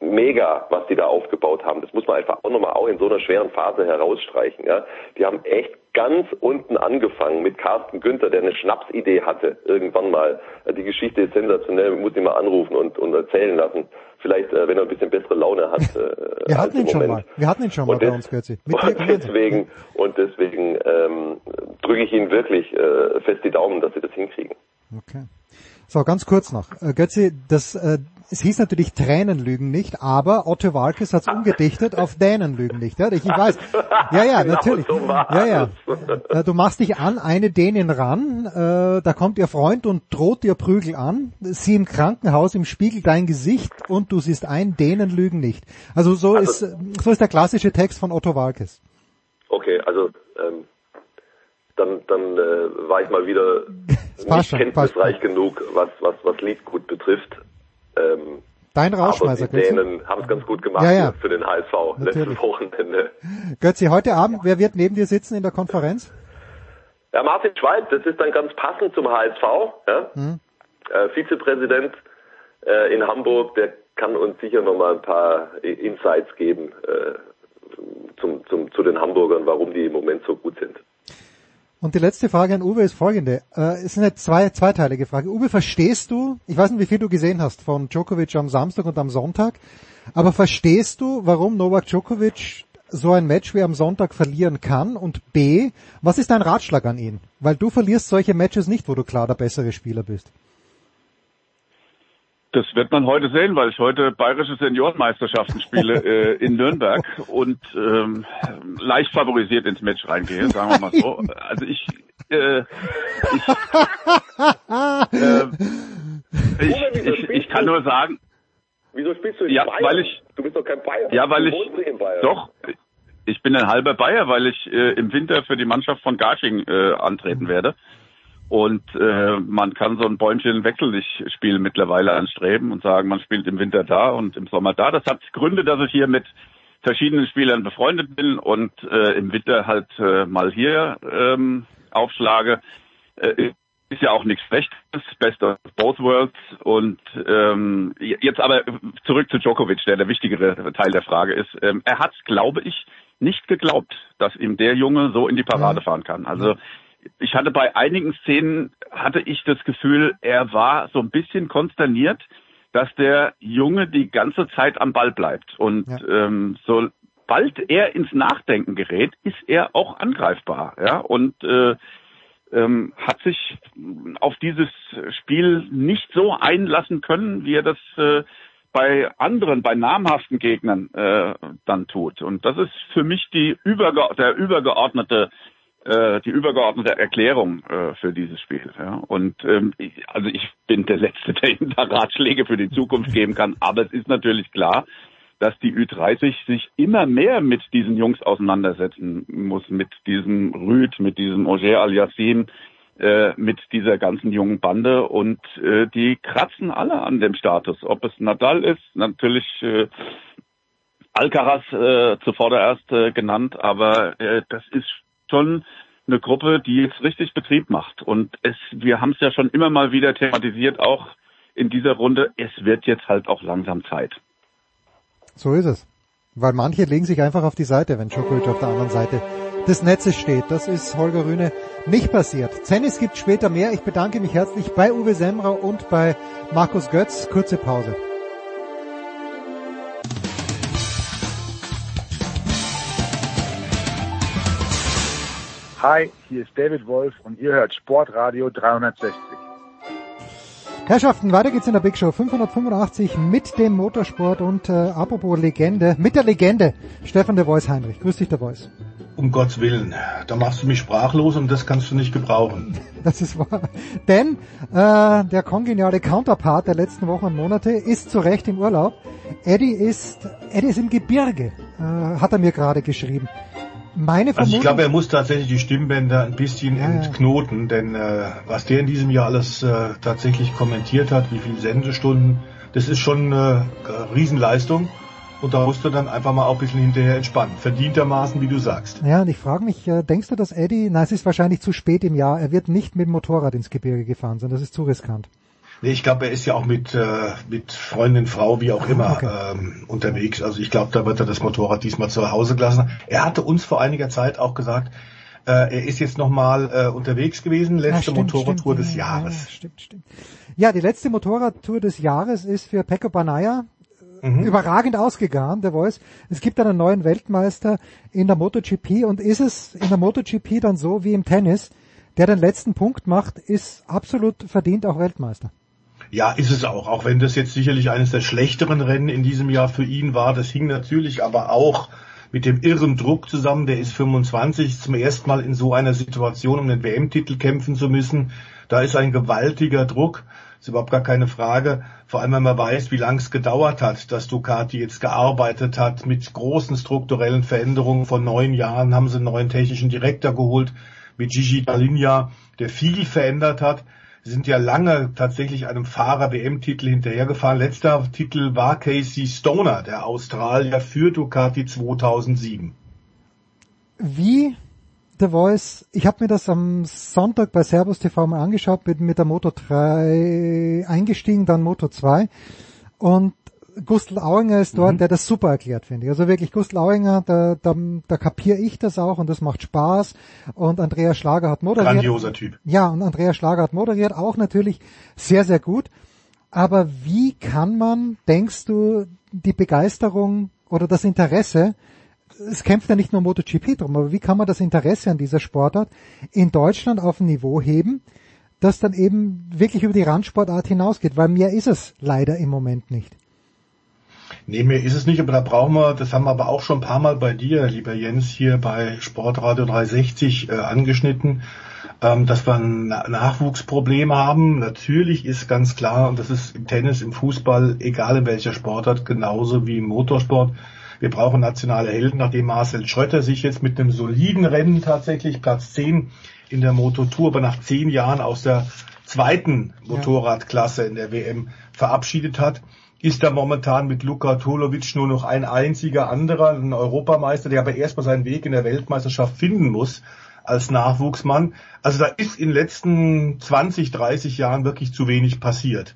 mega, was die da aufgebaut haben. Das muss man einfach auch nochmal auch in so einer schweren Phase herausstreichen. Ja. Die haben echt ganz unten angefangen mit Carsten Günther, der eine Schnapsidee hatte, irgendwann mal. Die Geschichte ist sensationell, muss ihn mal anrufen und, und erzählen lassen. Vielleicht, äh, wenn er ein bisschen bessere Laune hat. Äh, Wir hatten ihn schon mal. Wir hatten ihn schon mal Und bei uns, Götzi. Und deswegen, und deswegen ähm, drücke ich Ihnen wirklich äh, fest die Daumen, dass Sie das hinkriegen. Okay. So, ganz kurz noch. Äh, Götzi, das, äh, es hieß natürlich Tränen lügen nicht, aber Otto Walkes hat es umgedichtet auf Dänen lügen nicht. Ja, ich weiß. Ja, ja, Genau natürlich. so war ja, ja. Äh, Du machst dich an eine Dänin ran, äh, da kommt ihr Freund und droht dir Prügel an, sie im Krankenhaus im Spiegel dein Gesicht und du siehst ein, Dänen lügen nicht. Also so Also- ist so ist der klassische Text von Otto Walkes. Okay, also ähm, dann, dann äh, war ich mal wieder nicht schon, kenntnisreich genug, was, was, was Liedgut betrifft. Ähm, Dein aber Rausschmeißer, die. Dänen haben es ganz gut gemacht Ja, ja. für den HSV Natürlich. letztes Wochenende. Götzi, heute Abend, wer wird neben dir sitzen in der Konferenz? Ja, Martin Schwalb, das ist dann ganz passend zum HSV. Ja? Hm? Äh, Vizepräsident äh, in Hamburg, der kann uns sicher noch mal ein paar I- Insights geben äh, zum, zum, zu den Hamburgern, warum die im Moment so gut sind. Und die letzte Frage an Uwe ist folgende. Äh, es ist eine zwei, zweiteilige Frage. Uwe, verstehst du, ich weiß nicht, wie viel du gesehen hast von Djokovic am Samstag und am Sonntag, aber verstehst du, warum Novak Djokovic so ein Match wie am Sonntag verlieren kann? Und B, was ist dein Ratschlag an ihn? Weil du verlierst solche Matches nicht, wo du klar der bessere Spieler bist. Das wird man heute sehen, weil ich heute bayerische Seniorenmeisterschaften spiele äh, in Nürnberg und ähm, leicht favorisiert ins Match reingehe, sagen wir mal so. Also ich, äh, ich äh, Ich, ich, ich kann nur sagen, Wieso spielst du in Ja, Bayern? weil ich- du bist doch kein Bayern. ja, weil ich, doch, ich bin ein halber Bayer, weil ich äh, im Winter für die Mannschaft von Garching äh, antreten werde. Und äh, man kann so ein Bäumchen wechselig spielen mittlerweile anstreben und sagen, man spielt im Winter da und im Sommer da. Das hat Gründe, dass ich hier mit verschiedenen Spielern befreundet bin und äh, im Winter halt äh, mal hier ähm, aufschlage. Äh, ist ja auch nichts Schlechtes, best of both worlds. Und ähm, jetzt aber zurück zu Djokovic, der der wichtigere Teil der Frage ist. Ähm, er hat, glaube ich, nicht geglaubt, dass ihm der Junge so in die Parade fahren kann. Also ich hatte bei einigen Szenen hatte ich das Gefühl, er war so ein bisschen konsterniert, dass der Junge die ganze Zeit am Ball bleibt. Und ähm, sobald er ins Nachdenken gerät, ist er auch angreifbar. Ja, und äh, ähm, hat sich auf dieses Spiel nicht so einlassen können, wie er das äh, bei anderen, bei namhaften Gegnern äh, dann tut. Und das ist für mich die überge der übergeordnete äh, die übergeordnete Erklärung äh, für dieses Spiel. Ja. Und ähm, ich, also ich bin der Letzte, der Ihnen da Ratschläge für die Zukunft geben kann, aber es ist natürlich klar, dass die Ü30 sich immer mehr mit diesen Jungs auseinandersetzen muss, mit diesem Rüd, mit diesem Oger Al-Yassin, äh, mit dieser ganzen jungen Bande und äh, die kratzen alle an dem Status. Ob es Nadal ist, natürlich äh, Alcaraz äh, zuvorderst äh, genannt, aber äh, das ist schon eine Gruppe, die jetzt richtig Betrieb macht. Und es, wir haben es ja schon immer mal wieder thematisiert, auch in dieser Runde, es wird jetzt halt auch langsam Zeit. So ist es. Weil manche legen sich einfach auf die Seite, wenn Djokovic auf der anderen Seite des Netzes steht. Das ist Holger Rühne nicht passiert. Tennis gibt später mehr. Ich bedanke mich herzlich bei Uwe Semrau und bei Markus Götz. Kurze Pause. Hi, hier ist David Wolf und ihr hört Sportradio 360. Herrschaften, weiter geht's in der Big Show 585 mit dem Motorsport und äh, apropos Legende, mit der Legende Stefan de Voice Heinrich. Grüß dich, der Voice. Um Gottes Willen, da machst du mich sprachlos und das kannst du nicht gebrauchen. Das ist wahr. Denn äh, der kongeniale Counterpart der letzten Wochen und Monate ist zu Recht im Urlaub. Eddie ist, Eddie ist im Gebirge, äh, hat er mir gerade geschrieben. Meine Also Vermutung, ich glaube, er muss tatsächlich die Stimmbänder ein bisschen Ja, entknoten, denn äh, was der in diesem Jahr alles äh, tatsächlich kommentiert hat, wie viele Sendestunden, das ist schon äh, eine Riesenleistung. Und da musst du dann einfach mal auch ein bisschen hinterher entspannen. Verdientermaßen, wie du sagst. ja, und ich frage mich, äh, denkst du, dass Eddie, nein, es ist wahrscheinlich zu spät im Jahr, er wird nicht mit dem Motorrad ins Gebirge gefahren, sondern das ist zu riskant. Nee, ich glaube, er ist ja auch mit, äh, mit Freundin, Frau, wie auch immer, Okay. ähm, unterwegs. Also ich glaube, da wird er das Motorrad diesmal zu Hause gelassen. Er hatte uns vor einiger Zeit auch gesagt, äh, er ist jetzt nochmal äh, unterwegs gewesen, letzte stimmt, Motorradtour des ja, Jahres. Ja, stimmt, stimmt. Ja, die letzte Motorradtour des Jahres ist für Pecco Banaya äh, Mhm. überragend ausgegangen, der Voice. Es gibt einen neuen Weltmeister in der MotoGP und ist es in der MotoGP dann so wie im Tennis, der den letzten Punkt macht, ist absolut verdient auch Weltmeister. Ja, ist es auch. Auch wenn das jetzt sicherlich eines der schlechteren Rennen in diesem Jahr für ihn war. Das hing natürlich aber auch mit dem irren Druck zusammen. Der ist 25, zum ersten Mal in so einer Situation, um den WM-Titel kämpfen zu müssen. Da ist ein gewaltiger Druck. Ist überhaupt gar keine Frage. Vor allem, wenn man weiß, wie lang es gedauert hat, dass Ducati jetzt gearbeitet hat mit großen strukturellen Veränderungen. Vor neun Jahren haben sie einen neuen technischen Direktor geholt mit Gigi Dall'Igna, der viel verändert hat. Sie sind ja lange tatsächlich einem Fahrer WM-Titel hinterhergefahren. Letzter Titel war Casey Stoner, der Australier für Ducati 2007. Wie The Voice, ich habe mir das am Sonntag bei Servus TV mal angeschaut, bin mit der Moto 3 eingestiegen, dann Moto 2 und Gustl Auinger ist dort, der das super erklärt, finde ich. Also wirklich, Gustl Auinger, da, da, da kapiere ich das auch und das macht Spaß. Und Andreas Schlager hat moderiert. Grandioser Typ. Ja, und Andreas Schlager hat moderiert, auch natürlich sehr, sehr gut. Aber wie kann man, denkst du, die Begeisterung oder das Interesse, es kämpft ja nicht nur MotoGP drum, aber wie kann man das Interesse an dieser Sportart in Deutschland auf ein Niveau heben, das dann eben wirklich über die Randsportart hinausgeht? Weil mehr ist es leider im Moment nicht. Nee, mehr ist es nicht, aber da brauchen wir, das haben wir aber auch schon ein paar Mal bei dir, lieber Jens, hier bei Sportradio 360 äh, angeschnitten. ähm, dass wir ein Nachwuchsproblem haben. Natürlich ist ganz klar, und das ist im Tennis, im Fußball, egal in welcher Sportart, genauso wie im Motorsport, wir brauchen nationale Helden, nachdem Marcel Schröter sich jetzt mit einem soliden Rennen tatsächlich Platz 10 in der Mototour, aber nach zehn Jahren aus der zweiten Motorradklasse in der WM verabschiedet hat, ist da momentan mit Luka Tolovic nur noch ein einziger anderer, ein Europameister, der aber erstmal seinen Weg in der Weltmeisterschaft finden muss als Nachwuchsmann. Also da ist in den letzten 20, 30 Jahren wirklich zu wenig passiert.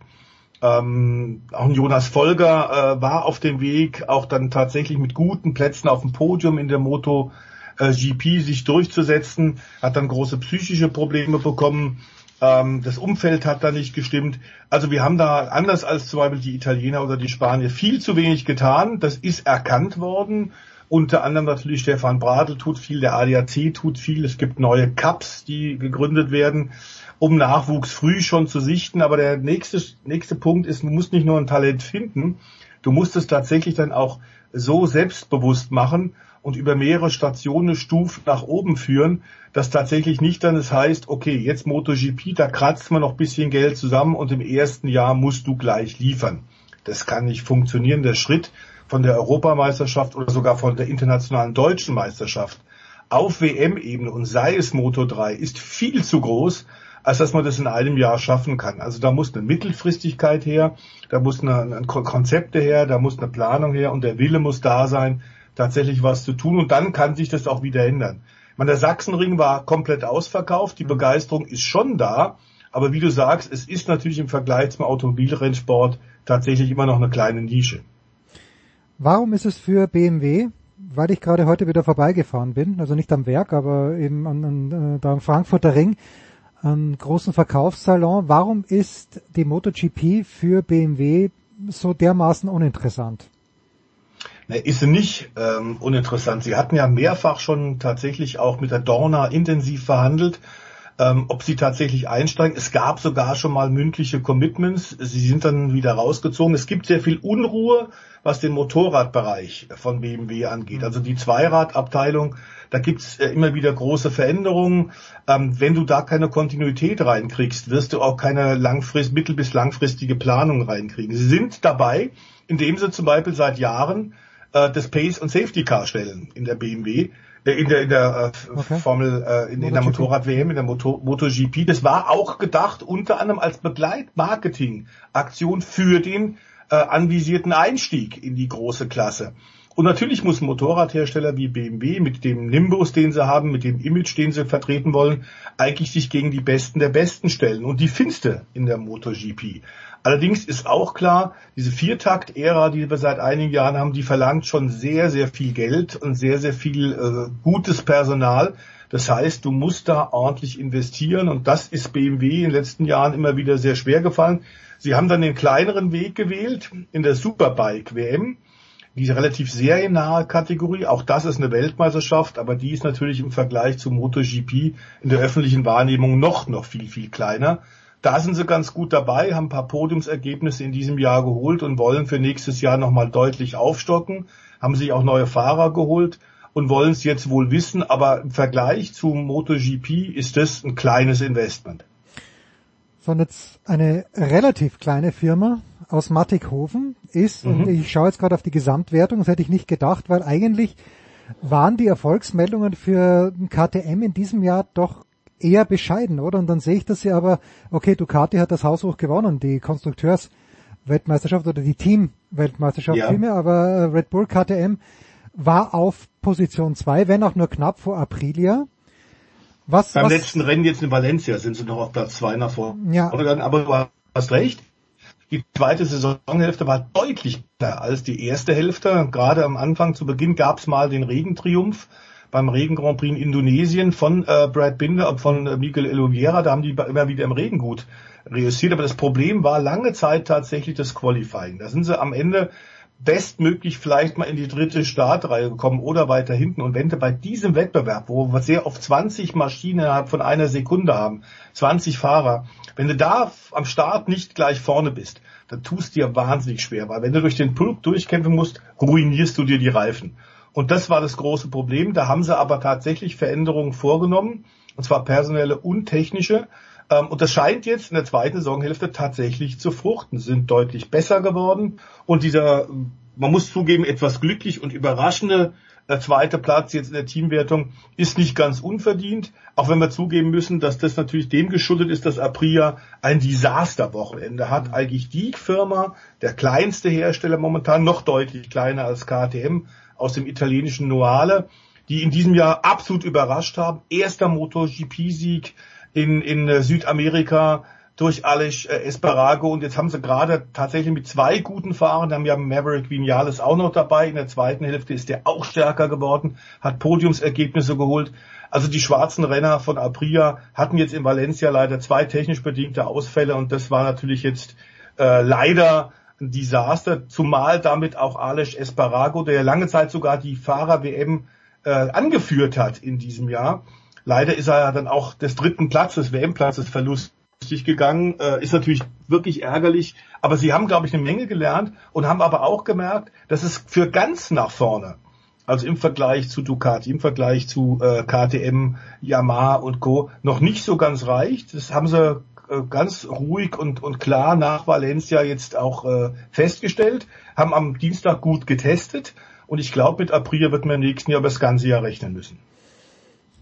Ähm, auch Jonas Folger äh, war auf dem Weg, auch dann tatsächlich mit guten Plätzen auf dem Podium in der Moto äh, GP sich durchzusetzen, hat dann große psychische Probleme bekommen. Ähm, das Umfeld hat da nicht gestimmt. Also wir haben da anders als zum Beispiel die Italiener oder die Spanier viel zu wenig getan. Das ist erkannt worden. Unter anderem natürlich Stefan Bradl tut viel, der ADAC tut viel. Es gibt neue Cups, die gegründet werden, um Nachwuchs früh schon zu sichten. Aber der nächste, nächste Punkt ist, du musst nicht nur ein Talent finden, du musst es tatsächlich dann auch so selbstbewusst machen und über mehrere Stationen Stufen nach oben führen, dass tatsächlich nicht dann es heißt, okay, jetzt MotoGP, da kratzt man noch ein bisschen Geld zusammen und im ersten Jahr musst du gleich liefern. Das kann nicht funktionieren. Der Schritt von der Europameisterschaft oder sogar von der internationalen deutschen Meisterschaft auf WM-Ebene und sei es Moto 3 ist viel zu groß, als dass man das in einem Jahr schaffen kann. Also da muss eine Mittelfristigkeit her, da muss eine, ein Konzepte her, da muss eine Planung her und der Wille muss da sein, tatsächlich was zu tun und dann kann sich das auch wieder ändern. Man, der Sachsenring war komplett ausverkauft, die Begeisterung ist schon da, aber wie du sagst, es ist natürlich im Vergleich zum Automobilrennsport tatsächlich immer noch eine kleine Nische. Warum ist es für BMW, weil ich gerade heute wieder vorbeigefahren bin, also nicht am Werk, aber eben an, an, äh, da am Frankfurter Ring, am großen Verkaufssalon, warum ist die MotoGP für BMW so dermaßen uninteressant? Ne, ist sie nicht ähm, uninteressant. Sie hatten ja mehrfach schon tatsächlich auch mit der Dorna intensiv verhandelt, ähm, ob sie tatsächlich einsteigen. Es gab sogar schon mal mündliche Commitments. Sie sind dann wieder rausgezogen. Es gibt sehr viel Unruhe, was den Motorradbereich von BMW angeht. Also die Zweiradabteilung, da gibt's äh, immer wieder große Veränderungen. Ähm, wenn du da keine Kontinuität reinkriegst, wirst du auch keine langfrist, mittel- bis langfristige Planung reinkriegen. Sie sind dabei, indem sie zum Beispiel seit Jahren äh, das Pace und Safety Car stellen in der BMW, äh, in der in der äh, okay. Formel äh, in, in der Motorrad WM, in der Moto, MotoGP. Das war auch gedacht unter anderem als Begleitmarketing Aktion für den äh, anvisierten Einstieg in die große Klasse. Und natürlich muss ein Motorradhersteller wie BMW mit dem Nimbus, den sie haben, mit dem Image, den sie vertreten wollen, eigentlich sich gegen die Besten der Besten stellen. Und die Finste in der MotoGP. Allerdings ist auch klar, diese Viertakt-Ära, die wir seit einigen Jahren haben, die verlangt schon sehr, sehr viel Geld und sehr, sehr viel äh, gutes Personal. Das heißt, du musst da ordentlich investieren und das ist BMW in den letzten Jahren immer wieder sehr schwer gefallen. Sie haben dann den kleineren Weg gewählt in der Superbike WM, diese relativ seriennahe Kategorie. Auch das ist eine Weltmeisterschaft, aber die ist natürlich im Vergleich zu MotoGP in der öffentlichen Wahrnehmung noch, noch viel, viel kleiner. Da sind sie ganz gut dabei, haben ein paar Podiumsergebnisse in diesem Jahr geholt und wollen für nächstes Jahr nochmal deutlich aufstocken, haben sich auch neue Fahrer geholt und wollen es jetzt wohl wissen, aber im Vergleich zu MotoGP ist das ein kleines Investment. So, und jetzt eine relativ kleine Firma aus Mattighofen ist, mhm. und ich schaue jetzt gerade auf die Gesamtwertung, das hätte ich nicht gedacht, weil eigentlich waren die Erfolgsmeldungen für KTM in diesem Jahr doch eher bescheiden, oder? Und dann sehe ich, dass sie aber, okay, Ducati hat das Haus hoch gewonnen, die Konstrukteursweltmeisterschaft oder die Teamweltmeisterschaft ja. vielmehr, aber äh, Red Bull KTM war auf Position 2, wenn auch nur knapp vor Aprilia. Was, Beim was, letzten Rennen jetzt in Valencia sind sie noch auf Platz 2 nach vorne. Ja. Aber du hast recht. Die zweite Saisonhälfte war deutlich besser als die erste Hälfte. Gerade am Anfang zu Beginn gab es mal den Regentriumph beim Regen Grand Prix in Indonesien von äh, Brad Binder und von äh, Miguel Oliveira. Da haben die immer wieder im Regen gut reüssiert. Aber das Problem war lange Zeit tatsächlich das Qualifying. Da sind sie am Ende bestmöglich vielleicht mal in die dritte Startreihe gekommen oder weiter hinten. Und wenn du bei diesem Wettbewerb, wo wir sehr oft 20 Maschinen innerhalb von einer Sekunde haben, 20 Fahrer, wenn du da am Start nicht gleich vorne bist, dann tust dir wahnsinnig schwer, weil wenn du durch den Pulk durchkämpfen musst, ruinierst du dir die Reifen. Und das war das große Problem. Da haben sie aber tatsächlich Veränderungen vorgenommen, und zwar personelle und technische. Ähm, und das scheint jetzt in der zweiten Saisonhälfte tatsächlich zu fruchten. Sie sind deutlich besser geworden. Und dieser, man muss zugeben, etwas glücklich und überraschende der zweite Platz jetzt in der Teamwertung ist nicht ganz unverdient, auch wenn wir zugeben müssen, dass das natürlich dem geschuldet ist, dass Aprilia ein Desasterwochenende hat. Eigentlich die Firma, der kleinste Hersteller momentan, noch deutlich kleiner als KTM aus dem italienischen Noale, die in diesem Jahr absolut überrascht haben. Erster MotoGP-Sieg in, in Südamerika, durch Alex äh, Esparago und jetzt haben sie gerade tatsächlich mit zwei guten Fahrern, haben ja Maverick Vinales auch noch dabei, in der zweiten Hälfte ist der auch stärker geworden, hat Podiumsergebnisse geholt. Also die schwarzen Renner von Aprilia hatten jetzt in Valencia leider zwei technisch bedingte Ausfälle und das war natürlich jetzt äh, leider ein Desaster, zumal damit auch Alex Esparago, der lange Zeit sogar die Fahrer-WM äh, angeführt hat in diesem Jahr. Leider ist er dann auch des dritten Platzes, WM-Platzes Verlust gegangen, äh, ist natürlich wirklich ärgerlich. Aber sie haben, glaube ich, eine Menge gelernt und haben aber auch gemerkt, dass es für ganz nach vorne, also im Vergleich zu Ducati, im Vergleich zu äh, KTM, Yamaha und Co. noch nicht so ganz reicht. Das haben sie ganz ruhig und, und klar nach Valencia jetzt auch äh, festgestellt, haben am Dienstag gut getestet und ich glaube, mit Aprilia wird man im nächsten Jahr über das ganze Jahr rechnen müssen.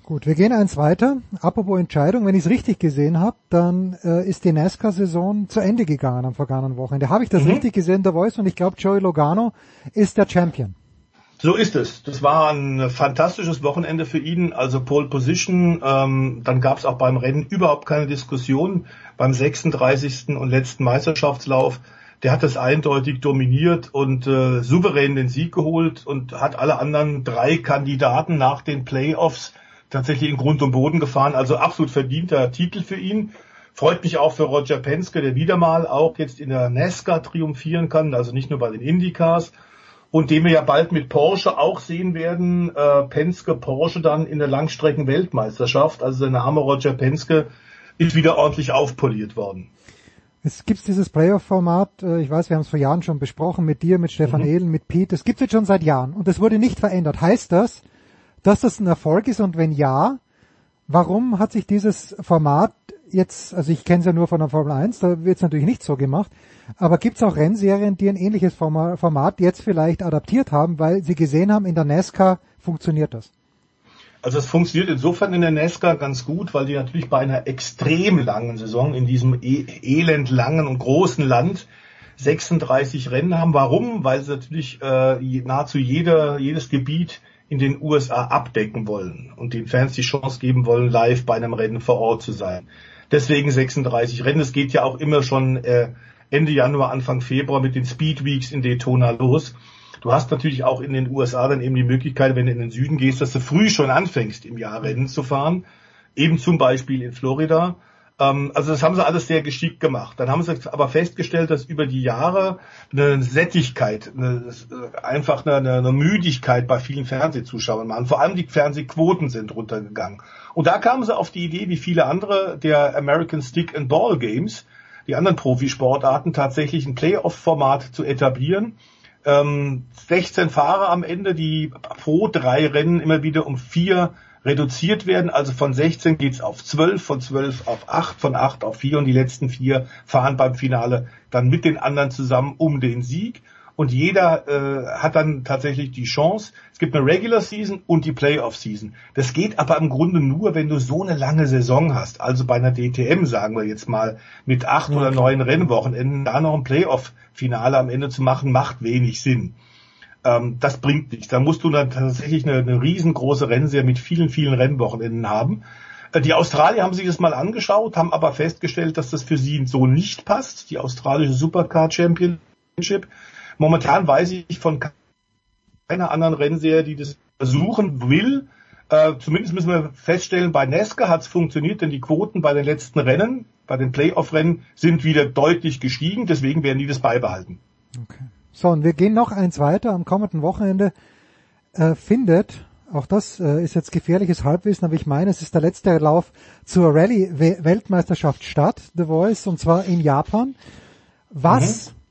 Gut, wir gehen eins weiter. Apropos Entscheidung, wenn ich es richtig gesehen habe, dann äh, ist die NASCAR-Saison zu Ende gegangen am vergangenen Wochenende. Habe ich das mhm. richtig gesehen, der Voice? Und ich glaube, Joey Logano ist der Champion. So ist es. Das war ein fantastisches Wochenende für ihn. Also Pole Position. Ähm, dann gab es auch beim Rennen überhaupt keine Diskussion. Beim 36. und letzten Meisterschaftslauf, der hat das eindeutig dominiert und äh, souverän den Sieg geholt und hat alle anderen drei Kandidaten nach den Playoffs tatsächlich in Grund und Boden gefahren. Also absolut verdienter Titel für ihn. Freut mich auch für Roger Penske, der wieder mal auch jetzt in der NASCAR triumphieren kann, also nicht nur bei den Indycars. Und den wir ja bald mit Porsche auch sehen werden, äh, Penske, Porsche dann in der Langstrecken-Weltmeisterschaft. Also der Name Roger Penske ist wieder ordentlich aufpoliert worden. Es gibt dieses Playoff-Format, äh, ich weiß, wir haben es vor Jahren schon besprochen, mit dir, mit Stefan mhm. Ehlen, mit Pete. Es gibt es jetzt schon seit Jahren und es wurde nicht verändert. Heißt das, dass das ein Erfolg ist und wenn ja, warum hat sich dieses Format jetzt, also ich kenne es ja nur von der Formel 1, da wird es natürlich nicht so gemacht, aber gibt es auch Rennserien, die ein ähnliches Format jetzt vielleicht adaptiert haben, weil sie gesehen haben, in der NASCAR funktioniert das? Also es funktioniert insofern in der NASCAR ganz gut, weil die natürlich bei einer extrem langen Saison in diesem e elend langen und großen Land 36 Rennen haben. Warum? Weil sie natürlich äh, nahezu jeder, jedes Gebiet in den USA abdecken wollen und den Fans die Chance geben wollen, live bei einem Rennen vor Ort zu sein. Deswegen 36 Rennen. Es geht ja auch immer schon äh, Ende Januar, Anfang Februar mit den Speed Weeks in Daytona los. Du hast natürlich auch in den USA dann eben die Möglichkeit, wenn du in den Süden gehst, dass du früh schon anfängst, im Jahr Rennen zu fahren. Eben zum Beispiel in Florida. Ähm, also das haben sie alles sehr geschickt gemacht. Dann haben sie aber festgestellt, dass über die Jahre eine Sättigkeit, eine, einfach eine, eine Müdigkeit bei vielen Fernsehzuschauern waren. Vor allem die Fernsehquoten sind runtergegangen. Und da kamen sie auf die Idee, wie viele andere der American Stick and Ball Games, die anderen Profisportarten, tatsächlich ein Playoff-Format zu etablieren. Ähm, 16 Fahrer am Ende, die pro drei Rennen immer wieder um vier reduziert werden. Also von 16 geht's auf 12, von 12 auf 8, von 8 auf 4 und die letzten vier fahren beim Finale dann mit den anderen zusammen um den Sieg. Und jeder äh, hat dann tatsächlich die Chance. Es gibt eine Regular Season und die Playoff Season. Das geht aber im Grunde nur, wenn du so eine lange Saison hast. Also bei einer DTM, sagen wir jetzt mal, mit acht okay. oder neun Rennwochenenden, da noch ein Playoff-Finale am Ende zu machen, macht wenig Sinn ähm, das bringt nichts. Da musst du dann tatsächlich eine, eine riesengroße Rennserie mit vielen, vielen Rennwochenenden haben. Äh, die Australier haben sich das mal angeschaut, haben aber festgestellt, dass das für sie so nicht passt. Die australische Supercar Championship. Momentan weiß ich von keiner anderen Rennserie, die das versuchen will. Äh, zumindest müssen wir feststellen, bei Nesca hat es funktioniert, denn die Quoten bei den letzten Rennen, bei den Playoff-Rennen, sind wieder deutlich gestiegen. Deswegen werden die das beibehalten. Okay. So, und wir gehen noch eins weiter. Am kommenden Wochenende äh, findet, auch das äh, ist jetzt gefährliches Halbwissen, aber ich meine, es ist der letzte Lauf zur Rallye-Weltmeisterschaft statt, The Voice, und zwar in Japan. Was, mhm.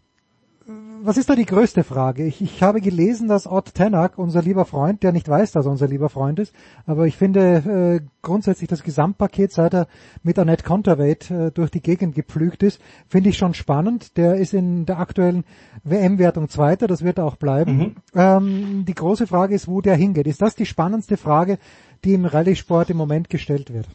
Was ist da die größte Frage? Ich, ich habe gelesen, dass Ott Tenak, unser lieber Freund, der nicht weiß, dass er unser lieber Freund ist, aber ich finde äh, grundsätzlich das Gesamtpaket, seit er mit Annette Conterweight äh, durch die Gegend gepflügt ist, finde ich schon spannend. Der ist in der aktuellen WM-Wertung Zweiter, das wird er auch bleiben. Mhm. Ähm, die große Frage ist, wo der hingeht. Ist das die spannendste Frage, die im Rallye-Sport im Moment gestellt wird?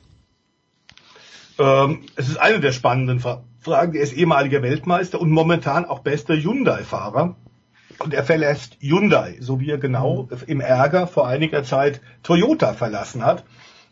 Ähm, es ist eine der spannenden Fragen. Er ist ehemaliger Weltmeister und momentan auch bester Hyundai-Fahrer. Und er verlässt Hyundai, so wie er genau mhm. im Ärger vor einiger Zeit Toyota verlassen hat.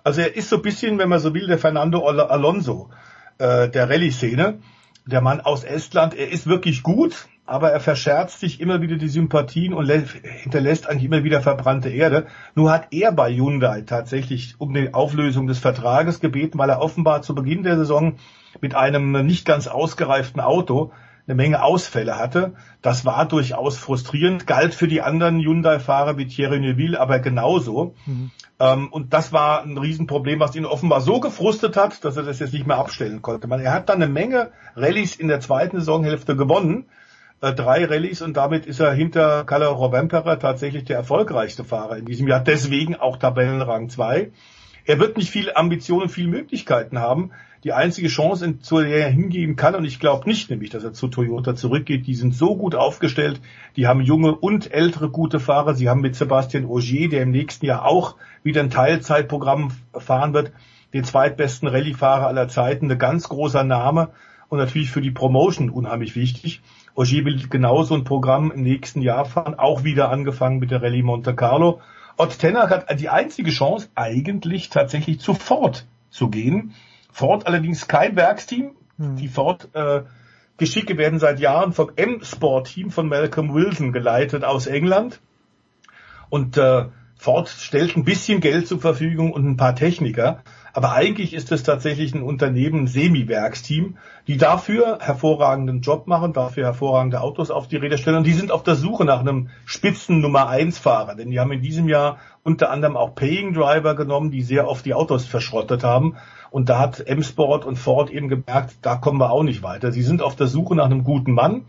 Also er ist so ein bisschen, wenn man so will, der Fernando Alonso äh, der Rallye-Szene. Der Mann aus Estland, er ist wirklich gut, aber er verscherzt sich immer wieder die Sympathien und hinterlässt eigentlich immer wieder verbrannte Erde. Nur hat er bei Hyundai tatsächlich um die Auflösung des Vertrages gebeten, weil er offenbar zu Beginn der Saison mit einem nicht ganz ausgereiften Auto eine Menge Ausfälle hatte. Das war durchaus frustrierend, galt für die anderen Hyundai-Fahrer wie Thierry Neuville aber genauso. Mhm. Ähm, und das war ein Riesenproblem, was ihn offenbar so gefrustet hat, dass er das jetzt nicht mehr abstellen konnte. Man, er hat dann eine Menge Rallyes in der zweiten Saisonhälfte gewonnen, äh, drei Rallyes und damit ist er hinter Kalle Rovanperä tatsächlich der erfolgreichste Fahrer in diesem Jahr, deswegen auch Tabellenrang 2. Er wird nicht viel Ambitionen, viel Möglichkeiten haben. Die einzige Chance, zu der er hingehen kann, und ich glaube nicht nämlich, dass er zu Toyota zurückgeht, die sind so gut aufgestellt, die haben junge und ältere gute Fahrer. Sie haben mit Sebastian Ogier, der im nächsten Jahr auch wieder ein Teilzeitprogramm fahren wird, den zweitbesten Rallye-Fahrer aller Zeiten, ein ganz großer Name und natürlich für die Promotion unheimlich wichtig. Ogier will genauso ein Programm im nächsten Jahr fahren, auch wieder angefangen mit der Rallye Monte Carlo. Ott Tenner hat die einzige Chance, eigentlich tatsächlich zu Ford zu gehen. Ford allerdings kein Werksteam. Hm. Die Ford äh, Geschicke werden seit Jahren vom M-Sport-Team von Malcolm Wilson geleitet aus England. Und äh, Ford stellt ein bisschen Geld zur Verfügung und ein paar Techniker. Aber eigentlich ist es tatsächlich ein Unternehmen, ein Semi-Werksteam, die dafür hervorragenden Job machen, dafür hervorragende Autos auf die Räder stellen. Und die sind auf der Suche nach einem Spitzen Nummer 1 Fahrer. Denn die haben in diesem Jahr unter anderem auch Paying Driver genommen, die sehr oft die Autos verschrottet haben. Und da hat M-Sport und Ford eben gemerkt, da kommen wir auch nicht weiter. Sie sind auf der Suche nach einem guten Mann.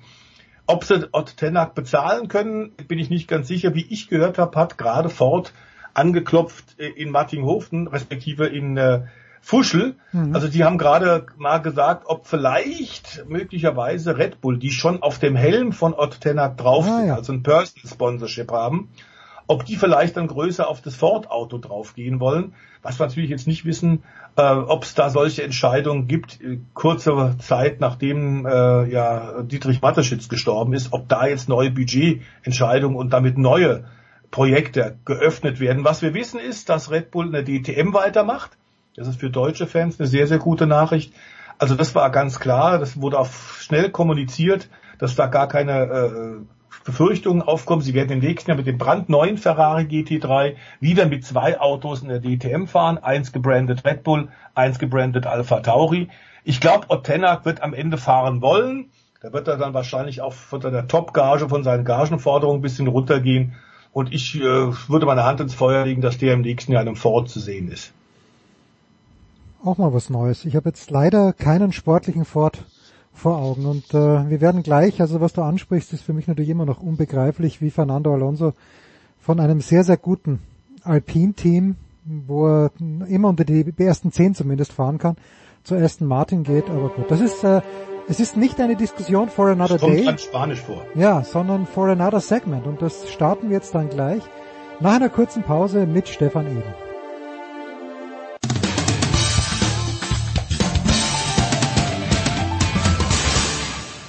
Ob sie Ott Tenak bezahlen können, bin ich nicht ganz sicher. Wie ich gehört habe, hat gerade Ford angeklopft äh, in Martinghofen, respektive in äh, Fuschel. Mhm. Also die haben gerade mal gesagt, ob vielleicht möglicherweise Red Bull, die schon auf dem Helm von Ott Tenak drauf ah, ja. also ein Personal Sponsorship haben, ob die vielleicht dann größer auf das Ford-Auto draufgehen wollen. Was wir natürlich jetzt nicht wissen, äh, ob es da solche Entscheidungen gibt, äh, kurze Zeit nachdem äh, ja Dietrich Mateschitz gestorben ist, ob da jetzt neue Budgetentscheidungen und damit neue Projekte geöffnet werden. Was wir wissen ist, dass Red Bull eine DTM weitermacht. Das ist für deutsche Fans eine sehr, sehr gute Nachricht. Also das war ganz klar, das wurde auch schnell kommuniziert, dass da gar keine äh, Befürchtungen aufkommen. Sie werden im nächsten Jahr mit dem brandneuen Ferrari GT3 wieder mit zwei Autos in der DTM fahren. Eins gebrandet Red Bull, eins gebrandet Alpha Tauri. Ich glaube, Ottenak wird am Ende fahren wollen. Da wird er dann wahrscheinlich auch von der Top-Gage, von seinen Gagenforderungen ein bisschen runtergehen. Und ich äh, würde meine Hand ins Feuer legen, dass der im nächsten Jahr in einem Ford zu sehen ist. Auch mal was Neues. Ich habe jetzt leider keinen sportlichen Ford vor Augen. Und äh, wir werden gleich, also was du ansprichst, ist für mich natürlich immer noch unbegreiflich, wie Fernando Alonso von einem sehr, sehr guten Alpine-Team, wo er immer unter die ersten zehn zumindest fahren kann, zu Aston Martin geht. Aber gut, das ist äh, es ist nicht eine Diskussion for another Kommt day. Spanisch vor. Ja, sondern for another segment. Und das starten wir jetzt dann gleich nach einer kurzen Pause mit Stefan Eden.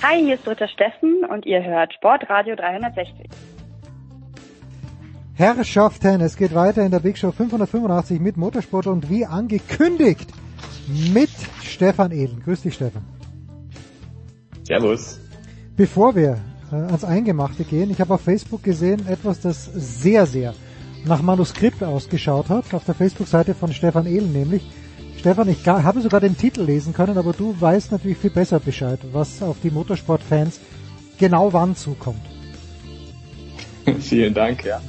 Hi, hier ist Dritter Steffen und ihr hört Sportradio 360. Herrschaften, es geht weiter in der Big Show 585 mit Motorsport und wie angekündigt mit Stefan Eden. Grüß dich, Stefan. Servus. Bevor wir äh, ans Eingemachte gehen, ich habe auf Facebook gesehen etwas, das sehr, sehr nach Manuskript ausgeschaut hat, auf der Facebook-Seite von Stefan Ehlen nämlich. Stefan, ich habe sogar den Titel lesen können, aber du weißt natürlich viel besser Bescheid, was auf die Motorsportfans genau wann zukommt. Vielen Dank, ja.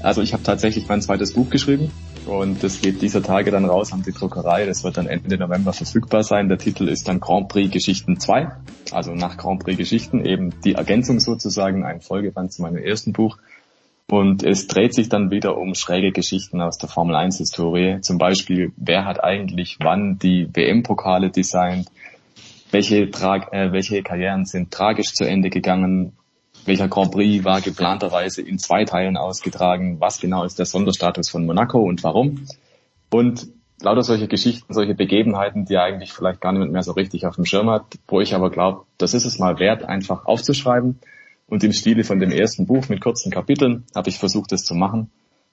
Also ich habe tatsächlich mein zweites Buch geschrieben Und das geht dieser Tage dann raus an die Druckerei. Das wird dann Ende November verfügbar sein. Der Titel ist dann Grand Prix Geschichten 2. Also nach Grand Prix Geschichten eben die Ergänzung sozusagen, ein Folgeband zu meinem ersten Buch. Und es dreht sich dann wieder um schräge Geschichten aus der Formel 1 Historie. Zum Beispiel, wer hat eigentlich wann die WM-Pokale designt? Welche, Tra äh, welche Karrieren sind tragisch zu Ende gegangen? welcher Grand Prix war geplanterweise in zwei Teilen ausgetragen, was genau ist der Sonderstatus von Monaco und warum. Und lauter solche Geschichten, solche Begebenheiten, die eigentlich vielleicht gar niemand mehr so richtig auf dem Schirm hat, wo ich aber glaube, das ist es mal wert, einfach aufzuschreiben. Und im Stile von dem ersten Buch mit kurzen Kapiteln habe ich versucht, das zu machen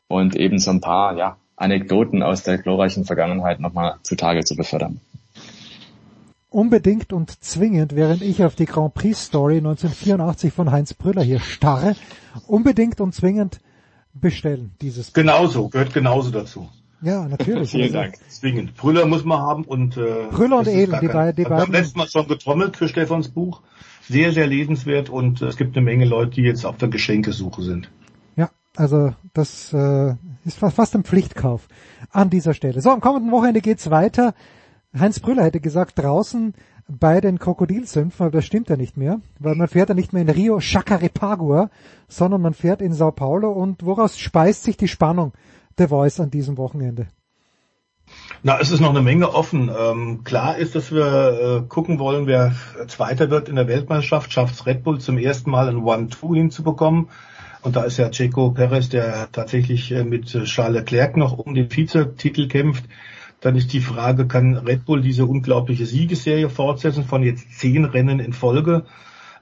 und eben so ein paar ja, Anekdoten aus der glorreichen Vergangenheit nochmal zutage zu befördern unbedingt und zwingend, während ich auf die Grand Prix Story 1984 von Heinz Brüller hier starre, unbedingt und zwingend bestellen, dieses Buch. Genauso, gehört genauso dazu. Ja, natürlich. Vielen Dank. Zwingend. Brüller muss man haben und äh, Brüller und Eden, die, beiden. die beiden. Wir haben letztes Mal schon getrommelt für Stefans Buch. Sehr, sehr lesenswert und äh, es gibt eine Menge Leute, die jetzt auf der Geschenkesuche sind. Ja, also das äh, ist fast ein Pflichtkauf an dieser Stelle. So, am kommenden Wochenende geht's weiter Heinz Brüller hätte gesagt, draußen bei den Krokodilsümpfen, aber das stimmt ja nicht mehr, weil man fährt ja nicht mehr in Rio Chacarepagua, sondern man fährt in Sao Paulo und woraus speist sich die Spannung der Voice an diesem Wochenende? Na, es ist noch eine Menge offen. Ähm, klar ist, dass wir äh, gucken wollen, wer Zweiter wird in der Weltmeisterschaft. Schafft Red Bull zum ersten Mal ein One-Two hinzubekommen. Und da ist ja Checo Perez, der tatsächlich äh, mit Charles Leclerc noch um den Vizetitel kämpft. Dann ist die Frage, kann Red Bull diese unglaubliche Siegesserie fortsetzen von jetzt zehn Rennen in Folge?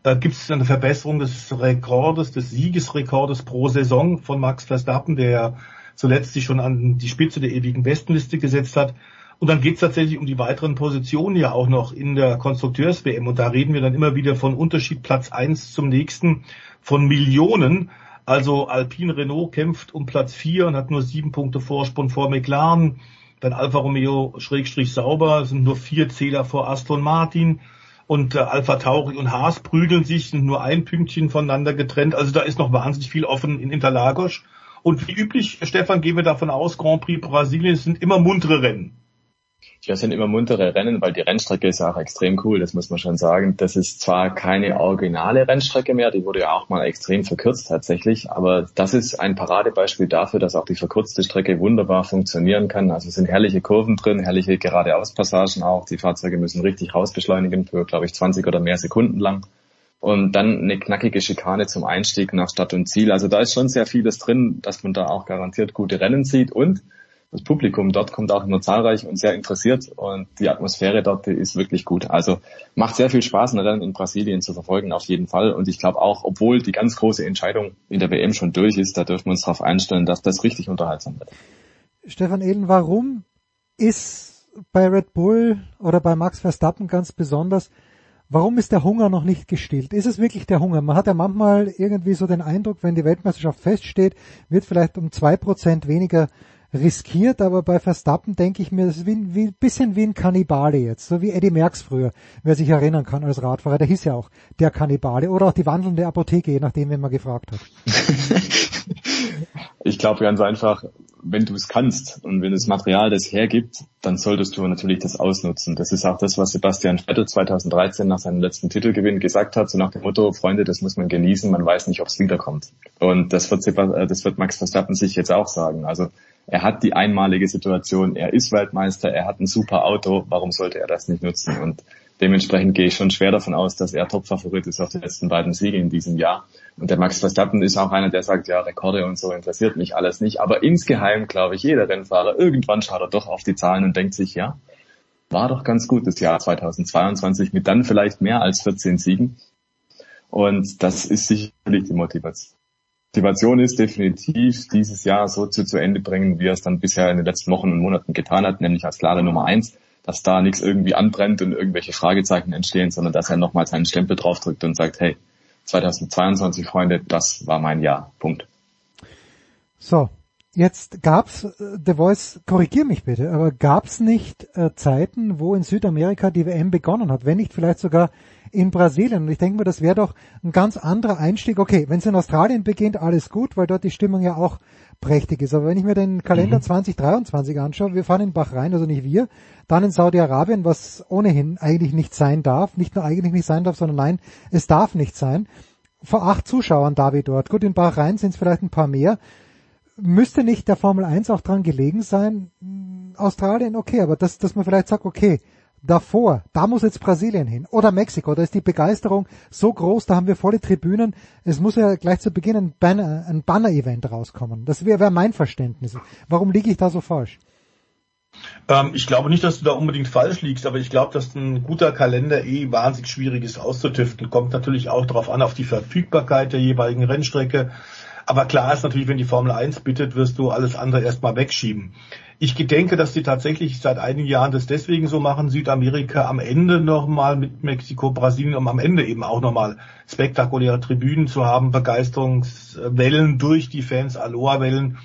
Äh, Gibt es eine Verbesserung des Rekordes, des Siegesrekordes pro Saison von Max Verstappen, der zuletzt sich schon an die Spitze der ewigen Bestenliste gesetzt hat? Und dann geht es tatsächlich um die weiteren Positionen ja auch noch in der Konstrukteurs-WM. Und da reden wir dann immer wieder von Unterschied Platz eins zum nächsten von Millionen. Also Alpine Renault kämpft um Platz vier und hat nur sieben Punkte Vorsprung vor McLaren. Dann Alfa Romeo Schrägstrich Sauber sind nur vier Zähler vor Aston Martin und äh, Alpha Tauri und Haas prügeln sich, sind nur ein Pünktchen voneinander getrennt. Also da ist noch wahnsinnig viel offen in Interlagos. Und wie üblich, Stefan, gehen wir davon aus, Grand Prix Brasilien sind immer muntere Rennen. Ja, sind immer muntere Rennen, weil die Rennstrecke ist auch extrem cool, das muss man schon sagen. Das ist zwar keine originale Rennstrecke mehr, die wurde ja auch mal extrem verkürzt tatsächlich, aber das ist ein Paradebeispiel dafür, dass auch die verkürzte Strecke wunderbar funktionieren kann. Also es sind herrliche Kurven drin, herrliche geradeauspassagen auch. Die Fahrzeuge müssen richtig rausbeschleunigen für, glaube ich, 20 oder mehr Sekunden lang. Und dann eine knackige Schikane zum Einstieg nach Stadt und Ziel. Also da ist schon sehr vieles drin, dass man da auch garantiert gute Rennen sieht und das Publikum dort kommt auch immer zahlreich und sehr interessiert und die Atmosphäre dort ist wirklich gut. Also macht sehr viel Spaß, ein Rennen in Brasilien zu verfolgen, auf jeden Fall. Und ich glaube auch, obwohl die ganz große Entscheidung in der WM schon durch ist, da dürfen wir uns darauf einstellen, dass das richtig unterhaltsam wird. Stefan Eden, warum ist bei Red Bull oder bei Max Verstappen ganz besonders, warum ist der Hunger noch nicht gestillt? Ist es wirklich der Hunger? Man hat ja manchmal irgendwie so den Eindruck, wenn die Weltmeisterschaft feststeht, wird vielleicht um zwei Prozent weniger riskiert, aber bei Verstappen denke ich mir, das ist wie, wie, bisschen wie ein Kannibale jetzt, so wie Eddie Merckx früher, wer sich erinnern kann als Radfahrer, der hieß ja auch der Kannibale oder auch die wandelnde Apotheke, je nachdem, wen man gefragt hat. ich glaube ganz einfach, wenn du es kannst und wenn das Material das hergibt, dann solltest du natürlich das ausnutzen. Das ist auch das, was Sebastian Vettel 2013 nach seinem letzten Titelgewinn gesagt hat, so nach dem Motto, Freunde, das muss man genießen, man weiß nicht, ob es wiederkommt. Und das wird, äh, das wird Max Verstappen sich jetzt auch sagen. Also er hat die einmalige Situation, er ist Weltmeister, er hat ein super Auto, warum sollte er das nicht nutzen? Und dementsprechend gehe ich schon schwer davon aus, dass er Topfavorit ist auf die letzten beiden Siege in diesem Jahr. Und der Max Verstappen ist auch einer, der sagt, ja, Rekorde und so interessiert mich alles nicht. Aber insgeheim glaube ich, jeder Rennfahrer, irgendwann schaut er doch auf die Zahlen und denkt sich, ja, war doch ganz gut das Jahr 2022 mit dann vielleicht mehr als 14 Siegen. Und das ist sicherlich die Motivation. Motivation ist definitiv, dieses Jahr so zu, zu Ende bringen, wie er es dann bisher in den letzten Wochen und Monaten getan hat, nämlich als klare Nummer eins, dass da nichts irgendwie anbrennt und irgendwelche Fragezeichen entstehen, sondern dass er nochmal seinen Stempel draufdrückt und sagt, hey, 2022, Freunde, das war mein Jahr. Punkt. So, Jetzt gab's, äh, The Voice, korrigier mich bitte, aber gab's nicht äh, Zeiten, wo in Südamerika die WM begonnen hat, wenn nicht vielleicht sogar in Brasilien? Und ich denke mir, das wäre doch ein ganz anderer Einstieg. Okay, wenn es in Australien beginnt, alles gut, weil dort die Stimmung ja auch prächtig ist. Aber wenn ich mir den Kalender mhm. 2023 anschaue, wir fahren in Bahrain, also nicht wir, dann in Saudi-Arabien, was ohnehin eigentlich nicht sein darf, nicht nur eigentlich nicht sein darf, sondern nein, es darf nicht sein. Vor acht Zuschauern da wie dort. Gut, in Bahrain sind es vielleicht ein paar mehr müsste nicht der Formel 1 auch dran gelegen sein? Australien, okay, aber dass, dass man vielleicht sagt, okay, davor, da muss jetzt Brasilien hin oder Mexiko, da ist die Begeisterung so groß, da haben wir volle Tribünen, es muss ja gleich zu Beginn ein Banner, Banner-Event rauskommen. Das wäre wär mein Verständnis. Warum liege ich da so falsch? Ähm, ich glaube nicht, dass du da unbedingt falsch liegst, aber ich glaube, dass ein guter Kalender eh wahnsinnig schwierig ist auszutüften. Kommt natürlich auch darauf an, auf die Verfügbarkeit der jeweiligen Rennstrecke. Aber klar ist natürlich, wenn die Formel 1 bittet, wirst du alles andere erstmal wegschieben. Ich denke, dass die tatsächlich seit einigen Jahren das deswegen so machen, Südamerika am Ende nochmal mit Mexiko, Brasilien, um am Ende eben auch nochmal spektakuläre Tribünen zu haben, Begeisterungswellen durch die Fans, Aloha-Wellen.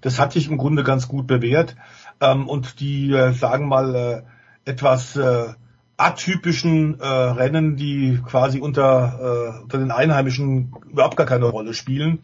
Das hat sich im Grunde ganz gut bewährt. Ähm, und die, äh, sagen mal, äh, etwas äh, atypischen Rennen, die quasi unter, unter den Einheimischen überhaupt gar keine Rolle spielen,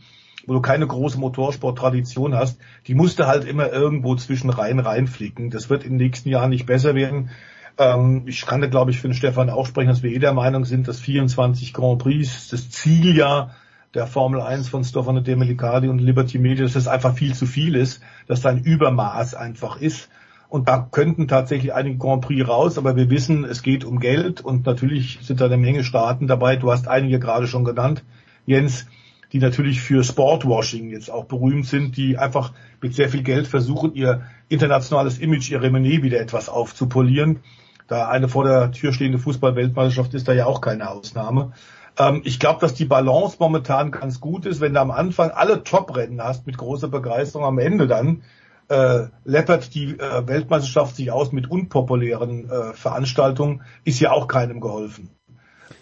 wo du keine große Motorsporttradition hast, die musste halt immer irgendwo zwischen rein reinflicken. Das wird in den nächsten Jahren nicht besser werden. Ähm, ich kann da, glaube ich, für den Stefan auch sprechen, dass wir eh der Meinung sind, dass 24 Grand Prix das Zieljahr der Formel 1 von Stefano Domenicali und Liberty Media, dass das einfach viel zu viel ist, dass da ein Übermaß einfach ist. Und da könnten tatsächlich einige Grand Prix raus, aber wir wissen, es geht um Geld und natürlich sind da eine Menge Staaten dabei. Du hast einige gerade schon genannt, Jens die natürlich für Sportwashing jetzt auch berühmt sind, die einfach mit sehr viel Geld versuchen, ihr internationales Image, ihre Renommee wieder etwas aufzupolieren. Da eine vor der Tür stehende Fußballweltmeisterschaft ist da ja auch keine Ausnahme. Ähm, ich glaube, dass die Balance momentan ganz gut ist, wenn du am Anfang alle Top-Rennen hast mit großer Begeisterung, am Ende dann äh, läppert die äh, Weltmeisterschaft sich aus mit unpopulären äh, Veranstaltungen, ist ja auch keinem geholfen.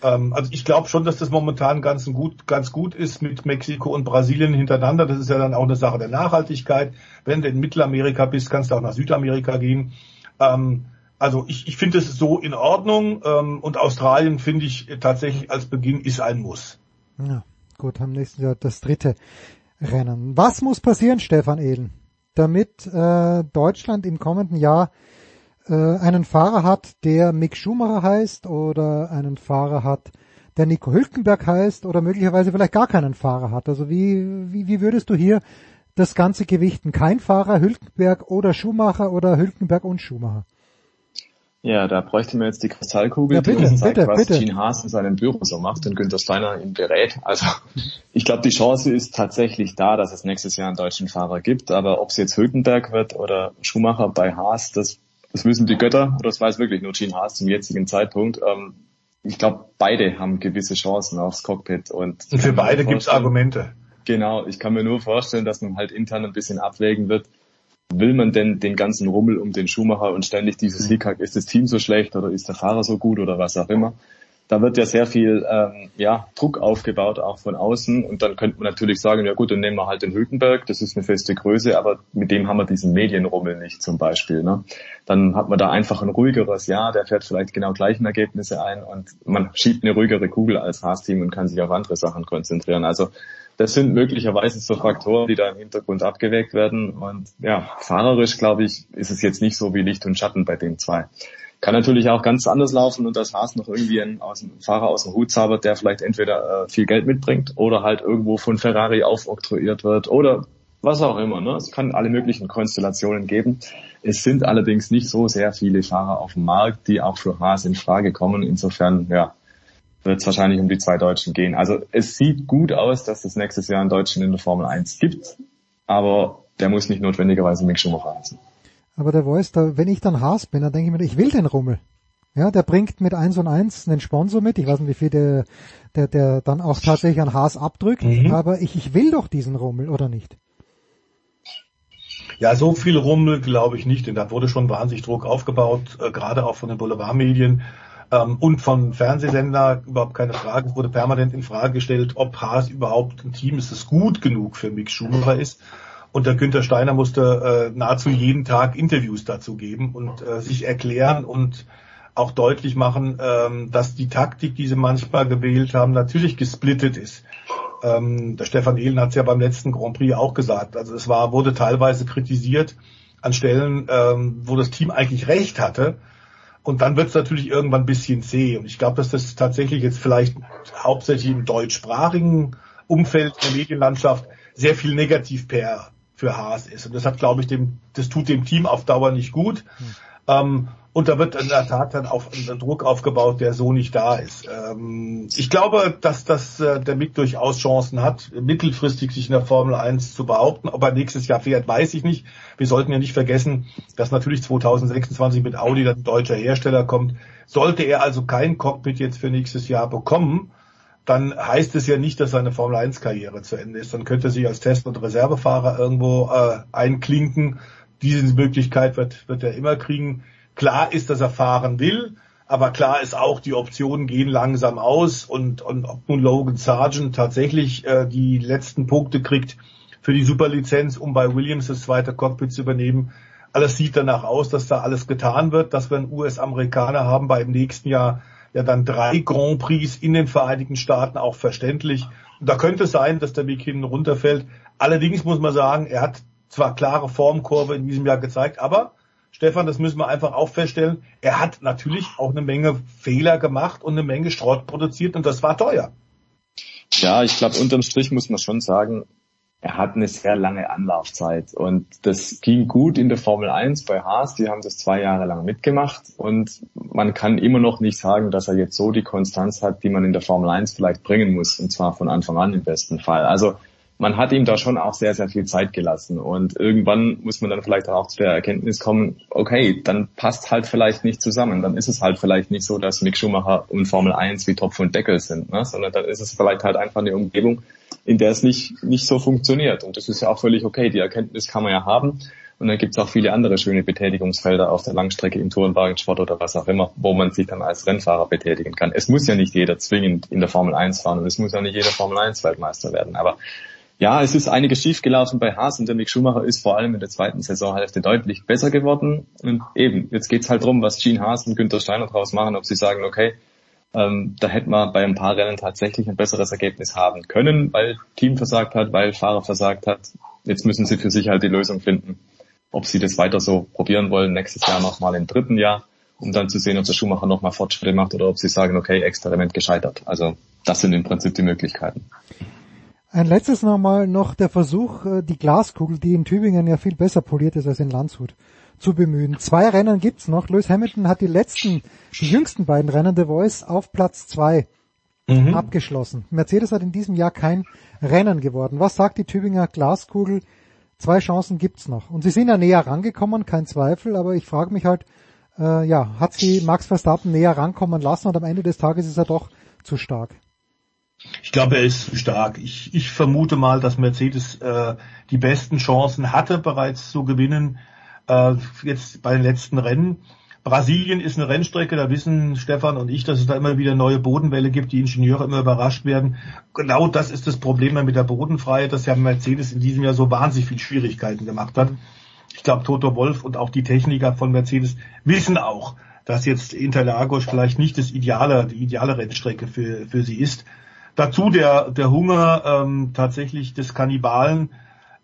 Ähm, also ich glaube schon, dass das momentan ganz gut, ganz gut ist mit Mexiko und Brasilien hintereinander. Das ist ja dann auch eine Sache der Nachhaltigkeit. Wenn du in Mittelamerika bist, kannst du auch nach Südamerika gehen. Ähm, also ich, ich finde es so in Ordnung ähm, und Australien finde ich tatsächlich als Beginn ist ein Muss. Ja, gut, am nächsten Jahr das dritte Rennen. Was muss passieren, Stefan Ehlen, damit äh, Deutschland im kommenden Jahr äh, einen Fahrer hat, der Mick Schumacher heißt oder einen Fahrer hat, der Nico Hülkenberg heißt oder möglicherweise vielleicht gar keinen Fahrer hat. Also wie, wie, wie würdest du hier das Ganze gewichten? Kein Fahrer, Hülkenberg oder Schumacher oder Hülkenberg und Schumacher? Ja, da bräuchte man jetzt die Kristallkugel, ja, bitte, die uns sagt, bitte, was bitte. Gene Haas in seinem Büro so macht und Günther Steiner ihn berät. Also ich glaube, die Chance ist tatsächlich da, dass es nächstes Jahr einen deutschen Fahrer gibt. Aber ob es jetzt Hülkenberg wird oder Schumacher bei Haas, das das wissen die Götter, oder das weiß wirklich nur Gene Haas zum jetzigen Zeitpunkt. Ähm, ich glaube, beide haben gewisse Chancen aufs Cockpit. Und, und für beide gibt's Argumente. Genau, ich kann mir nur vorstellen, dass man halt intern ein bisschen abwägen wird, will man denn den ganzen Rummel um den Schumacher und ständig dieses mhm. Hickhack, ist das Team so schlecht oder ist der Fahrer so gut oder was auch immer da wird ja sehr viel ähm, ja, Druck aufgebaut, auch von außen. Und dann könnte man natürlich sagen, ja gut, dann nehmen wir halt den Hülkenberg, das ist eine feste Größe, aber mit dem haben wir diesen Medienrummel nicht zum Beispiel. Ne? Dann hat man da einfach ein ruhigeres Jahr, der fährt vielleicht genau gleichen Ergebnisse ein und man schiebt eine ruhigere Kugel als Haas-Team und kann sich auf andere Sachen konzentrieren. Also das sind möglicherweise so Faktoren, die da im Hintergrund abgewägt werden. Und ja, fahrerisch, glaube ich, ist es jetzt nicht so wie Licht und Schatten bei den zwei. Kann natürlich auch ganz anders laufen und das Haas noch irgendwie einen, aus dem Fahrer aus dem Hut zaubert, der vielleicht entweder äh, viel Geld mitbringt oder halt irgendwo von Ferrari aufoktroyiert wird oder was auch immer. Ne? Es kann alle möglichen Konstellationen geben. Es sind allerdings nicht so sehr viele Fahrer auf dem Markt, die auch für Haas in Frage kommen. Insofern, ja, wird es wahrscheinlich um die zwei Deutschen gehen. Also es sieht gut aus, dass es nächstes Jahr einen Deutschen in der Formel 1 gibt, aber der muss nicht notwendigerweise Mick Schumacher heißen. Aber der Voice, da, wenn ich dann Haas bin, dann denke ich mir, ich will den Rummel. Ja, der bringt mit 1 und 1 einen Sponsor mit. Ich weiß nicht, wie viel der, der, der dann auch tatsächlich an Haas abdrückt. Mhm. Aber ich, ich will doch diesen Rummel, oder nicht? Ja, so viel Rummel glaube ich nicht, denn da wurde schon wahnsinnig Druck aufgebaut, äh, gerade auch von den Boulevardmedien ähm, und von Fernsehsender, überhaupt keine Frage. Es wurde permanent in Frage gestellt, ob Haas überhaupt ein Team ist, das gut genug für Mick Schumacher ist. Und der Günther Steiner musste äh, nahezu jeden Tag Interviews dazu geben und äh, sich erklären und auch deutlich machen, ähm, dass die Taktik, die sie manchmal gewählt haben, natürlich gesplittet ist. Ähm, der Stefan Ehlen hat es ja beim letzten Grand Prix auch gesagt. Also es war, wurde teilweise kritisiert an Stellen, ähm, wo das Team eigentlich recht hatte. Und dann wird es natürlich irgendwann ein bisschen zäh. Und ich glaube, dass das tatsächlich jetzt vielleicht hauptsächlich im deutschsprachigen Umfeld der Medienlandschaft sehr viel Negativ-PR für Haas ist. Und das hat, glaube ich, dem, das tut dem Team auf Dauer nicht gut. Hm. Ähm, und da wird in der Tat dann auch ein Druck aufgebaut, der so nicht da ist. Ähm, ich glaube, dass, dass äh, der Mick durchaus Chancen hat, mittelfristig sich in der Formel 1 zu behaupten. Ob er nächstes Jahr fährt, weiß ich nicht. Wir sollten ja nicht vergessen, dass natürlich 2026 mit Audi dann deutscher Hersteller kommt. Sollte er also kein Cockpit jetzt für nächstes Jahr bekommen, dann heißt es ja nicht, dass seine Formel 1 Karriere zu Ende ist. Dann könnte er sich als Test- und Reservefahrer irgendwo äh, einklinken. Diese Möglichkeit wird, wird er immer kriegen. Klar ist, dass er fahren will, aber klar ist auch, die Optionen gehen langsam aus und, und ob nun Logan Sargent tatsächlich äh, die letzten Punkte kriegt für die Superlizenz, um bei Williams das zweite Cockpit zu übernehmen. Alles sieht danach aus, dass da alles getan wird, dass wir einen US-Amerikaner haben bei im nächsten Jahr ja dann drei Grand Prix in den Vereinigten Staaten auch verständlich. Und da könnte es sein, dass der Weg hinten runterfällt. Allerdings muss man sagen, er hat zwar klare Formkurve in diesem Jahr gezeigt, aber Stefan, das müssen wir einfach auch feststellen, er hat natürlich auch eine Menge Fehler gemacht und eine Menge Schrott produziert und das war teuer. Ja, ich glaube, unterm Strich muss man schon sagen, er hat eine sehr lange Anlaufzeit und das ging gut in der Formel 1 bei Haas, die haben das zwei Jahre lang mitgemacht und man kann immer noch nicht sagen, dass er jetzt so die Konstanz hat, die man in der Formel 1 vielleicht bringen muss und zwar von Anfang an im besten Fall. Also man hat ihm da schon auch sehr, sehr viel Zeit gelassen. Und irgendwann muss man dann vielleicht auch zu der Erkenntnis kommen, okay, dann passt halt vielleicht nicht zusammen. Dann ist es halt vielleicht nicht so, dass Mick Schumacher und Formel 1 wie Topf und Deckel sind, ne? sondern dann ist es vielleicht halt einfach eine Umgebung, in der es nicht, nicht so funktioniert. Und das ist ja auch völlig okay. Die Erkenntnis kann man ja haben. Und dann gibt es auch viele andere schöne Betätigungsfelder auf der Langstrecke im Tourenwagensport oder was auch immer, wo man sich dann als Rennfahrer betätigen kann. Es muss ja nicht jeder zwingend in der Formel 1 fahren und es muss ja nicht jeder Formel 1 Weltmeister werden. Aber ja, es ist einiges schiefgelaufen bei Haas und der Mick Schumacher ist vor allem in der zweiten Saisonhälfte deutlich besser geworden. Und eben, jetzt geht's halt drum, was Gene Haas und Günther Steiner draus machen, ob sie sagen, okay, ähm, da hätte man bei ein paar Rennen tatsächlich ein besseres Ergebnis haben können, weil Team versagt hat, weil Fahrer versagt hat. Jetzt müssen sie für sich halt die Lösung finden, ob sie das weiter so probieren wollen, nächstes Jahr nochmal im dritten Jahr, um dann zu sehen, ob der Schumacher nochmal Fortschritte macht oder ob sie sagen, okay, Experiment gescheitert. Also das sind im Prinzip die Möglichkeiten. Ein letztes nochmal noch der Versuch, äh, die Glaskugel, die in Tübingen ja viel besser poliert ist als in Landshut, zu bemühen. Zwei Rennen gibt's noch. Lewis Hamilton hat die letzten, die jüngsten beiden Rennen der Voice auf Platz zwei mhm. abgeschlossen. Mercedes hat in diesem Jahr kein Rennen geworden. Was sagt die Tübinger Glaskugel? Zwei Chancen gibt's noch. Und sie sind ja näher rangekommen, kein Zweifel, aber ich frage mich halt, äh, ja, hat sie Max Verstappen näher rankommen lassen und am Ende des Tages ist er doch zu stark? Ich glaube, er ist stark. Ich, ich vermute mal, dass Mercedes äh, die besten Chancen hatte, bereits zu gewinnen, äh, jetzt bei den letzten Rennen. Brasilien ist eine Rennstrecke, da wissen Stefan und ich, dass es da immer wieder neue Bodenwelle gibt, die Ingenieure immer überrascht werden. Genau das ist das Problem mit der Bodenfreiheit, dass ja Mercedes in diesem Jahr so wahnsinnig viel Schwierigkeiten gemacht hat. Ich glaube, Toto Wolf und auch die Techniker von Mercedes wissen auch, dass jetzt Interlagos vielleicht nicht das ideale, die ideale Rennstrecke für, für sie ist. Dazu der, der Hunger ähm, tatsächlich des Kannibalen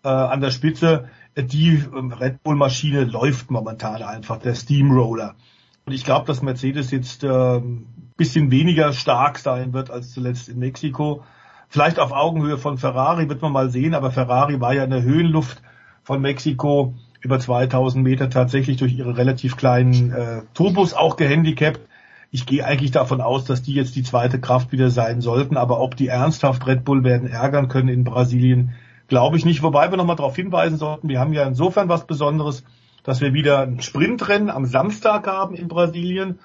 äh, an der Spitze. Die ähm, Red Bull-Maschine läuft momentan einfach, der Steamroller. Und ich glaube, dass Mercedes jetzt äh, bisschen weniger stark sein wird als zuletzt in Mexiko. Vielleicht auf Augenhöhe von Ferrari wird man mal sehen, aber Ferrari war ja in der Höhenluft von Mexiko über 2000 Meter tatsächlich durch ihre relativ kleinen äh, Turbos auch gehandicapt. Ich gehe eigentlich davon aus, dass die jetzt die zweite Kraft wieder sein sollten, aber ob die ernsthaft Red Bull werden ärgern können in Brasilien, glaube ich nicht. Wobei wir nochmal darauf hinweisen sollten, wir haben ja insofern was Besonderes, dass wir wieder ein Sprintrennen am Samstag haben in Brasilien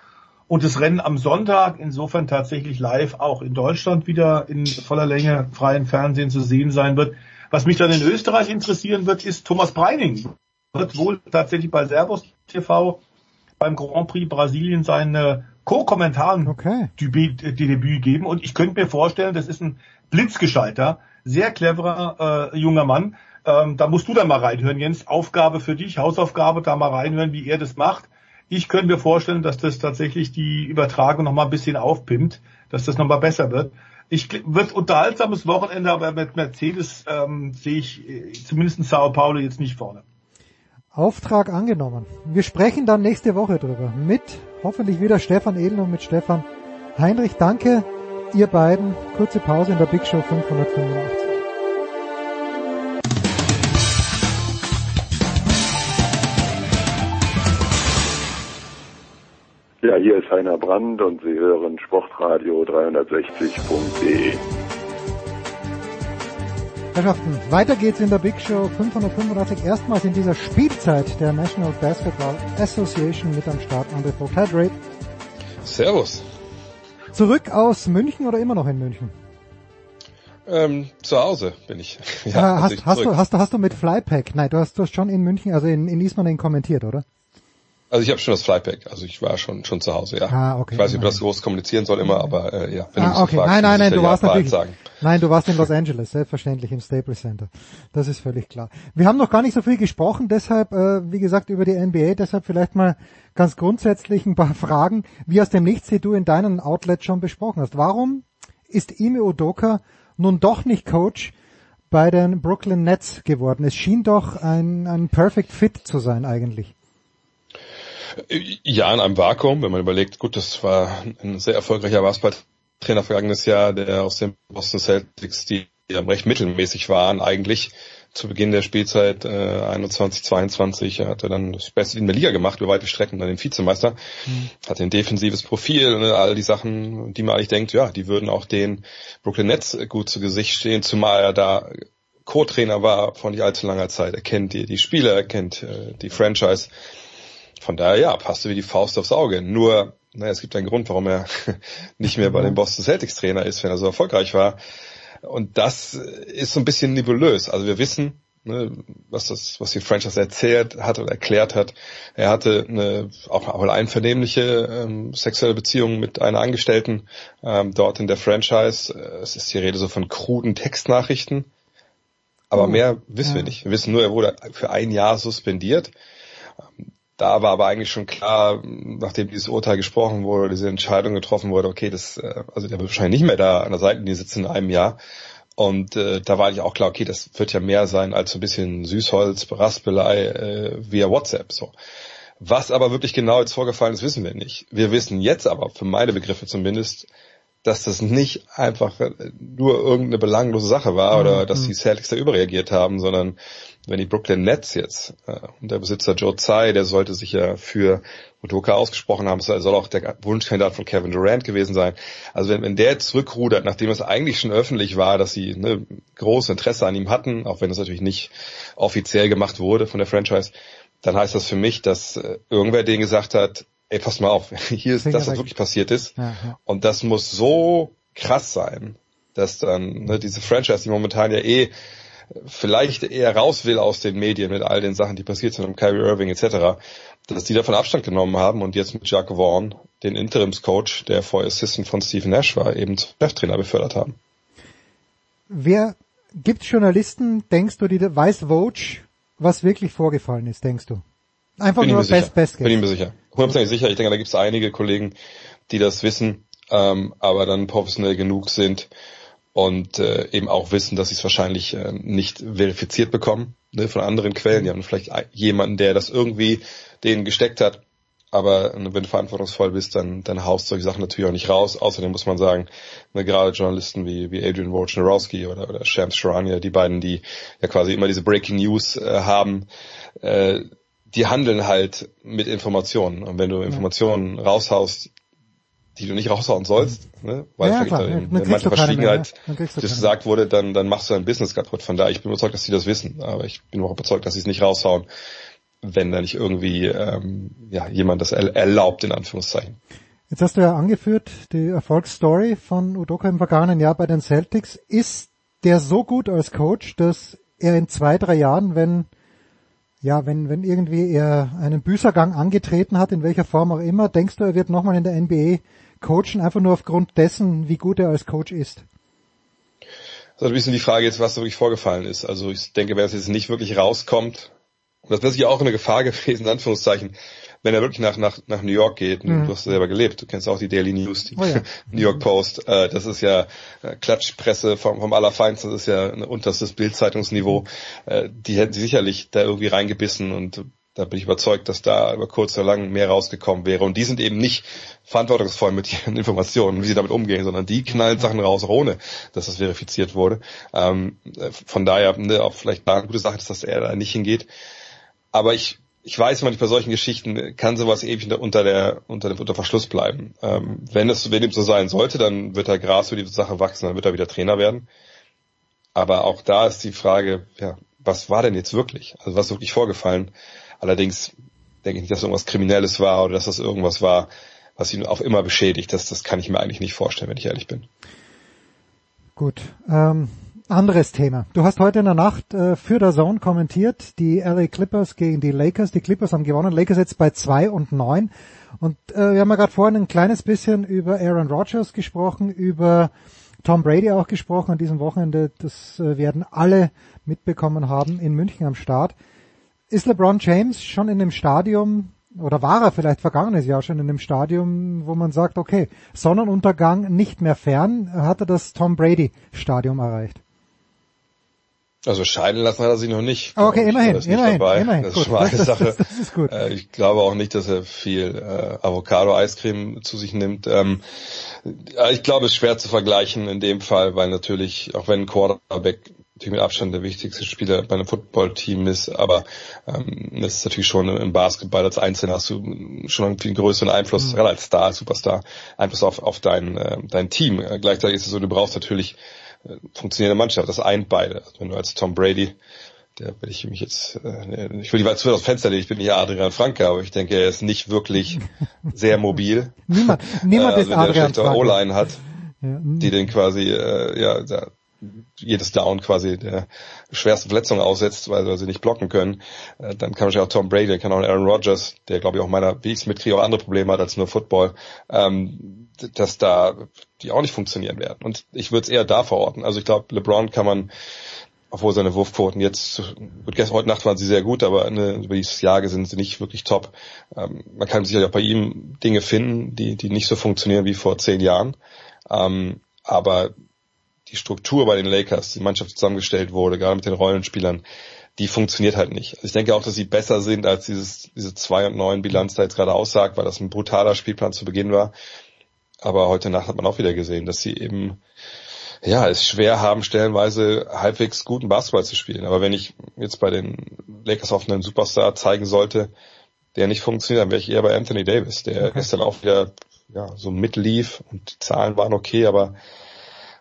und das Rennen am Sonntag insofern tatsächlich live auch in Deutschland wieder in voller Länge freien Fernsehen zu sehen sein wird. Was mich dann in Österreich interessieren wird, ist Thomas Breining. Wird wohl tatsächlich bei Servus TV beim Grand Prix Brasilien seine Co-Kommentaren okay. Debüt, äh, Debüt geben und ich könnte mir vorstellen, das ist ein blitzgescheiter, sehr cleverer äh, junger Mann, Ähm, da musst du dann mal reinhören, Jens. Aufgabe für dich, Hausaufgabe, da mal reinhören, wie er das macht. Ich könnte mir vorstellen, dass das tatsächlich die Übertragung noch mal ein bisschen aufpimmt, dass das noch mal besser wird. Ich wird unterhaltsames Wochenende, aber mit Mercedes ähm, sehe ich äh, zumindest in Sao Paulo jetzt nicht vorne. Auftrag angenommen. Wir sprechen dann nächste Woche drüber mit hoffentlich wieder Stefan Edel und mit Stefan Heinrich. Danke, ihr beiden. Kurze Pause in der Big Show 585. Ja, hier ist Heiner Brand und Sie hören Sportradio 360.de. Herrschaften, weiter geht's in der Big Show 585. Erstmals in dieser Spielzeit der National Basketball Association mit am Start André Vogt. Hi, Dre. Servus. Zurück aus München oder immer noch in München? Ähm, zu Hause bin ich. Ja, ah, hast, hast, du, hast, du, hast du mit Flypack? Nein, du hast, du hast schon in München, also in, in Ismaning kommentiert, oder? Also ich habe schon das Flypack, also ich war schon schon zu Hause, ja. Ah, okay. Ich weiß nicht, ob das groß kommunizieren soll immer, aber äh, ja. Wenn ah, okay. Fragst, nein, nein, nein, du warst natürlich. Sagen. Nein, du warst in Los Angeles, selbstverständlich im Staples Center. Das ist völlig klar. Wir haben noch gar nicht so viel gesprochen, deshalb, äh, wie gesagt, über die NBA, deshalb vielleicht mal ganz grundsätzlich ein paar Fragen, wie aus dem Nichts, die du in deinen Outlets schon besprochen hast. Warum ist Ime Udoka nun doch nicht Coach bei den Brooklyn Nets geworden? Es schien doch ein, ein Perfect Fit zu sein eigentlich. Ja, in einem Vakuum, wenn man überlegt, gut, das war ein sehr erfolgreicher Basketballtrainer vergangenes Jahr, der aus den Boston Celtics, die ja recht mittelmäßig waren eigentlich, zu Beginn der Spielzeit äh, 21, 22 er hatte dann das Beste in der Liga gemacht, über weite Strecken dann den Vizemeister, mhm. hatte ein defensives Profil, ne, all die Sachen, die man eigentlich denkt, ja, die würden auch den Brooklyn Nets gut zu Gesicht stehen, zumal er da Co-Trainer war von nicht allzu langer Zeit. Er kennt die, die Spieler, er kennt äh, die Franchise. Von daher, ja, passte wie die Faust aufs Auge. Nur, naja, es gibt einen Grund, warum er nicht mehr bei den Boston Celtics Trainer ist, wenn er so erfolgreich war. Und das ist so ein bisschen nebulös. Also wir wissen, ne, was das, was die Franchise erzählt hat oder erklärt hat. Er hatte eine auch, auch eine einvernehmliche ähm, sexuelle Beziehung mit einer Angestellten ähm, dort in der Franchise. Es ist die Rede so von kruden Textnachrichten. Aber oh, mehr wissen ja. wir nicht. Wir wissen nur, er wurde für ein Jahr suspendiert. Da war aber eigentlich schon klar, nachdem dieses Urteil gesprochen wurde, diese Entscheidung getroffen wurde, okay, das, äh, also der wird wahrscheinlich nicht mehr da an der Seitenlinie sitzen in einem Jahr. Und äh, da war eigentlich auch klar, okay, das wird ja mehr sein als so ein bisschen Süßholz, Raspelei äh, via WhatsApp. So. Was aber wirklich genau jetzt vorgefallen ist, wissen wir nicht. Wir wissen jetzt aber, für meine Begriffe zumindest, dass das nicht einfach nur irgendeine belanglose Sache war oder mhm. dass die Celtics da überreagiert haben, sondern wenn die Brooklyn Nets jetzt äh, und der Besitzer Joe Tsai, der sollte sich ja für Udoka ausgesprochen haben, soll auch der Wunschkandidat von Kevin Durant gewesen sein. Also wenn, wenn der zurückrudert, nachdem es eigentlich schon öffentlich war, dass sie ne, großes Interesse an ihm hatten, auch wenn es natürlich nicht offiziell gemacht wurde von der Franchise, dann heißt das für mich, dass äh, irgendwer denen gesagt hat, ey, pass mal auf, hier ist das, was wirklich passiert ist. Ja, ja. Und das muss so krass sein, dass dann ne, diese Franchise, die momentan ja eh vielleicht eher raus will aus den Medien mit all den Sachen, die passiert sind, um Kyrie Irving etc., dass die davon Abstand genommen haben und jetzt mit Jack Vaughn, den Interimscoach, der vorher Assistant von Steve Nash war, eben zum Cheftrainer befördert haben. Wer gibt Journalisten, denkst du, die weiß Vogue, was wirklich vorgefallen ist, denkst du? Einfach Bin nur Best Best Bin ich mir sicher. Hundertprozentig sicher. Ich denke, da gibt es einige Kollegen, die das wissen, ähm, aber dann professionell genug sind, und äh, eben auch wissen, dass sie es wahrscheinlich äh, nicht verifiziert bekommen ne, von anderen Quellen. Die haben vielleicht jemanden, der das irgendwie denen gesteckt hat. Aber äh, wenn du verantwortungsvoll bist, dann, dann haust solche Sachen natürlich auch nicht raus. Außerdem muss man sagen, ne, gerade Journalisten wie, wie Adrian Wojnarowski oder, oder Shams Sharania, die beiden, die ja quasi immer diese Breaking News äh, haben, äh, die handeln halt mit Informationen. Und wenn du Informationen raushaust, die du nicht raushauen sollst, ne? weil ja, klar, in, in mancher Verschwiegenheit das gesagt wurde, dann, dann machst du dein Business kaputt. Von daher, ich bin überzeugt, dass sie das wissen, aber ich bin auch überzeugt, dass sie es nicht raushauen, wenn da nicht irgendwie ähm, ja, jemand das erlaubt, in Anführungszeichen. Jetzt hast du ja angeführt, die Erfolgsstory von Udoka im vergangenen Jahr bei den Celtics. Ist der so gut als Coach, dass er in zwei, drei Jahren, wenn ja, wenn, wenn irgendwie er einen Büßergang angetreten hat, in welcher Form auch immer, denkst du, er wird nochmal in der NBA coachen, einfach nur aufgrund dessen, wie gut er als Coach ist? Also ein bisschen die Frage jetzt, was da wirklich vorgefallen ist. Also ich denke, wenn es jetzt nicht wirklich rauskommt, und das wäre sicher auch eine Gefahr gewesen, in Anführungszeichen, wenn er wirklich nach, nach, nach New York geht, mhm. du hast selber gelebt, du kennst auch die Daily News, die oh ja. New York Post, äh, das ist ja äh, Klatschpresse vom, vom Allerfeinsten, das ist ja ein unterstes Bildzeitungsniveau, äh, die hätten sie sicherlich da irgendwie reingebissen und da bin ich überzeugt, dass da über kurz oder lang mehr rausgekommen wäre. Und die sind eben nicht verantwortungsvoll mit ihren Informationen, wie sie damit umgehen, sondern die knallen Sachen raus, ohne dass das verifiziert wurde. Ähm, von daher ne, auch vielleicht eine gute Sache ist, dass er da nicht hingeht. Aber ich, ich weiß manchmal bei solchen Geschichten kann sowas ewig unter der unter dem unter Verschluss bleiben. Ähm, wenn es wenn dem so sein sollte, dann wird da Gras für die Sache wachsen, dann wird er wieder Trainer werden. Aber auch da ist die Frage, ja, was war denn jetzt wirklich? Also was ist wirklich vorgefallen? Allerdings denke ich nicht, dass irgendwas Kriminelles war oder dass das irgendwas war, was ihn auch immer beschädigt. Das, das kann ich mir eigentlich nicht vorstellen, wenn ich ehrlich bin. Gut. Ähm, anderes Thema. Du hast heute in der Nacht äh, für der Zone kommentiert, die LA Clippers gegen die Lakers. Die Clippers haben gewonnen. Lakers jetzt bei zwei und neun. Und äh, wir haben ja gerade vorhin ein kleines bisschen über Aaron Rodgers gesprochen, über Tom Brady auch gesprochen an diesem Wochenende. Das äh, werden alle mitbekommen haben in München am Start. Ist LeBron James schon in dem Stadium oder war er vielleicht vergangenes Jahr schon in dem Stadium, wo man sagt, okay, Sonnenuntergang nicht mehr fern, hat er das Tom Brady Stadium erreicht? Also scheiden lassen hat er sich noch nicht. Okay, immerhin, immerhin, dabei. immerhin. Das gut. ist schon mal eine das, Sache. Das, das, ist gut. Äh, ich glaube auch nicht, dass er viel äh, Avocado-Eiscreme zu sich nimmt. Ähm, ich glaube, es ist schwer zu vergleichen in dem Fall, weil natürlich, auch wenn ein Quarterback natürlich mit Abstand der wichtigste Spieler bei einem Footballteam ist, aber ähm, das ist natürlich schon im Basketball als Einzelner hast du schon einen viel größeren Einfluss, mhm. als Star, als Superstar, Einfluss auf, auf dein, äh, dein Team. Äh, gleichzeitig ist es so, du brauchst natürlich äh, funktionierende Mannschaft, das eint beide. Also wenn du als Tom Brady der will ich mich jetzt, äh, ich will die weit zu aus dem Fenster legen, ich bin nicht Adrian Franke, aber ich denke, er ist nicht wirklich sehr mobil. niemand, niemand äh, ist Adrian Franke. O-Line hat, ja. die den quasi, äh, ja, jedes Down quasi der schwersten Verletzung aussetzt, weil, sie nicht blocken können, äh, dann kann wahrscheinlich auch Tom Brady, kann auch Aaron Rodgers, der glaube ich auch meiner, wie ich es mitkriege, auch andere Probleme hat als nur Football, ähm, dass da die auch nicht funktionieren werden. Und ich würde es eher da verorten. Also ich glaube, LeBron kann man, obwohl seine Wurfquoten jetzt, gut, gestern heute Nacht waren sie sehr gut, aber ne, über dieses Jahr sind sie nicht wirklich top. Ähm, man kann sicherlich auch bei ihm Dinge finden, die, die nicht so funktionieren wie vor zehn Jahren. Ähm, aber die Struktur bei den Lakers, die Mannschaft zusammengestellt wurde, gerade mit den Rollenspielern, die funktioniert halt nicht. Also ich denke auch, dass sie besser sind, als dieses, diese 2 und 9 Bilanz da jetzt gerade aussagt, weil das ein brutaler Spielplan zu Beginn war. Aber heute Nacht hat man auch wieder gesehen, dass sie eben, ja, es schwer haben, stellenweise halbwegs guten Basketball zu spielen. Aber wenn ich jetzt bei den Lakers auf einen Superstar zeigen sollte, der nicht funktioniert, dann wäre ich eher bei Anthony Davis, der okay. gestern auch wieder ja, so mitlief und die Zahlen waren okay, aber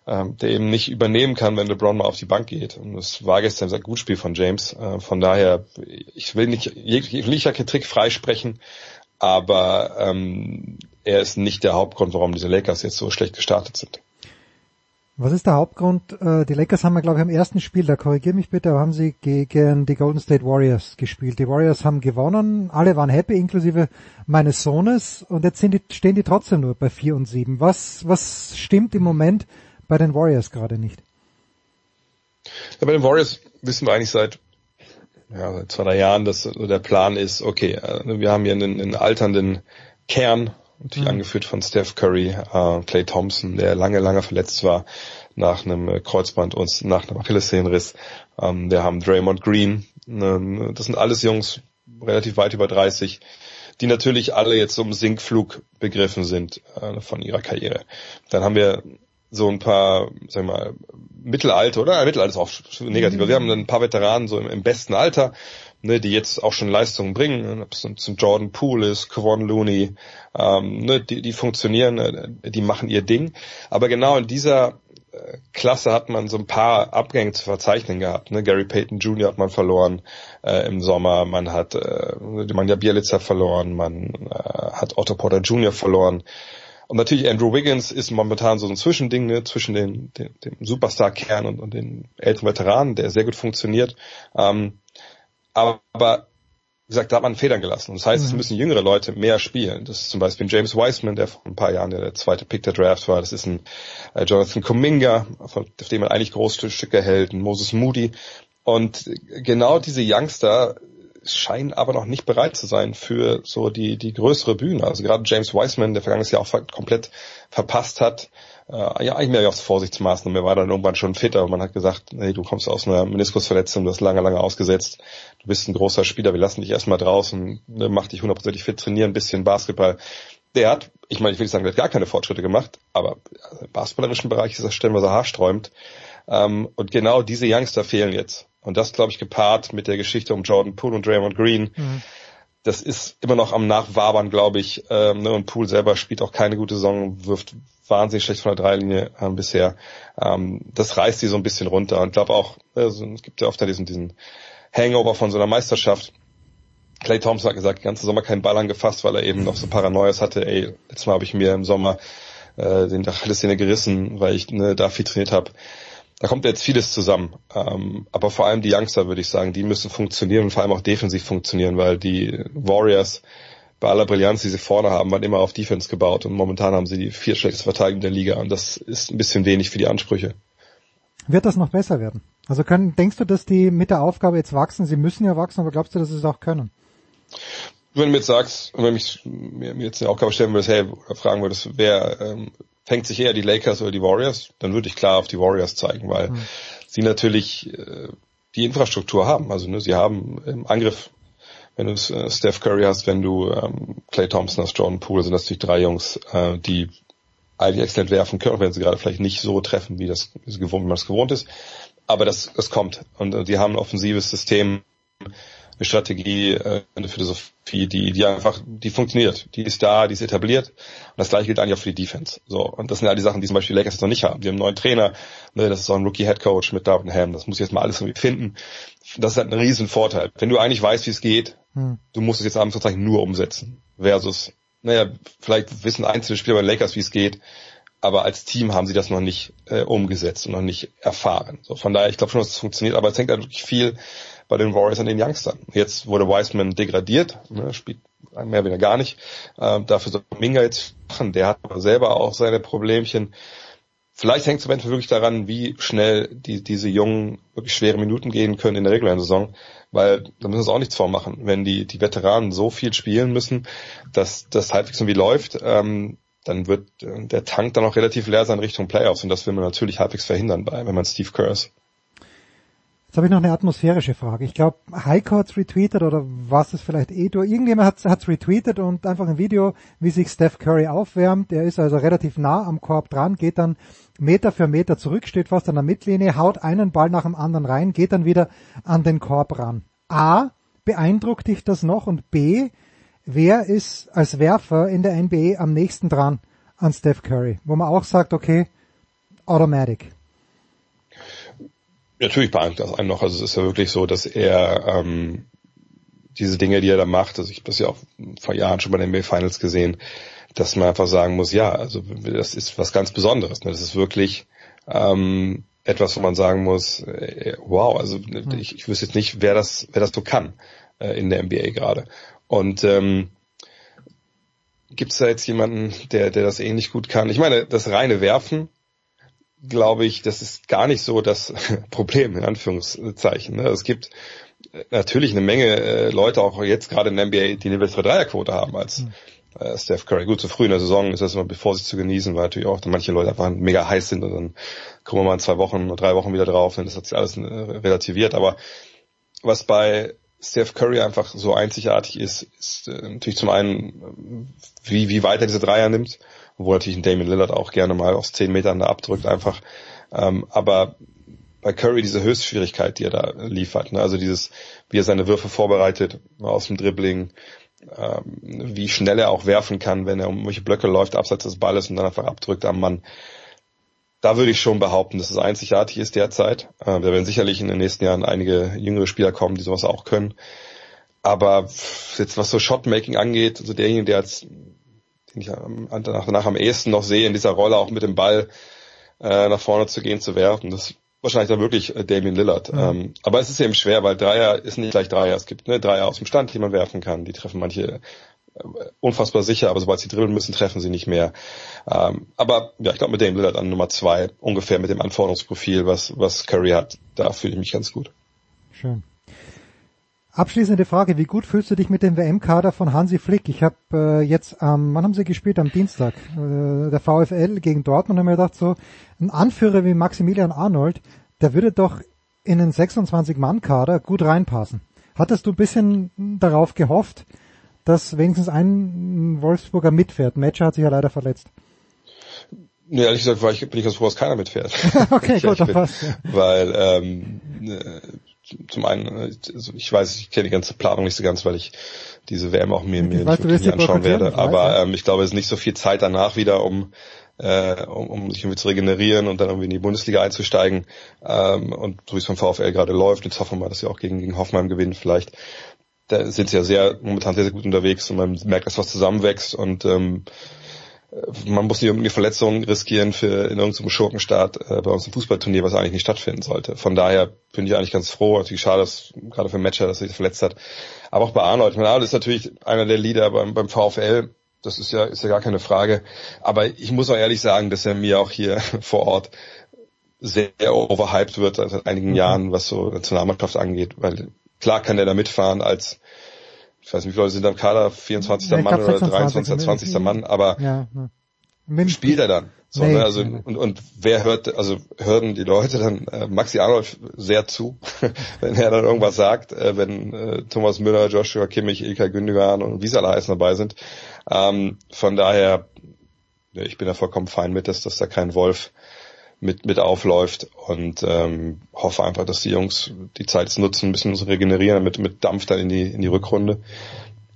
ähm, der eben nicht übernehmen kann, wenn LeBron mal auf die Bank geht. Und das war gestern ein gutes Spiel von James. Äh, von daher, ich will nicht, nicht Kritik freisprechen, aber ähm, er ist nicht der Hauptgrund, warum diese Lakers jetzt so schlecht gestartet sind. Was ist der Hauptgrund? Äh, die Lakers haben ja, glaube ich, am ersten Spiel, da korrigier mich bitte, aber haben sie gegen die Golden State Warriors gespielt. Die Warriors haben gewonnen, alle waren happy, inklusive meines Sohnes, und jetzt die, stehen die trotzdem nur bei 4 und 7. Was, was stimmt im Moment bei den Warriors gerade nicht? Ja, bei den Warriors wissen wir eigentlich seit, ja, seit zwei, drei Jahren, dass der Plan ist, okay, äh, wir haben hier einen, einen alternden Kern, natürlich mhm. angeführt von Steph Curry, äh, Clay Thompson, der lange, lange verletzt war nach einem äh, Kreuzband und nach einem Achillessehnenriss. Ähm, wir haben Draymond Green, äh, das sind alles Jungs relativ weit über 30, die natürlich alle jetzt um Sinkflug begriffen sind äh, von ihrer Karriere. Dann haben wir so ein paar, sag mal, Mittelalter, oder? Mittelalter ist auch negativ. Mhm. Wir haben ein paar Veteranen so im, im, besten Alter, ne, die jetzt auch schon Leistungen bringen. Ob es zum Jordan Poole ist, Kevon Looney, ähm, ne, die, die funktionieren, äh, die machen ihr Ding. Aber genau in dieser äh, Klasse hat man so ein paar Abgänge zu verzeichnen gehabt. Ne? Gary Payton Jr. hat man verloren äh, im Sommer, man hat äh, man ja Bielitzer verloren, man äh, hat Otto Porter Jr. verloren. Und natürlich Andrew Wiggins ist momentan so ein Zwischending ne, zwischen den, den, dem Superstar-Kern und, und den älteren Veteranen, der sehr gut funktioniert. Ähm, aber, aber gesagt, da hat man Federn gelassen. Und das heißt, mhm. es müssen jüngere Leute mehr spielen. Das ist zum Beispiel James Wiseman, der vor ein paar Jahren der zweite Pick der Draft war. Das ist ein äh, Jonathan Kuminga, auf dem man eigentlich große Stücke hält, ein Moses Moody. Und genau diese Youngster scheinen aber noch nicht bereit zu sein für so die, die größere Bühne. Also gerade James Wiseman, der vergangenes Jahr auch komplett verpasst hat, äh, ja, eigentlich mehr aufs Vorsichtsmaßnahmen. Er war dann irgendwann schon fitter und man hat gesagt, hey, du kommst aus einer Meniskusverletzung, du hast lange, lange ausgesetzt, du bist ein großer Spieler, wir lassen dich erstmal draußen, ne, mach dich hundertprozentig fit, trainieren ein bisschen Basketball. Der hat, ich meine, ich will nicht sagen, der hat gar keine Fortschritte gemacht, aber im basketballerischen Bereich ist das stellenweise haarsträubend. Ähm, und genau diese Youngster fehlen jetzt. Und das, glaube ich, gepaart mit der Geschichte um Jordan Poole und Draymond Green. Mhm. Das ist immer noch am Nachwabern, glaube ich. Ähm, ne? Und Poole selber spielt auch keine gute Saison, wirft wahnsinnig schlecht von der Dreilinie äh, bisher. Ähm, das reißt sie so ein bisschen runter. Und glaube auch, also, es gibt ja oft diesen, diesen Hangover von so einer Meisterschaft. Clay Thompson hat gesagt, den ganzen Sommer keinen Ball angefasst, weil er eben noch so Paranoias hatte. Ey, letztes Mal habe ich mir im Sommer äh, den Achillessehne gerissen, weil ich ne, da viel trainiert habe. Da kommt jetzt vieles zusammen. Ähm, aber vor allem die Youngster, würde ich sagen, die müssen funktionieren und vor allem auch defensiv funktionieren, weil die Warriors bei aller Brillanz, die sie vorne haben, waren immer auf Defense gebaut und momentan haben sie die vier schlechteste Verteidigung der Liga und das ist ein bisschen wenig für die Ansprüche. Wird das noch besser werden? Also können, denkst du, dass die mit der Aufgabe jetzt wachsen? Sie müssen ja wachsen, aber glaubst du, dass sie es auch können? Wenn du mir jetzt sagst, wenn mich, mir, mir jetzt eine Aufgabe stellen würdest, hey, oder fragen würdest, wer ähm, fängt sich eher die Lakers oder die Warriors, dann würde ich klar auf die Warriors zeigen, weil mhm. sie natürlich äh, die Infrastruktur haben. Also ne, sie haben im Angriff wenn du äh, Steph Curry hast, wenn du ähm, Clay Thompson hast, Jordan Poole, sind das natürlich drei Jungs, äh, die eigentlich exzellent werfen können, wenn sie gerade vielleicht nicht so treffen, wie das, wie man das gewohnt ist. Aber das, das kommt. Und äh, die haben ein offensives System, eine Strategie, äh, eine Philosophie, die, die einfach, die funktioniert. Die ist da, die ist etabliert. Und das gleiche gilt eigentlich auch für die Defense. So. Und das sind ja die Sachen, die zum Beispiel Lakers noch nicht haben. Die haben einen neuen Trainer, ne, das ist auch ein Rookie Head Coach mit Darvin Ham. Das muss ich jetzt mal alles irgendwie finden. Das ist halt ein riesen Vorteil. Wenn du eigentlich weißt, wie es geht, hm. du musst es jetzt abends sozusagen nur umsetzen. Versus, naja, vielleicht wissen einzelne Spieler bei den Lakers, wie es geht, aber als Team haben sie das noch nicht äh, umgesetzt und noch nicht erfahren. So, von daher, ich glaube schon, dass es funktioniert, aber es hängt halt wirklich viel bei den Warriors an den Youngstern. Jetzt wurde Wiseman degradiert, ne, spielt mehr oder weniger gar nicht. Ähm, dafür soll Minga jetzt machen. Der hat aber selber auch seine Problemchen. Vielleicht hängt es eventuell wirklich daran, wie schnell die, diese Jungen wirklich schwere Minuten gehen können in der regulären Saison, weil da müssen wir uns auch nichts vormachen. Wenn die, die Veteranen so viel spielen müssen, dass das halbwegs irgendwie läuft, ähm, dann wird äh, der Tank dann auch relativ leer sein Richtung Playoffs und das will man natürlich halbwegs verhindern, bei, wenn man Steve Kerr ist. Jetzt habe ich noch eine atmosphärische Frage. Ich glaube, Heiko hat's retweetet oder was es vielleicht du. Irgendjemand hat's, hat's retweetet und einfach ein Video, wie sich Steph Curry aufwärmt. Er ist also relativ nah am Korb dran, geht dann Meter für Meter zurück, steht fast an der Mittellinie, haut einen Ball nach dem anderen rein, geht dann wieder an den Korb ran. A, beeindruckt dich das noch? Und B, wer ist als Werfer in der NBA am nächsten dran an Steph Curry? Wo man auch sagt, okay, automatic. Natürlich beeindruckt das einen noch. Also es ist ja wirklich so, dass er ähm, diese Dinge, die er da macht, also ich habe das ja auch vor Jahren schon bei den NBA Finals gesehen, dass man einfach sagen muss, ja, also das ist was ganz Besonderes. Ne? Das ist wirklich ähm, etwas, wo man sagen muss, äh, wow, also hm. ich, ich wüsste jetzt nicht, wer das, wer das so kann äh, in der NBA gerade. Und ähm, gibt es da jetzt jemanden, der, der das ähnlich gut kann? Ich meine, das reine Werfen glaube ich, das ist gar nicht so das Problem, in Anführungszeichen. Ne? Es gibt äh, natürlich eine Menge äh, Leute, auch jetzt gerade in der NBA, die eine bessere Dreierquote haben als mhm. Steph Curry. Gut, zu früh in der Saison ist das immer bevor sich zu genießen, weil natürlich auch manche Leute einfach mega heiß sind und dann kommen wir mal in zwei Wochen oder drei Wochen wieder drauf, dann ist das alles relativiert. Aber was bei Steph Curry einfach so einzigartig ist, ist natürlich zum einen, wie, wie weit er diese Dreier nimmt obwohl natürlich ein Damon Lillard auch gerne mal aus 10 Metern da abdrückt einfach. Ähm, aber bei Curry diese Höchstschwierigkeit, die er da liefert, ne? also dieses, wie er seine Würfe vorbereitet aus dem Dribbling, ähm, wie schnell er auch werfen kann, wenn er um welche Blöcke läuft, abseits des Balles und dann einfach abdrückt am Mann. Da würde ich schon behaupten, dass es einzigartig ist derzeit. Äh, da werden sicherlich in den nächsten Jahren einige jüngere Spieler kommen, die sowas auch können. Aber jetzt was so Shotmaking angeht, also derjenige, der jetzt den ich danach, danach am ehesten noch sehe, in dieser Rolle auch mit dem Ball äh, nach vorne zu gehen, zu werfen. Das wahrscheinlich dann wirklich äh, Damien Lillard. Ja. Ähm, aber es ist eben schwer, weil Dreier ist nicht gleich Dreier. Es gibt ne, Dreier aus dem Stand, die man werfen kann. Die treffen manche unfassbar sicher, aber sobald sie dribbeln müssen, treffen sie nicht mehr. Ähm, aber ja, ich glaube mit Damien Lillard an Nummer zwei ungefähr mit dem Anforderungsprofil, was was Curry hat, da fühle ich mich ganz gut. Schön. Abschließende Frage, wie gut fühlst du dich mit dem WM-Kader von Hansi Flick? Ich habe äh, jetzt am, ähm, wann haben sie gespielt? Am Dienstag, äh, der VfL gegen Dortmund, und mir gedacht, so ein Anführer wie Maximilian Arnold, der würde doch in den 26-Mann-Kader gut reinpassen. Hattest du ein bisschen darauf gehofft, dass wenigstens ein Wolfsburger mitfährt? Matcher hat sich ja leider verletzt. Nee, ehrlich gesagt war ich, bin ich ganz froh, dass keiner mitfährt. okay, gut, dann passt. Weil ähm, äh, zum einen, also ich weiß, ich kenne die ganze Planung nicht so ganz, weil ich diese WM auch mir, mir weiß, nicht wirklich anschauen werde. Aber ähm, ich glaube, es ist nicht so viel Zeit danach wieder, um äh, um, um sich irgendwie zu regenerieren und dann irgendwie in die Bundesliga einzusteigen. Ähm, und so wie es vom VfL gerade läuft, jetzt hoffen wir mal, dass sie auch gegen, gegen Hoffenheim gewinnen vielleicht. Da sind sie ja sehr, momentan sehr, sehr gut unterwegs und man merkt, dass was zusammenwächst und ähm, man muss nicht irgendeine Verletzung riskieren für in irgendeinem Schurkenstart äh, bei uns im Fußballturnier, was eigentlich nicht stattfinden sollte. Von daher bin ich eigentlich ganz froh. Natürlich schade, dass gerade für Matcher, dass er sich verletzt hat. Aber auch bei Arnold. Ich meine, Arnold ist natürlich einer der Leader beim, beim VfL. Das ist ja, ist ja gar keine Frage. Aber ich muss auch ehrlich sagen, dass er mir auch hier vor Ort sehr overhyped wird seit einigen mhm. Jahren, was so Nationalmannschaft angeht. Weil klar kann er da mitfahren als ich weiß nicht, wie viele Leute sind am Kader, 24. Ja, Mann oder 23. 20. Mann, aber ja, ja. spielt er dann. So, nee, ne? also, und, und wer hört, also hören die Leute dann äh, Maxi Arnold sehr zu, wenn er dann irgendwas sagt, äh, wenn äh, Thomas Müller, Joshua Kimmich, Ilkay Gündogan und wie sie alle heißen dabei sind. Ähm, von daher, ja, ich bin da vollkommen fein mit, dass, dass da kein Wolf mit, mit aufläuft und ähm, hoffe einfach, dass die Jungs die Zeit nutzen, ein bisschen zu regenerieren, mit, mit Dampf dann in die, in die Rückrunde,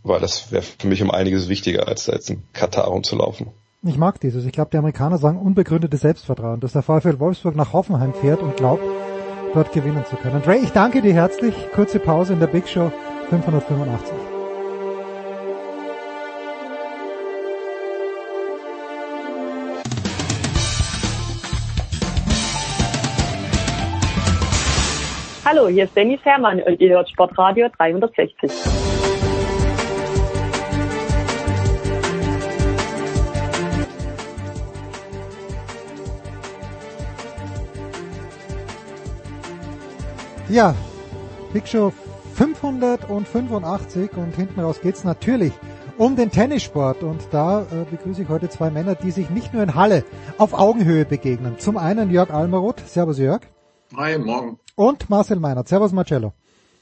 weil das wäre für mich um einiges wichtiger, als da jetzt in Katar rumzulaufen. Ich mag dieses. Ich glaube, die Amerikaner sagen unbegründetes Selbstvertrauen, dass der VfL Wolfsburg nach Hoffenheim fährt und glaubt, dort gewinnen zu können. Ray, ich danke dir herzlich. Kurze Pause in der Big Show 585. Hallo, hier ist Dennis Herrmann und ihr hört Sportradio 360. Ja, Big Show 585 und hinten raus geht's natürlich um den Tennissport und da äh, begrüße ich heute zwei Männer, die sich nicht nur in Halle auf Augenhöhe begegnen. Zum einen Jörg Almaroth. Servus Jörg. Hi, morgen. Und Marcel Meinert. Servus Marcello.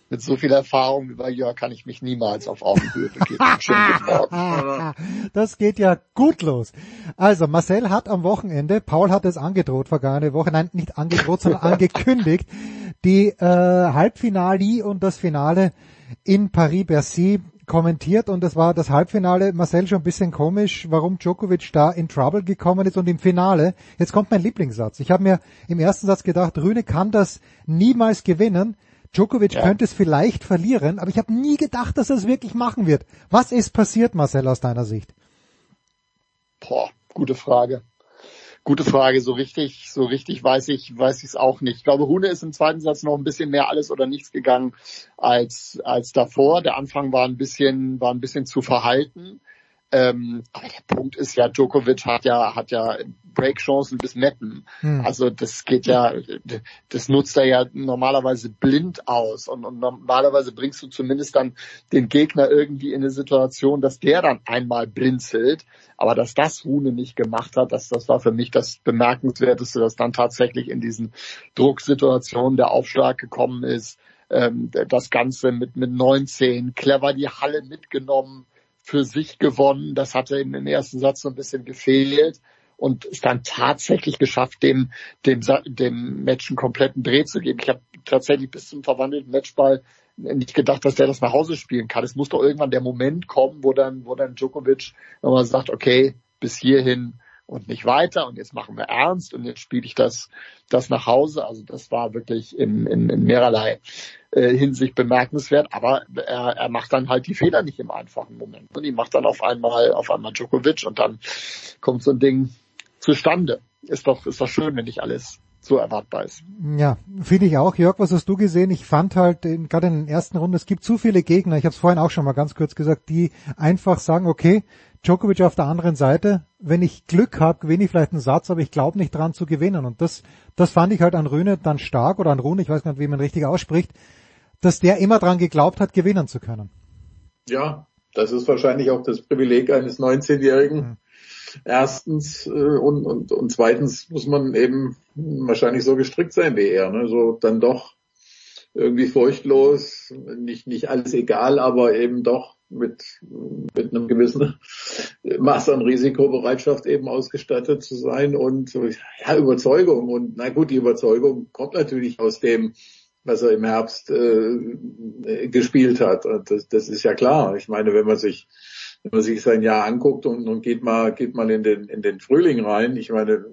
Mit so viel Erfahrung wie bei Jörg kann ich mich niemals auf Augenhöhe begeben. Das geht ja gut los. Also Marcel hat am Wochenende, Paul hat es angedroht vergangene Woche, nein, nicht angedroht, sondern angekündigt, die äh, Halbfinale und das Finale in Paris-Bercy kommentiert und das war das Halbfinale, Marcel schon ein bisschen komisch, warum Djokovic da in Trouble gekommen ist und im Finale, jetzt kommt mein Lieblingssatz. Ich habe mir im ersten Satz gedacht, Rühne kann das niemals gewinnen, Djokovic ja. könnte es vielleicht verlieren, aber ich habe nie gedacht, dass er es wirklich machen wird. Was ist passiert, Marcel, aus deiner Sicht? Boah, gute Frage. Gute Frage. So richtig, so richtig weiß ich, weiß ich es auch nicht. Ich glaube, Hune ist im zweiten Satz noch ein bisschen mehr alles oder nichts gegangen als, als davor. Der Anfang war ein bisschen, war ein bisschen zu verhalten. Ähm, aber der Punkt ist ja, Djokovic hat ja, hat ja Breakchancen bis Metten. Hm. Also das geht ja, das nutzt er ja normalerweise blind aus und, und, normalerweise bringst du zumindest dann den Gegner irgendwie in eine Situation, dass der dann einmal blinzelt. Aber dass das Hune nicht gemacht hat, das, das war für mich das Bemerkenswerteste, dass dann tatsächlich in diesen Drucksituationen der Aufschlag gekommen ist. Ähm, das Ganze mit, mit 19, clever die Halle mitgenommen für sich gewonnen. Das hatte in dem ersten Satz so ein bisschen gefehlt und es dann tatsächlich geschafft, dem, dem, dem Match einen kompletten Dreh zu geben. Ich habe tatsächlich bis zum verwandelten Matchball nicht gedacht, dass der das nach Hause spielen kann. Es muss doch irgendwann der Moment kommen, wo dann, wo dann Djokovic nochmal sagt, okay, bis hierhin und nicht weiter und jetzt machen wir ernst und jetzt spiele ich das, das nach Hause. Also das war wirklich in, in, in mehrerlei äh, Hinsicht bemerkenswert, aber er, er macht dann halt die Fehler nicht im einfachen Moment. Und die macht dann auf einmal, auf einmal Djokovic und dann kommt so ein Ding zustande. Ist doch, ist doch schön, wenn nicht alles so erwartbar ist. Ja, finde ich auch. Jörg, was hast du gesehen? Ich fand halt gerade in den ersten Runden, es gibt zu viele Gegner, ich habe es vorhin auch schon mal ganz kurz gesagt, die einfach sagen, okay, Djokovic auf der anderen Seite, wenn ich Glück habe, gewinne ich vielleicht einen Satz, aber ich glaube nicht dran zu gewinnen. Und das, das fand ich halt an Rühne dann stark oder an Rune, ich weiß gar nicht, wie man richtig ausspricht, dass der immer dran geglaubt hat, gewinnen zu können. Ja, das ist wahrscheinlich auch das Privileg eines 19-Jährigen. Mhm. Erstens äh, und, und, und zweitens muss man eben wahrscheinlich so gestrickt sein wie er. Ne? So dann doch irgendwie furchtlos, nicht, nicht alles egal, aber eben doch mit, mit einem gewissen Maß an Risikobereitschaft eben ausgestattet zu sein und ja, Überzeugung. Und na gut, die Überzeugung kommt natürlich aus dem, was er im Herbst äh, gespielt hat. Das, das ist ja klar. Ich meine, wenn man sich wenn man sich sein Jahr anguckt und, und geht mal geht mal in den in den Frühling rein. Ich meine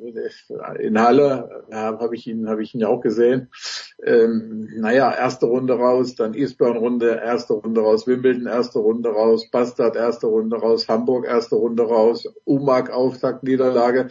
in Halle ja, habe ich ihn habe ich ihn ja auch gesehen. Ähm, naja, erste Runde raus, dann Eastbourne Runde, erste Runde raus, Wimbledon erste Runde raus, Bastard erste Runde raus, Hamburg erste Runde raus, Umag Auftakt Niederlage.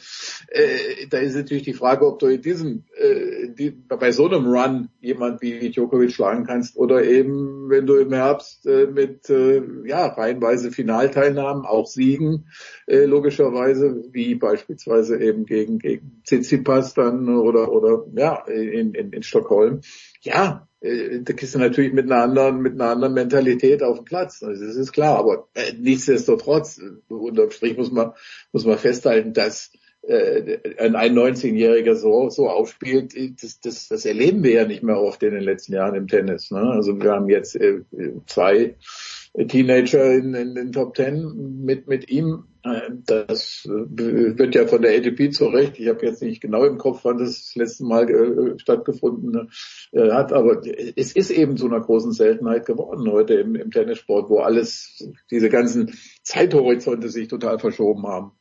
Äh, da ist natürlich die Frage, ob du in diesem äh, die, bei so einem Run jemand wie Djokovic schlagen kannst oder eben wenn du im Herbst äh, mit äh, ja reihenweise Finalteil Teilnahmen, auch Siegen, äh, logischerweise, wie beispielsweise eben gegen, gegen Tsitsipas dann oder, oder, ja, in, in, in Stockholm. Ja, äh, da gehst du natürlich mit einer anderen, mit einer anderen Mentalität auf den Platz. Das ist klar. Aber äh, nichtsdestotrotz, äh, unterm Strich muss man, muss man festhalten, dass äh, ein 19-Jähriger so, so aufspielt, das, das, das erleben wir ja nicht mehr oft in den letzten Jahren im Tennis. Ne? Also wir haben jetzt äh, zwei Teenager in, in den Top Ten mit, mit ihm. Äh, das äh, wird ja von der ATP zu Recht, ich habe jetzt nicht genau im Kopf, wann das, das letzte Mal äh, stattgefunden hat, aber es ist eben zu einer großen Seltenheit geworden heute im, im Tennissport, wo alles, diese ganzen Zeithorizonte sich total verschoben haben.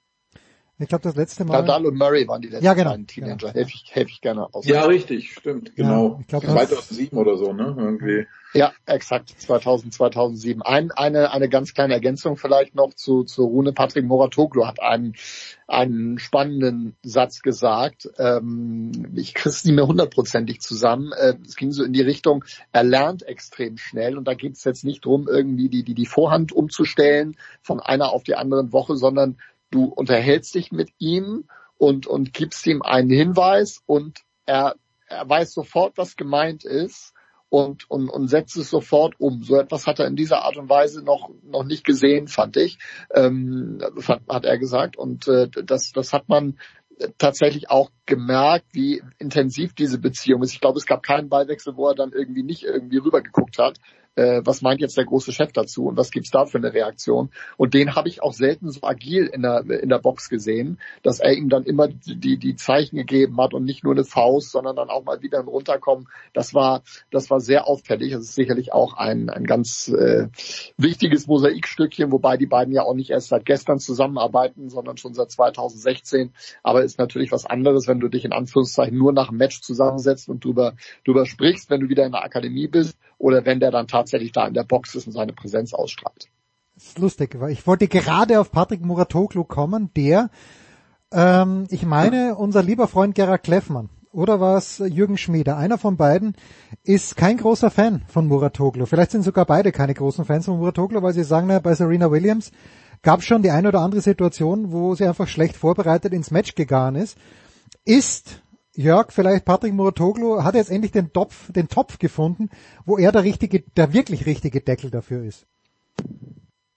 Ich glaube, das letzte Mal. Nadal und Murray waren die letzten ja, genau, beiden Teenager. Genau. Helfe ich, helfe ich gerne aus. Ja, richtig, stimmt, genau. Ja, ich glaub, 2007 oder so, ne? Irgendwie. Ja, exakt, 2000, 2007. Ein, eine, eine ganz kleine Ergänzung vielleicht noch zu, zu Rune. Patrick Moratoglu hat einen, einen spannenden Satz gesagt. Ähm, ich kriege es nicht mehr hundertprozentig zusammen. Äh, es ging so in die Richtung, er lernt extrem schnell und da geht es jetzt nicht drum, irgendwie die, die, die Vorhand umzustellen von einer auf die andere Woche, sondern du unterhältst dich mit ihm und, und gibst ihm einen Hinweis und er, er weiß sofort, was gemeint ist und, und, und setzt es sofort um. So etwas hat er in dieser Art und Weise noch, noch nicht gesehen, fand ich, ähm, hat er gesagt. Und äh, das, das hat man tatsächlich auch gemerkt, wie intensiv diese Beziehung ist. Ich glaube, es gab keinen Ballwechsel, wo er dann irgendwie nicht irgendwie rübergeguckt hat, äh, was meint jetzt der große Chef dazu und was gibt's da für eine Reaktion. Und den habe ich auch selten so agil in der, in der Box gesehen, dass er ihm dann immer die, die Zeichen gegeben hat und nicht nur eine Faust, sondern dann auch mal wieder ein Runterkommen. Das war, das war sehr auffällig. Das ist sicherlich auch ein, ein ganz äh, wichtiges Mosaikstückchen, wobei die beiden ja auch nicht erst seit gestern zusammenarbeiten, sondern schon seit 2016. Aber ist natürlich was anderes, wenn du dich in Anführungszeichen nur nach dem Match zusammensetzt und drüber, drüber sprichst, wenn du wieder in der Akademie bist oder wenn der dann tatsächlich da in der Box ist und seine Präsenz ausstrahlt. Das ist lustig, weil ich wollte gerade auf Patrick Muratoglu kommen, der, ähm, ich meine, unser lieber Freund Gerhard Kleffmann oder war es Jürgen Schmieder? Einer von beiden ist kein großer Fan von Muratoglu. Vielleicht sind sogar beide keine großen Fans von Muratoglu, weil sie sagen, na, bei Serena Williams gab es schon die eine oder andere Situation, wo sie einfach schlecht vorbereitet ins Match gegangen ist. Ist Jörg, vielleicht Patrick Muratoglu hat jetzt endlich den Topf, den Topf gefunden, wo er der richtige, der wirklich richtige Deckel dafür ist.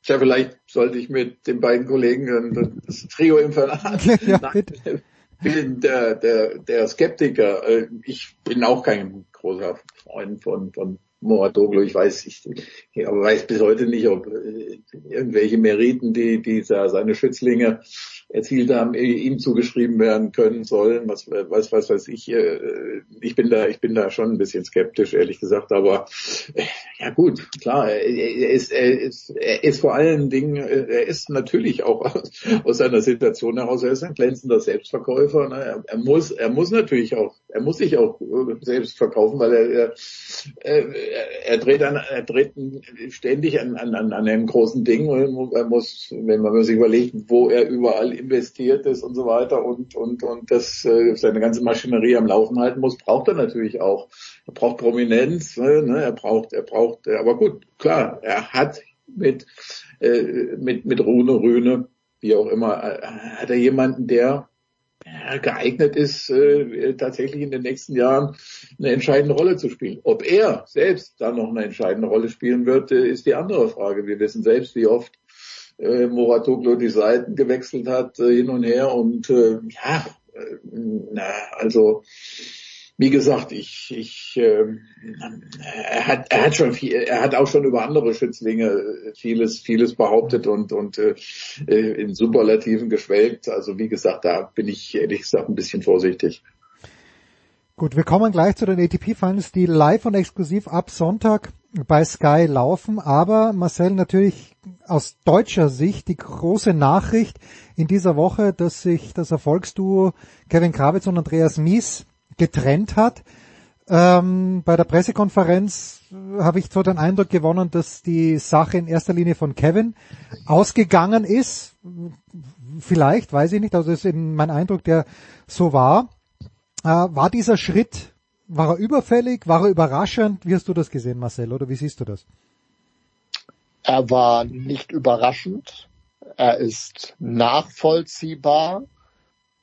Tja, vielleicht sollte ich mit den beiden Kollegen das Trio im Verlag ja, bitte. bin der, der, der Skeptiker. Äh, ich bin auch kein großer Freund von, von Moratoglu. Ich weiß, ich, ich weiß bis heute nicht, ob äh, irgendwelche Meriten, die dieser seine Schützlinge erzielt haben, ihm zugeschrieben werden können sollen. Was, was, was weiß ich. Äh, ich bin da, ich bin da schon ein bisschen skeptisch, ehrlich gesagt. Aber äh, Ja gut, klar. Er ist, er ist, er ist vor allen Dingen, er ist natürlich auch aus seiner Situation heraus, er ist ein glänzender Selbstverkäufer. Ne? Er, er, muss, er muss natürlich auch, er muss sich auch selbst verkaufen, weil er, er, er dreht, an, er dreht ständig an, an, an einem großen Ding. Er muss, wenn man sich überlegt, wo er überall investiert ist und so weiter und und und das äh, seine ganze Maschinerie am Laufen halten muss, braucht er natürlich auch. Er braucht Prominenz, ne? er braucht, er braucht, aber gut, klar, er hat mit, äh, mit, mit Rune, Rühne, wie auch immer, äh, hat er jemanden, der ja, geeignet ist, äh, tatsächlich in den nächsten Jahren eine entscheidende Rolle zu spielen. Ob er selbst da noch eine entscheidende Rolle spielen wird, äh, ist die andere Frage. Wir wissen selbst, wie oft äh, Moratoglu die Seiten gewechselt hat, äh, hin und her und äh, ja, äh, na, also wie gesagt, ich, ich, äh, er hat, er hat schon viel, er hat auch schon über andere Schützlinge vieles, vieles behauptet und und äh, in Superlativen geschwelgt. Also wie gesagt, da bin ich ehrlich gesagt ein bisschen vorsichtig. Gut, wir kommen gleich zu den ATP Finals, die live und exklusiv ab Sonntag bei Sky laufen. Aber Marcel, natürlich aus deutscher Sicht die große Nachricht in dieser Woche, dass sich das Erfolgsduo Kevin Krawitz und Andreas Mies getrennt hat. Ähm, bei der Pressekonferenz habe ich so den Eindruck gewonnen, dass die Sache in erster Linie von Kevin ausgegangen ist. Vielleicht, weiß ich nicht, also ist eben mein Eindruck, der so war. Äh, war dieser Schritt, war er überfällig, war er überraschend? Wie hast du das gesehen, Marcel, oder wie siehst du das? Er war nicht überraschend. Er ist nachvollziehbar.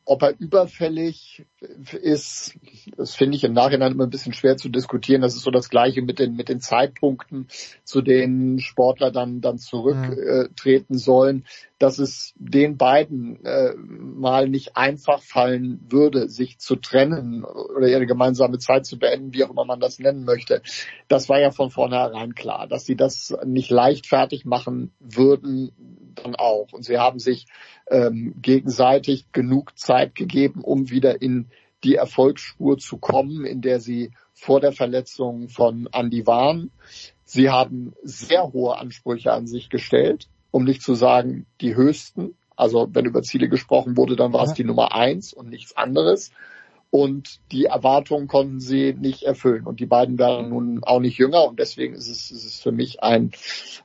Ob er überfällig ist, das finde ich im Nachhinein immer ein bisschen schwer zu diskutieren. Das ist so das Gleiche mit den, mit den Zeitpunkten, zu denen Sportler dann, dann zurücktreten äh, sollen, dass es den beiden äh, mal nicht einfach fallen würde, sich zu trennen oder ihre gemeinsame Zeit zu beenden, wie auch immer man das nennen möchte. Das war ja von vornherein klar, dass sie das nicht leichtfertig machen würden, dann auch. Und sie haben sich ähm, gegenseitig genug Zeit gegeben, um wieder in die Erfolgsspur zu kommen, in der sie vor der Verletzung von Andy waren. Sie haben sehr hohe Ansprüche an sich gestellt, um nicht zu sagen die höchsten. Also wenn über Ziele gesprochen wurde, dann war es die Nummer eins und nichts anderes und die Erwartungen konnten sie nicht erfüllen. Und die beiden werden nun auch nicht jünger und deswegen ist es, ist es für mich ein,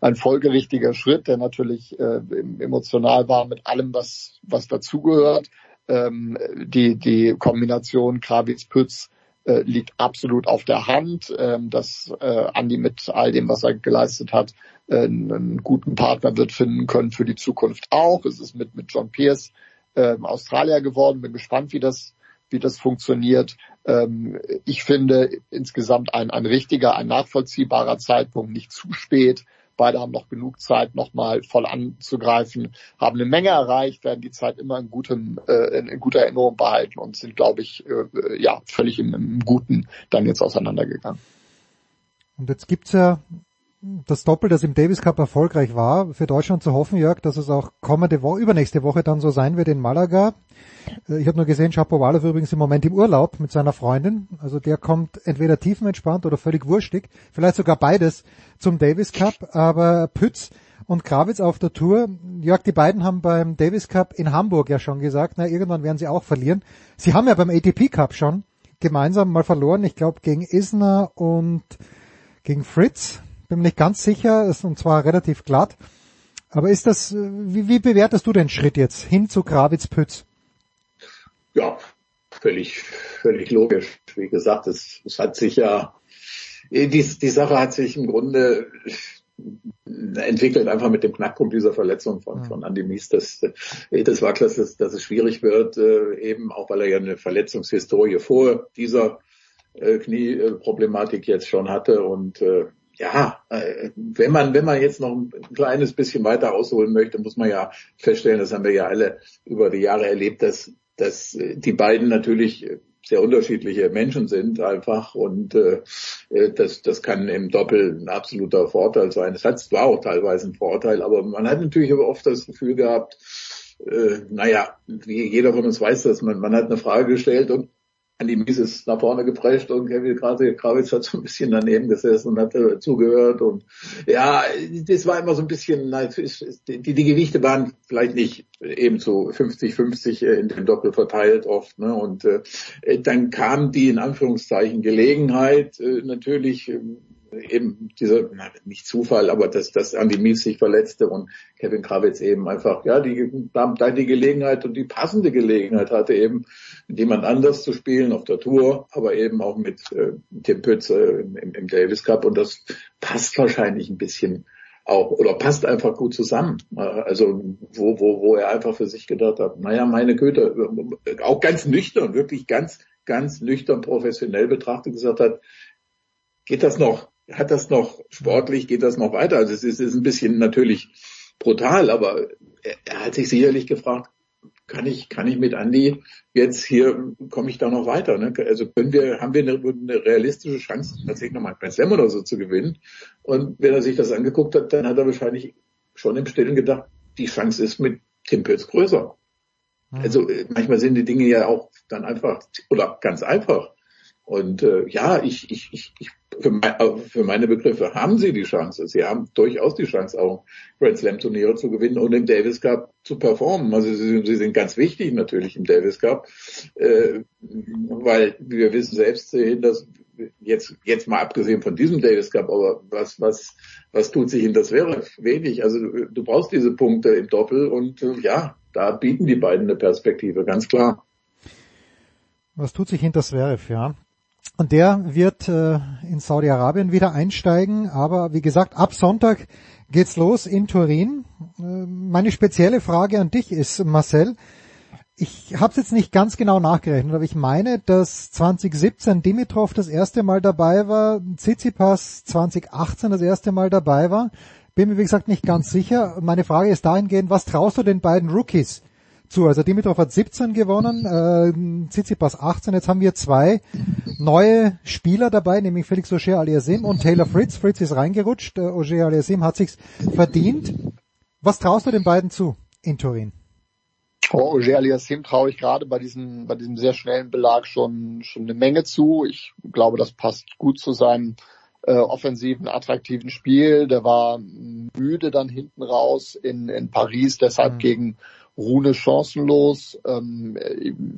ein folgerichtiger Schritt, der natürlich äh, emotional war mit allem, was, was dazugehört. Ähm, die, die Kombination Krawitz-Pütz äh, liegt absolut auf der Hand, ähm, dass äh, Andi mit all dem, was er geleistet hat, äh, einen guten Partner wird finden können für die Zukunft auch. Es ist mit, mit John Pierce äh, Australier geworden. Bin gespannt, wie das wie das funktioniert. Ähm, ich finde insgesamt ein, ein richtiger, ein nachvollziehbarer Zeitpunkt, nicht zu spät. Beide haben noch genug Zeit, nochmal voll anzugreifen, haben eine Menge erreicht, werden die Zeit immer in, gutem, äh, in, in guter Erinnerung behalten und sind, glaube ich, äh, ja völlig im, im Guten dann jetzt auseinandergegangen. Und jetzt gibt's ja das Doppel, das im Davis Cup erfolgreich war, für Deutschland zu hoffen, Jörg, dass es auch kommende Woche, übernächste Woche dann so sein wird in Malaga. Äh, ich habe nur gesehen, Schapowalow übrigens im Moment im Urlaub mit seiner Freundin. Also der kommt entweder tiefenentspannt oder völlig wurstig. Vielleicht sogar beides zum Davis Cup. Aber Pütz und Krawitz auf der Tour. Jörg, die beiden haben beim Davis Cup in Hamburg ja schon gesagt, na irgendwann werden sie auch verlieren. Sie haben ja beim ATP Cup schon gemeinsam mal verloren. Ich glaube gegen Isner und gegen Fritz bin mir nicht ganz sicher, und zwar relativ glatt. Aber ist das, wie, wie bewertest du den Schritt jetzt hin zu Gravitz-Pütz? Ja, völlig, völlig logisch. Wie gesagt, es, es hat sich ja, die, die Sache hat sich im Grunde entwickelt einfach mit dem Knackpunkt dieser Verletzung von, von Andy Mies. Das, das war klar, dass, dass es schwierig wird, äh, eben auch weil er ja eine Verletzungshistorie vor dieser äh, Knieproblematik jetzt schon hatte und äh, ja, äh, wenn man, wenn man jetzt noch ein kleines bisschen weiter ausholen möchte, muss man ja feststellen, das haben wir ja alle über die Jahre erlebt, dass, dass die beiden natürlich sehr unterschiedliche Menschen sind einfach und äh, das, das kann im Doppel ein absoluter Vorteil sein. Es hat zwar auch teilweise einen Vorteil, aber man hat natürlich aber oft das Gefühl gehabt, äh, naja, wie jeder von uns weiß, dass man, man hat eine Frage gestellt und Mies ist nach vorne geprescht und Kevin Krawitz hat so ein bisschen daneben gesessen und hat zugehört und ja, das war immer so ein bisschen, die, die Gewichte waren vielleicht nicht eben so 50-50 äh, in den Doppel verteilt oft ne? und äh, dann kam die in Anführungszeichen Gelegenheit äh, natürlich ähm, eben dieser, nicht Zufall, aber dass, dass Andy Mies sich verletzte und Kevin Krawitz eben einfach, ja, die, da die Gelegenheit und die passende Gelegenheit hatte eben, mit jemand anders zu spielen auf der Tour, aber eben auch mit äh, Tim Pütz äh, im, im Davis Cup und das passt wahrscheinlich ein bisschen auch oder passt einfach gut zusammen. Also wo, wo, wo er einfach für sich gedacht hat, naja, meine Güte, auch ganz nüchtern, wirklich ganz, ganz nüchtern professionell betrachtet gesagt hat, geht das noch? Hat das noch sportlich, geht das noch weiter? Also es ist, ist ein bisschen natürlich brutal, aber er, er, hat sich sicherlich gefragt, kann ich, kann ich mit Andy jetzt hier, komme ich da noch weiter? Ne? Also können wir, haben wir eine, eine realistische Chance, tatsächlich nochmal ein Slam oder so zu gewinnen? Und wenn er sich das angeguckt hat, dann hat er wahrscheinlich schon im Stillen gedacht, die Chance ist mit Tim Pötz größer. Mhm. Also äh, manchmal sind die Dinge ja auch dann einfach oder ganz einfach. Und äh, ja, ich, ich, ich, ich für, mein, äh, für meine Begriffe haben sie die Chance. Sie haben durchaus die Chance, auch Grand Slam Turniere zu gewinnen und im Davis Cup zu performen. Also sie, sie sind ganz wichtig natürlich im Davis Cup, äh, weil wir wissen selbst, dass jetzt jetzt mal abgesehen von diesem Davis Cup, aber was was was tut sich in das wäre wenig. Also du, du brauchst diese Punkte im Doppel und äh, ja, da bieten die beiden eine Perspektive, ganz klar. Was tut sich hinter Zverev, ja? Und der wird äh, in Saudi-Arabien wieder einsteigen. Aber wie gesagt, ab Sonntag geht's los in Turin. Äh, meine spezielle Frage an dich ist, Marcel, ich habe es jetzt nicht ganz genau nachgerechnet, aber ich meine, dass 2017 Dimitrov das erste Mal dabei war, Tsitsipas 2018 das erste Mal dabei war. Bin mir wie gesagt nicht ganz sicher. Meine Frage ist dahingehend, was traust du den beiden Rookies zu. Also Dimitrov hat 17 gewonnen, äh, Tsitsipas 18. Jetzt haben wir zwei neue Spieler dabei, nämlich Felix Auger Aliasim und Taylor Fritz. Fritz ist reingerutscht, äh, Auger Aliasim hat sich's verdient. Was traust du den beiden zu in Turin? Oh, Auger Aliasim traue ich gerade bei diesem, bei diesem sehr schnellen Belag schon, schon eine Menge zu. Ich glaube, das passt gut zu seinem äh, offensiven, attraktiven Spiel. Der war müde dann hinten raus in, in Paris, deshalb mhm. gegen Rune chancenlos. Ähm,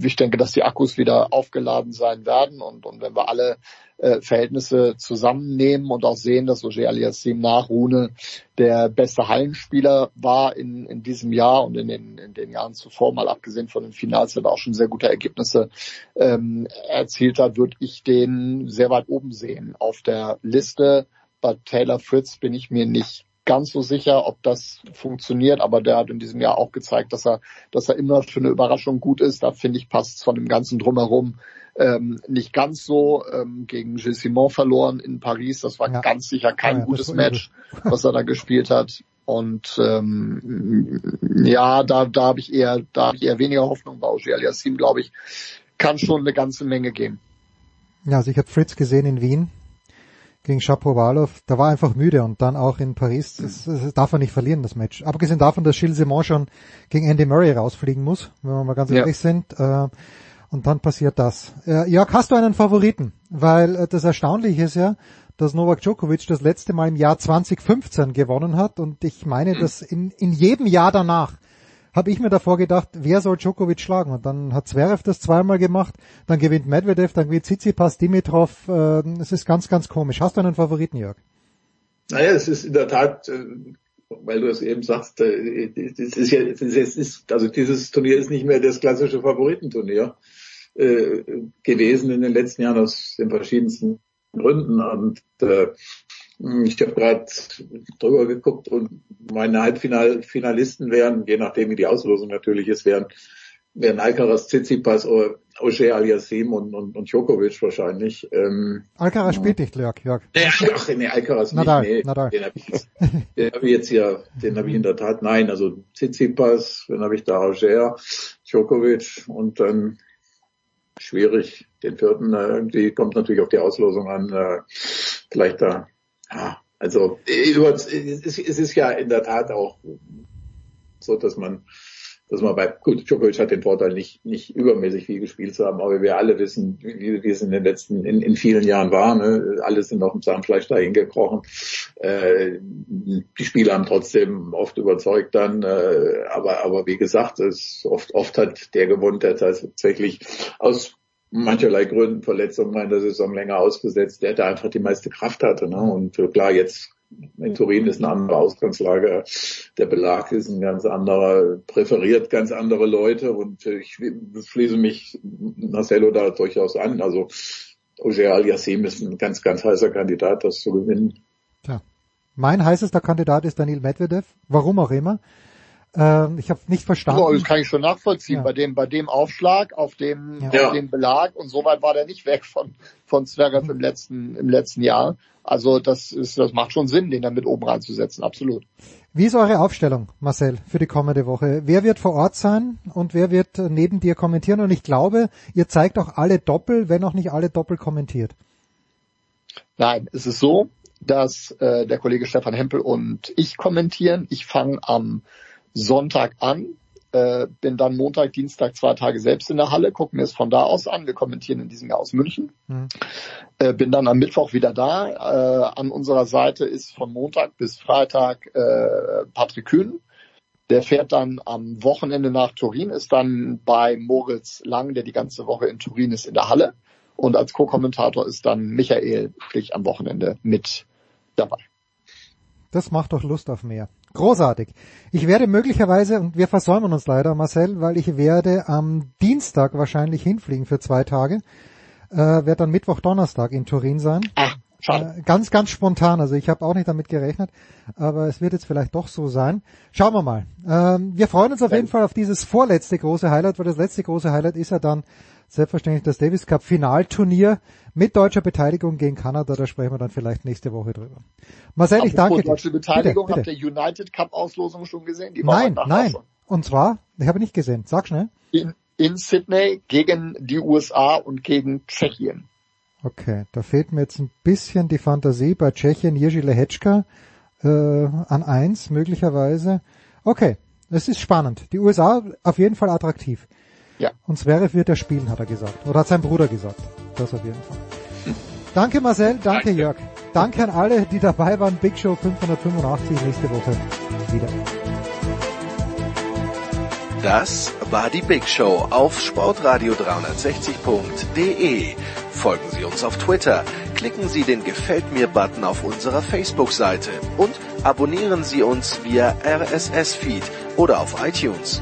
ich denke, dass die Akkus wieder aufgeladen sein werden und, und wenn wir alle äh, Verhältnisse zusammennehmen und auch sehen, dass Roger Aliassim nach Rune der beste Hallenspieler war in, in diesem Jahr und in den, in den Jahren zuvor, mal abgesehen von den Finals, hat er auch schon sehr gute Ergebnisse ähm, erzielt hat, würde ich den sehr weit oben sehen auf der Liste. Bei Taylor Fritz bin ich mir nicht ganz so sicher, ob das funktioniert, aber der hat in diesem Jahr auch gezeigt, dass er, dass er immer für eine Überraschung gut ist. Da finde ich, passt es von dem ganzen Drumherum ähm, nicht ganz so. Ähm, gegen Gilles Simon verloren in Paris. Das war ja. ganz sicher kein ja, gutes Match, was er da gespielt hat. Und ähm, ja, da, da habe ich eher, da habe ich eher weniger Hoffnung bei Auger Aliassim, glaube ich, kann schon eine ganze Menge gehen. Ja, also ich habe Fritz gesehen in Wien gegen Shapovalov, da war einfach müde und dann auch in Paris, das, das darf er nicht verlieren, das Match. Abgesehen davon, dass Gilles Simon schon gegen Andy Murray rausfliegen muss, wenn wir mal ganz ja. ehrlich sind. Äh, und dann passiert das. Äh, Jörg, hast du einen Favoriten? Weil äh, das Erstaunliche ist ja, dass Novak Djokovic das letzte Mal im Jahr 2015 gewonnen hat und ich meine, dass in, in jedem Jahr danach habe ich mir davor gedacht, wer soll Djokovic schlagen? Und dann hat Zverev das zweimal gemacht, dann gewinnt Medvedev, dann gewinnt Tsitsipas, Dimitrov. Äh, es ist ganz, ganz komisch. Hast du einen Favoriten, Jörg? Naja, es ist in der Tat, äh, weil du es eben sagst, äh, es ist ja, es ist, also dieses Turnier ist nicht mehr das klassische Favoritenturnier äh, gewesen in den letzten Jahren aus den verschiedensten Gründen. Und äh, ich habe gerade drüber geguckt und meine Halbfinalisten wären, je nachdem wie die Auslosung natürlich ist, wären, wären Alcaraz, Tsitsipas, Auger Aliasim und, und, und Djokovic wahrscheinlich. Ähm, Alcaraz spielt nicht, Jörg. Jörg. ach, nee, Alcaraz Nadal, nicht. Nee, Nadal. Den habe ich, den hab ich jetzt hier, den habe ich in der Tat, nein, also Tsitsipas, dann habe ich da Auger, Djokovic und dann schwierig. Den vierten äh, irgendwie kommt natürlich auf die Auslosung an. Äh, vielleicht da ja, also es ist ja in der Tat auch so, dass man dass man bei, gut, Djokovic hat den Vorteil, nicht, nicht übermäßig viel gespielt zu haben, aber wir alle wissen, wie, wie es in den letzten, in, in vielen Jahren war. Ne? Alle sind noch im Zahnfleisch dahin gekrochen. Äh, die Spieler haben trotzdem oft überzeugt dann, äh, aber, aber wie gesagt, es oft, oft hat der gewonnen, der tatsächlich aus mancherlei Gründen Verletzungen in der Saison länger ausgesetzt, der da einfach die meiste Kraft hatte. Ne? Und klar, jetzt in Turin ist eine andere Ausgangslage. Der Belag ist ein ganz anderer, präferiert ganz andere Leute und ich schließe mich Marcelo da durchaus an. Also Oger Al-Yassim ist ein ganz, ganz heißer Kandidat, das zu gewinnen. Tja. Mein heißester Kandidat ist Daniel Medvedev, warum auch immer. Ähm, ich habe nicht verstanden. Oh, das kann ich schon nachvollziehen. Ja. Bei dem, bei dem Aufschlag, auf dem, ja. auf dem Belag und so weit war der nicht weg von von Zverev im letzten im letzten Jahr. Also das ist, das macht schon Sinn, den dann mit oben reinzusetzen, absolut. Wie ist eure Aufstellung, Marcel, für die kommende Woche? Wer wird vor Ort sein und wer wird neben dir kommentieren? Und ich glaube, ihr zeigt auch alle doppel, wenn auch nicht alle doppel kommentiert. Nein, es ist so, dass äh, der Kollege Stefan Hempel und ich kommentieren. Ich fange am Sonntag an, äh, bin dann Montag, Dienstag zwei Tage selbst in der Halle, gucken mir es von da aus an. Wir kommentieren in diesem Jahr aus München. Mhm. Äh, bin dann am Mittwoch wieder da. Äh, an unserer Seite ist von Montag bis Freitag äh, Patrick Kühn. Der fährt dann am Wochenende nach Turin, ist dann bei Moritz Lang, der die ganze Woche in Turin ist, in der Halle. Und als Co-Kommentator ist dann Michael Stich am Wochenende mit dabei. Das macht doch Lust auf mehr. Großartig. Ich werde möglicherweise, und wir versäumen uns leider, Marcel, weil ich werde am Dienstag wahrscheinlich hinfliegen für zwei Tage, äh, werde dann Mittwoch, Donnerstag in Turin sein. Ach, schade. Äh, ganz, ganz spontan. Also ich habe auch nicht damit gerechnet, aber es wird jetzt vielleicht doch so sein. Schauen wir mal. Ähm, wir freuen uns auf jeden Fall auf dieses vorletzte große Highlight, weil das letzte große Highlight ist ja dann selbstverständlich das Davis Cup Finalturnier mit deutscher Beteiligung gegen Kanada. Da sprechen wir dann vielleicht nächste Woche drüber. Marcel, ich danke dir. deutsche Beteiligung, bitte, bitte. habt ihr United Cup Auslosung schon gesehen? Die nein, nein. Und zwar, ich habe nicht gesehen. Sag schnell. In, in Sydney gegen die USA und gegen Tschechien. Okay, da fehlt mir jetzt ein bisschen die Fantasie bei Tschechien, Jiří Lehečka äh, an eins möglicherweise. Okay, es ist spannend. Die USA auf jeden Fall attraktiv. Ja. Und Zverev wird er spielen, hat er gesagt. Oder hat sein Bruder gesagt. Das auf jeden Fall. Danke Marcel, danke, danke. Jörg. Danke an alle, die dabei waren. Big Show 585 nächste Woche wieder. Das war die Big Show auf sportradio360.de. Folgen Sie uns auf Twitter, klicken Sie den Gefällt mir Button auf unserer Facebook-Seite und abonnieren Sie uns via RSS-Feed oder auf iTunes.